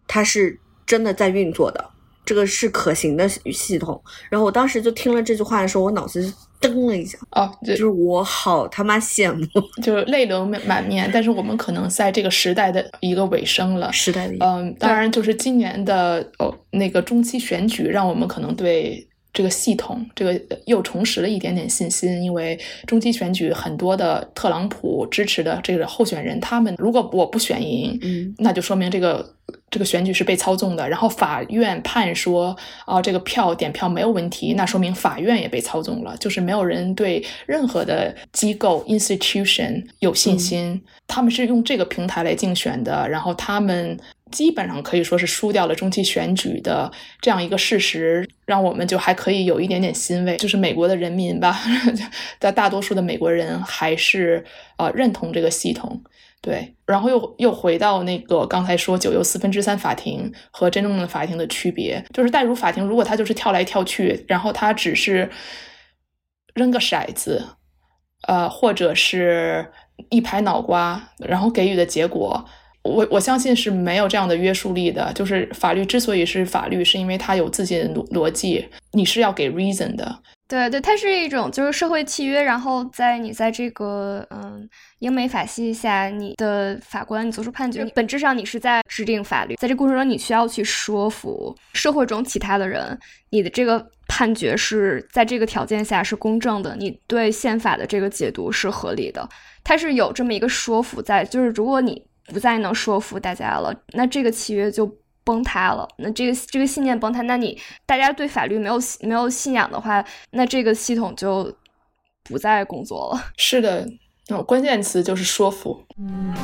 它是真的在运作的，这个是可行的系统。然后我当时就听了这句话的时候，我脑子噔了一下，哦，就是我好他妈羡慕，就是泪流满面。但是我们可能在这个时代的一个尾声了，时代的嗯，当然就是今年的哦那个中期选举，让我们可能对。这个系统，这个又重拾了一点点信心，因为中期选举很多的特朗普支持的这个候选人，他们如果我不选赢，嗯，那就说明这个这个选举是被操纵的。然后法院判说，啊，这个票点票没有问题，那说明法院也被操纵了，就是没有人对任何的机构 institution 有信心。他们是用这个平台来竞选的，然后他们。基本上可以说是输掉了中期选举的这样一个事实，让我们就还可以有一点点欣慰，就是美国的人民吧，在大多数的美国人还是呃认同这个系统，对，然后又又回到那个刚才说九又四分之三法庭和真正的法庭的区别，就是代入法庭，如果他就是跳来跳去，然后他只是扔个骰子，呃，或者是一拍脑瓜，然后给予的结果。我我相信是没有这样的约束力的。就是法律之所以是法律，是因为它有自己的逻逻辑，你是要给 reason 的。对对，它是一种就是社会契约。然后在你在这个嗯英美法系下，你的法官你做出判决，本质上你是在制定法律。在这过程中，你需要去说服社会中其他的人，你的这个判决是在这个条件下是公正的，你对宪法的这个解读是合理的。它是有这么一个说服在，就是如果你。不再能说服大家了，那这个契约就崩塌了。那这个这个信念崩塌，那你大家对法律没有没有信仰的话，那这个系统就不再工作了。是的，关键词就是说服。嗯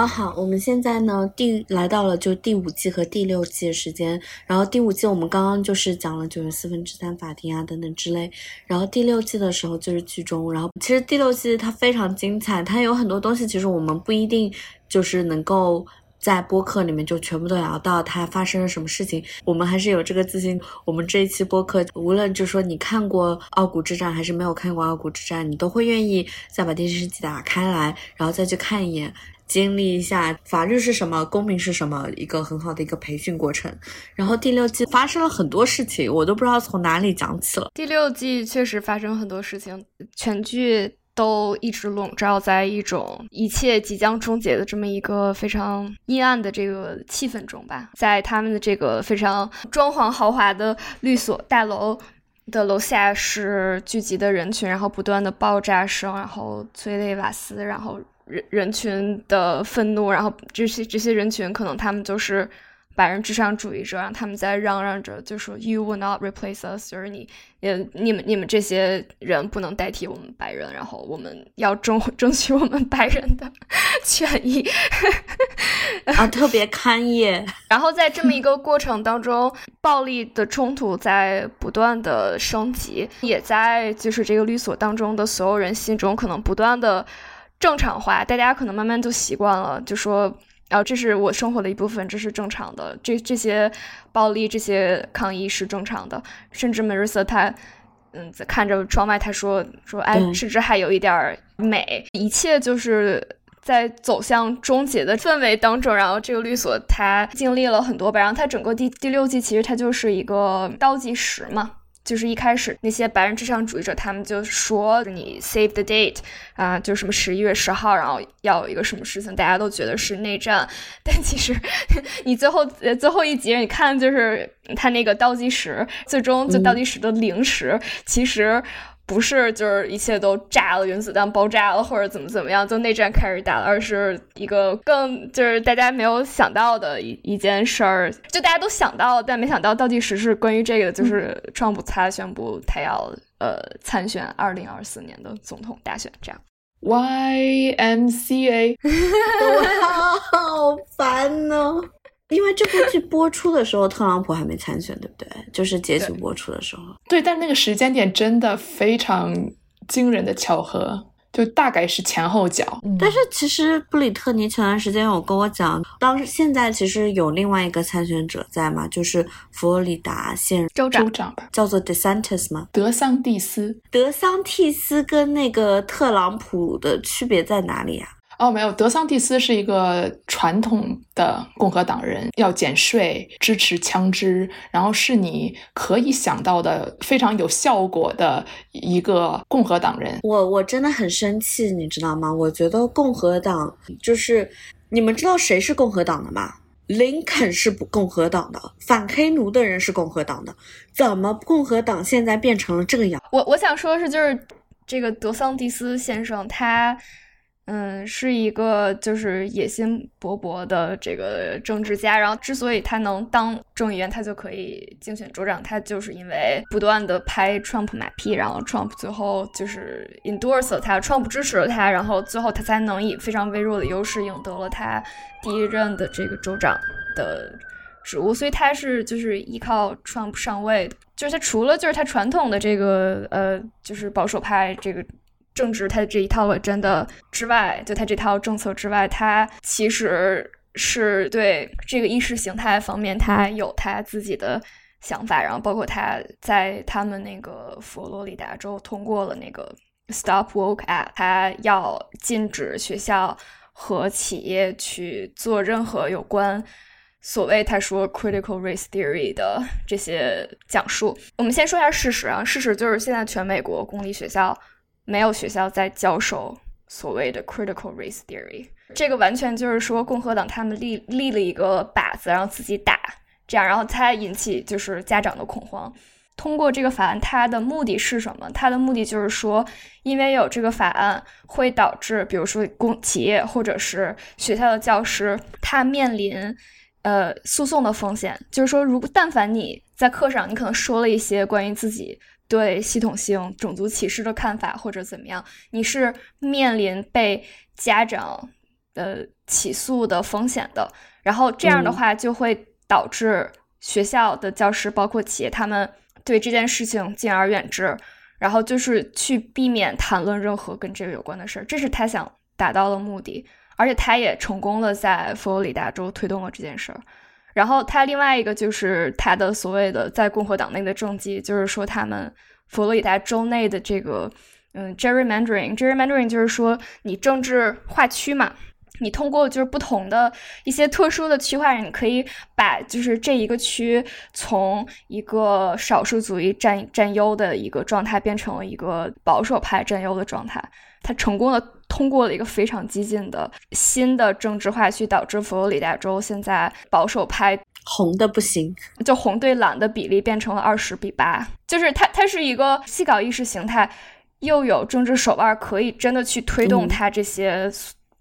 后好，我们现在呢，第来到了就第五季和第六季的时间。然后第五季我们刚刚就是讲了九十四分之三法庭啊等等之类。然后第六季的时候就是剧中。然后其实第六季它非常精彩，它有很多东西其实我们不一定就是能够在播客里面就全部都聊到它发生了什么事情。我们还是有这个自信，我们这一期播客无论就说你看过《傲骨之战》还是没有看过《傲骨之战》，你都会愿意再把电视机打开来，然后再去看一眼。经历一下法律是什么，公民是什么，一个很好的一个培训过程。然后第六季发生了很多事情，我都不知道从哪里讲起了。第六季确实发生很多事情，全剧都一直笼罩在一种一切即将终结的这么一个非常阴暗的这个气氛中吧。在他们的这个非常装潢豪华的律所大楼。的楼下是聚集的人群，然后不断的爆炸声，然后催泪瓦斯，然后人人群的愤怒，然后这些这些人群可能他们就是。白人至上主义者，让他们在嚷嚷着，就说 “You will not replace us”，就是你，呃，你们，你们这些人不能代替我们白人，然后我们要争 争取我们白人的 权益啊，特别堪业。然后在这么一个过程当中，暴力的冲突在不断的升级，也在就是这个律所当中的所有人心中可能不断的正常化，大家可能慢慢就习惯了，就说。然后这是我生活的一部分，这是正常的。这这些暴力、这些抗议是正常的。甚至 Marissa 他，嗯，在看着窗外，他说说，哎，甚至还有一点美。一切就是在走向终结的氛围当中。然后这个律所他经历了很多吧。然后他整个第第六季其实它就是一个倒计时嘛。就是一开始那些白人至上主义者，他们就说你 save the date 啊，就什么十一月十号，然后要有一个什么事情，大家都觉得是内战。但其实 你最后最后一集，你看就是他那个倒计时，最终就倒计时的零时，其实。不是，就是一切都炸了，原子弹爆炸了，或者怎么怎么样，就内战开始打了，而是一个更就是大家没有想到的一一件事儿，就大家都想到，但没想到倒计时是关于这个，就是川普他宣布他要呃参选二零二四年的总统大选，这样。Y M C A，哇，好烦呢。因为这部剧播出的时候，特朗普还没参选，对不对？就是结局播出的时候。对，但那个时间点真的非常惊人的巧合，就大概是前后脚。但是其实布里特尼前段时间有跟我讲，当时现在其实有另外一个参选者在嘛，就是佛罗里达县州长，州长吧，叫做 DeSantis 吗？德桑蒂斯。德桑蒂斯跟那个特朗普的区别在哪里啊？哦，没有，德桑蒂斯是一个传统的共和党人，要减税，支持枪支，然后是你可以想到的非常有效果的一个共和党人。我我真的很生气，你知道吗？我觉得共和党就是，你们知道谁是共和党的吗？林肯是共和党的，反黑奴的人是共和党的，怎么共和党现在变成了这个样？我我想说的是，就是这个德桑蒂斯先生他。嗯，是一个就是野心勃勃的这个政治家，然后之所以他能当众议员，他就可以竞选州长，他就是因为不断的拍 Trump 马屁，然后 Trump 最后就是 endorse 了他，Trump 支持了他，然后最后他才能以非常微弱的优势赢得了他第一任的这个州长的职务，所以他是就是依靠 Trump 上位的，就是他除了就是他传统的这个呃就是保守派这个。政治他的这一套真的之外，就他这套政策之外，他其实是对这个意识形态方面，他有他自己的想法。然后包括他在他们那个佛罗里达州通过了那个 Stop Woke Act，他要禁止学校和企业去做任何有关所谓他说 Critical Race Theory 的这些讲述。我们先说一下事实啊，事实就是现在全美国公立学校。没有学校在教授所谓的 critical race theory，这个完全就是说共和党他们立立了一个靶子，然后自己打，这样然后才引起就是家长的恐慌。通过这个法案，它的目的是什么？它的目的就是说，因为有这个法案，会导致比如说公企业或者是学校的教师，他面临呃诉讼的风险。就是说，如果但凡你在课上，你可能说了一些关于自己。对系统性种族歧视的看法，或者怎么样，你是面临被家长呃起诉的风险的。然后这样的话，就会导致学校的教师，包括企业，他们对这件事情敬而远之，然后就是去避免谈论任何跟这个有关的事儿。这是他想达到的目的，而且他也成功了，在佛罗里达州推动了这件事儿。然后他另外一个就是他的所谓的在共和党内的政绩，就是说他们佛罗里达州内的这个嗯 gerrymandering，gerrymandering 就是说你政治划区嘛，你通过就是不同的一些特殊的区划，你可以把就是这一个区从一个少数族裔占占优的一个状态变成了一个保守派占优的状态。他成功的通过了一个非常激进的新的政治化去，导致佛罗里达州现在保守派红的不行，就红对蓝的比例变成了二十比八。就是他，他是一个既搞意识形态，又有政治手腕，可以真的去推动他这些。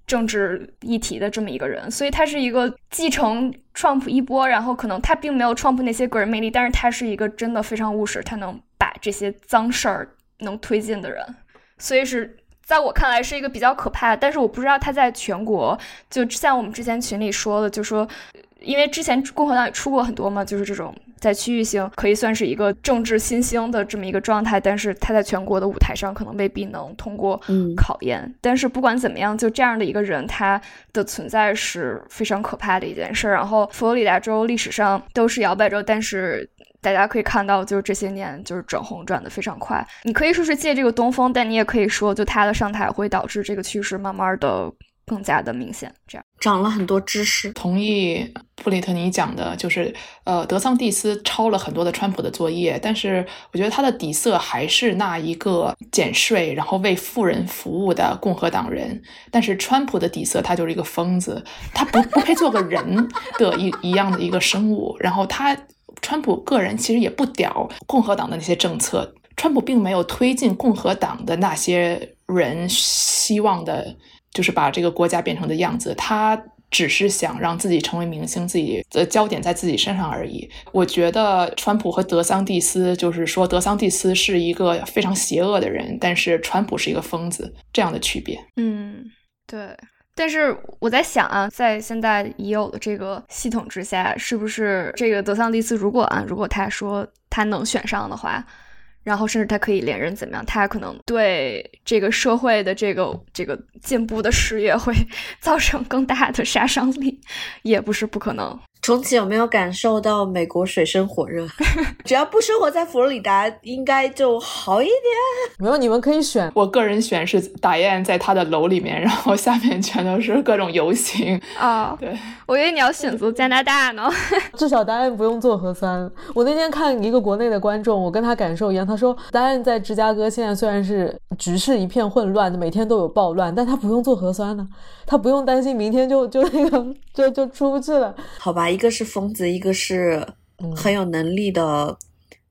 政治议题的这么一个人，所以他是一个继承 Trump 一波，然后可能他并没有 Trump 那些个人魅力，但是他是一个真的非常务实，他能把这些脏事儿能推进的人，所以是在我看来是一个比较可怕的。但是我不知道他在全国，就像我们之前群里说的，就说。因为之前共和党也出过很多嘛，就是这种在区域性可以算是一个政治新兴的这么一个状态，但是他在全国的舞台上可能未必能通过考验。但是不管怎么样，就这样的一个人，他的存在是非常可怕的一件事。然后佛罗里达州历史上都是摇摆州，但是大家可以看到，就是这些年就是转红转的非常快。你可以说是借这个东风，但你也可以说，就他的上台会导致这个趋势慢慢的。更加的明显，这样长了很多知识。同意布里特尼讲的，就是呃，德桑蒂斯抄了很多的川普的作业，但是我觉得他的底色还是那一个减税然后为富人服务的共和党人。但是川普的底色，他就是一个疯子，他不不配做个人的一一样的一个生物。然后他川普个人其实也不屌共和党的那些政策，川普并没有推进共和党的那些人希望的。就是把这个国家变成的样子，他只是想让自己成为明星，自己的焦点在自己身上而已。我觉得川普和德桑蒂斯，就是说德桑蒂斯是一个非常邪恶的人，但是川普是一个疯子，这样的区别。嗯，对。但是我在想啊，在现在已有的这个系统之下，是不是这个德桑蒂斯，如果啊，如果他说他能选上的话？然后甚至他可以连任，怎么样？他可能对这个社会的这个这个进步的事业会 造成更大的杀伤力，也不是不可能。重启有没有感受到美国水深火热？只要不生活在佛罗里达，应该就好一点。没有，你们可以选。我个人选是打雁在他的楼里面，然后下面全都是各种游行啊。对，我以为你要选择加拿大呢。至少答案不用做核酸。我那天看一个国内的观众，我跟他感受一样。他说，答案在芝加哥现在虽然是局势一片混乱，每天都有暴乱，但他不用做核酸呢，他不用担心明天就就那个就就出不去了。好吧。一个是疯子，一个是很有能力的、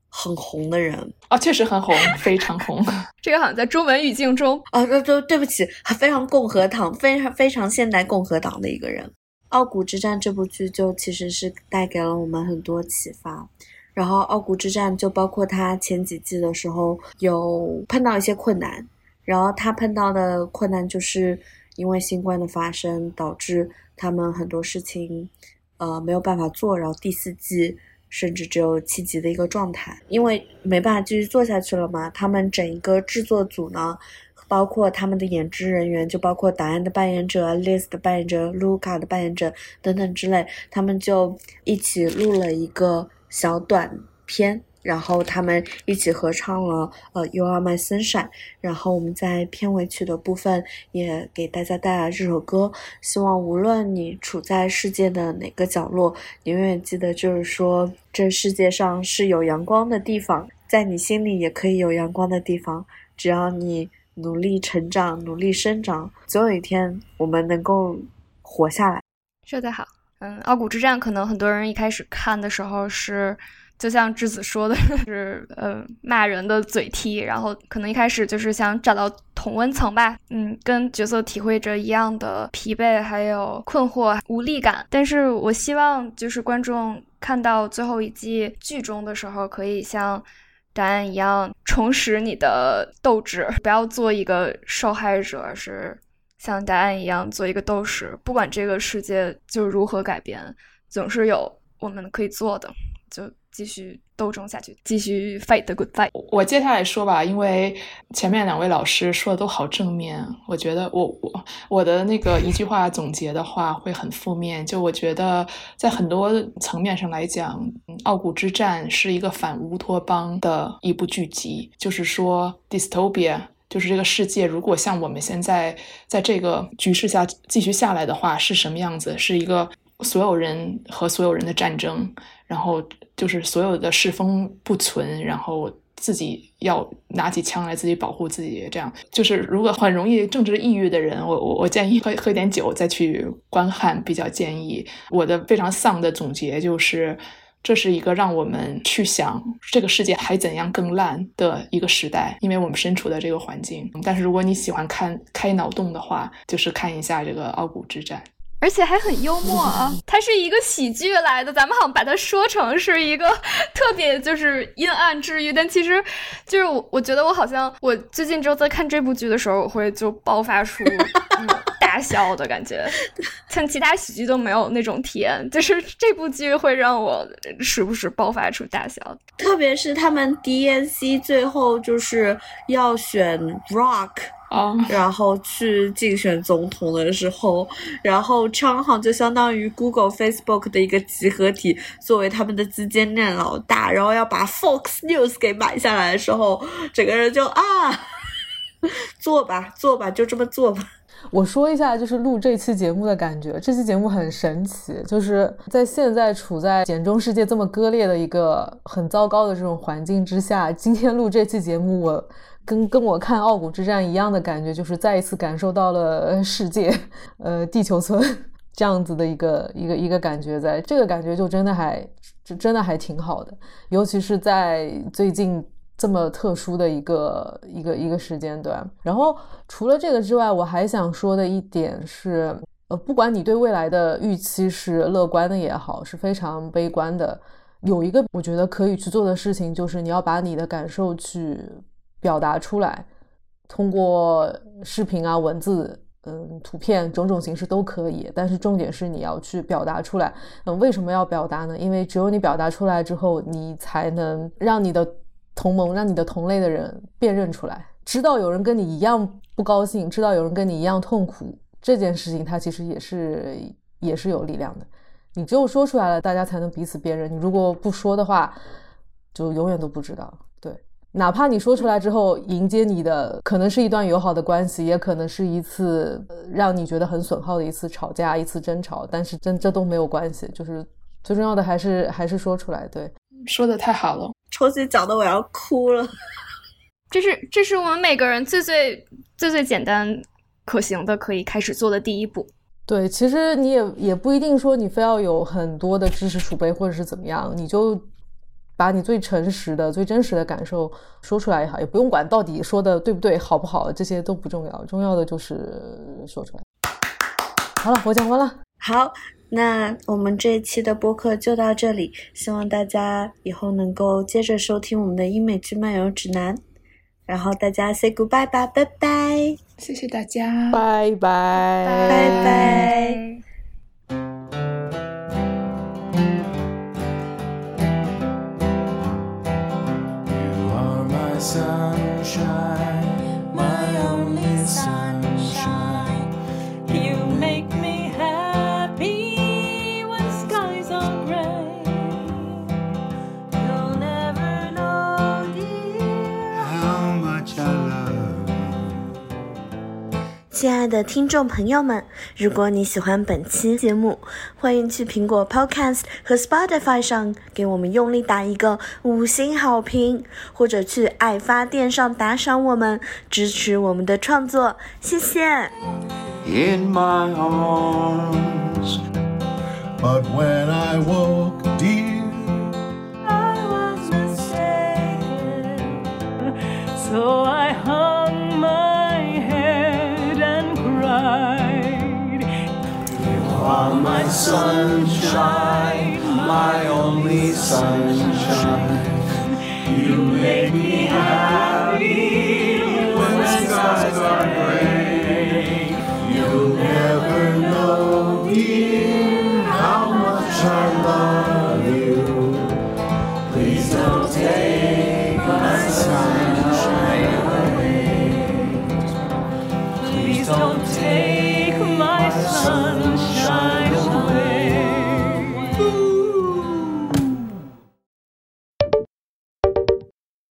很红的人啊，确实很红，非常红。这个好像在中文语境中啊，对对，对不起，非常共和党，非常非常现代共和党的一个人。《傲骨之战》这部剧就其实是带给了我们很多启发。然后，《傲骨之战》就包括他前几季的时候有碰到一些困难，然后他碰到的困难就是因为新冠的发生，导致他们很多事情。呃，没有办法做，然后第四季甚至只有七集的一个状态，因为没办法继续做下去了嘛。他们整一个制作组呢，包括他们的演职人员，就包括答案的扮演者、Liz 的扮演者、卢卡的扮演者等等之类，他们就一起录了一个小短片。然后他们一起合唱了呃《You Are My Sunshine》，然后我们在片尾曲的部分也给大家带来这首歌。希望无论你处在世界的哪个角落，你永远记得，就是说这世界上是有阳光的地方，在你心里也可以有阳光的地方。只要你努力成长，努力生长，总有一天我们能够活下来。说得好，嗯，《傲骨之战》可能很多人一开始看的时候是。就像智子说的 是，呃，骂人的嘴踢，然后可能一开始就是想找到同温层吧，嗯，跟角色体会着一样的疲惫，还有困惑、无力感。但是我希望就是观众看到最后一季剧中的时候，可以像答案一样重拾你的斗志，不要做一个受害者，而是像答案一样做一个斗士。不管这个世界就如何改变，总是有我们可以做的。就。继续斗争下去，继续 fight the good fight。我接下来说吧，因为前面两位老师说的都好正面，我觉得我我我的那个一句话总结的话会很负面。就我觉得在很多层面上来讲，《傲骨之战》是一个反乌托邦的一部剧集，就是说 dystopia。就是这个世界如果像我们现在在这个局势下继续下来的话，是什么样子？是一个所有人和所有人的战争，然后就是所有的世风不存，然后。自己要拿起枪来自己保护自己，这样就是如果很容易政治抑郁的人，我我我建议喝喝点酒再去观看，比较建议。我的非常丧的总结就是，这是一个让我们去想这个世界还怎样更烂的一个时代，因为我们身处的这个环境。但是如果你喜欢看开脑洞的话，就是看一下这个傲骨之战。而且还很幽默啊！它是一个喜剧来的，咱们好像把它说成是一个特别就是阴暗治愈，但其实就是我我觉得我好像我最近只有在看这部剧的时候，我会就爆发出 大笑的感觉，像其他喜剧都没有那种体验，就是这部剧会让我时不时爆发出大笑。特别是他们 DNC 最后就是要选 Rock。啊，然后去竞选总统的时候，然后昌行就相当于 Google、Facebook 的一个集合体，作为他们的资金链老大，然后要把 Fox News 给买下来的时候，整个人就啊，做吧，做吧，就这么做吧。我说一下，就是录这期节目的感觉。这期节目很神奇，就是在现在处在简中世界这么割裂的一个很糟糕的这种环境之下，今天录这期节目，我。跟跟我看《傲骨之战》一样的感觉，就是再一次感受到了世界，呃，地球村 这样子的一个一个一个感觉，在这个感觉就真的还就真的还挺好的，尤其是在最近这么特殊的一个一个一个时间段。然后除了这个之外，我还想说的一点是，呃，不管你对未来的预期是乐观的也好，是非常悲观的，有一个我觉得可以去做的事情，就是你要把你的感受去。表达出来，通过视频啊、文字、嗯、图片种种形式都可以。但是重点是你要去表达出来。嗯，为什么要表达呢？因为只有你表达出来之后，你才能让你的同盟、让你的同类的人辨认出来，知道有人跟你一样不高兴，知道有人跟你一样痛苦。这件事情它其实也是也是有力量的。你只有说出来了，大家才能彼此辨认。你如果不说的话，就永远都不知道。哪怕你说出来之后，迎接你的可能是一段友好的关系，也可能是一次让你觉得很损耗的一次吵架、一次争吵，但是真这都没有关系。就是最重要的还是还是说出来。对，说的太好了，抽起讲的我要哭了。这是这是我们每个人最最最最简单可行的可以开始做的第一步。对，其实你也也不一定说你非要有很多的知识储备或者是怎么样，你就。把你最诚实的、最真实的感受说出来也好，也不用管到底说的对不对、好不好，这些都不重要，重要的就是说出来。好了，我讲完了。好，那我们这一期的播客就到这里，希望大家以后能够接着收听我们的英美剧漫游指南。然后大家 say goodbye 吧，拜拜，谢谢大家，拜拜，拜拜。sunshine. 亲爱的听众朋友们，如果你喜欢本期节目，欢迎去苹果 Podcast 和 Spotify 上给我们用力打一个五星好评，或者去爱发电上打赏我们，支持我们的创作，谢谢。Are my sunshine, my only sunshine. You make me happy when the skies are gray. You'll never know, dear, how much I love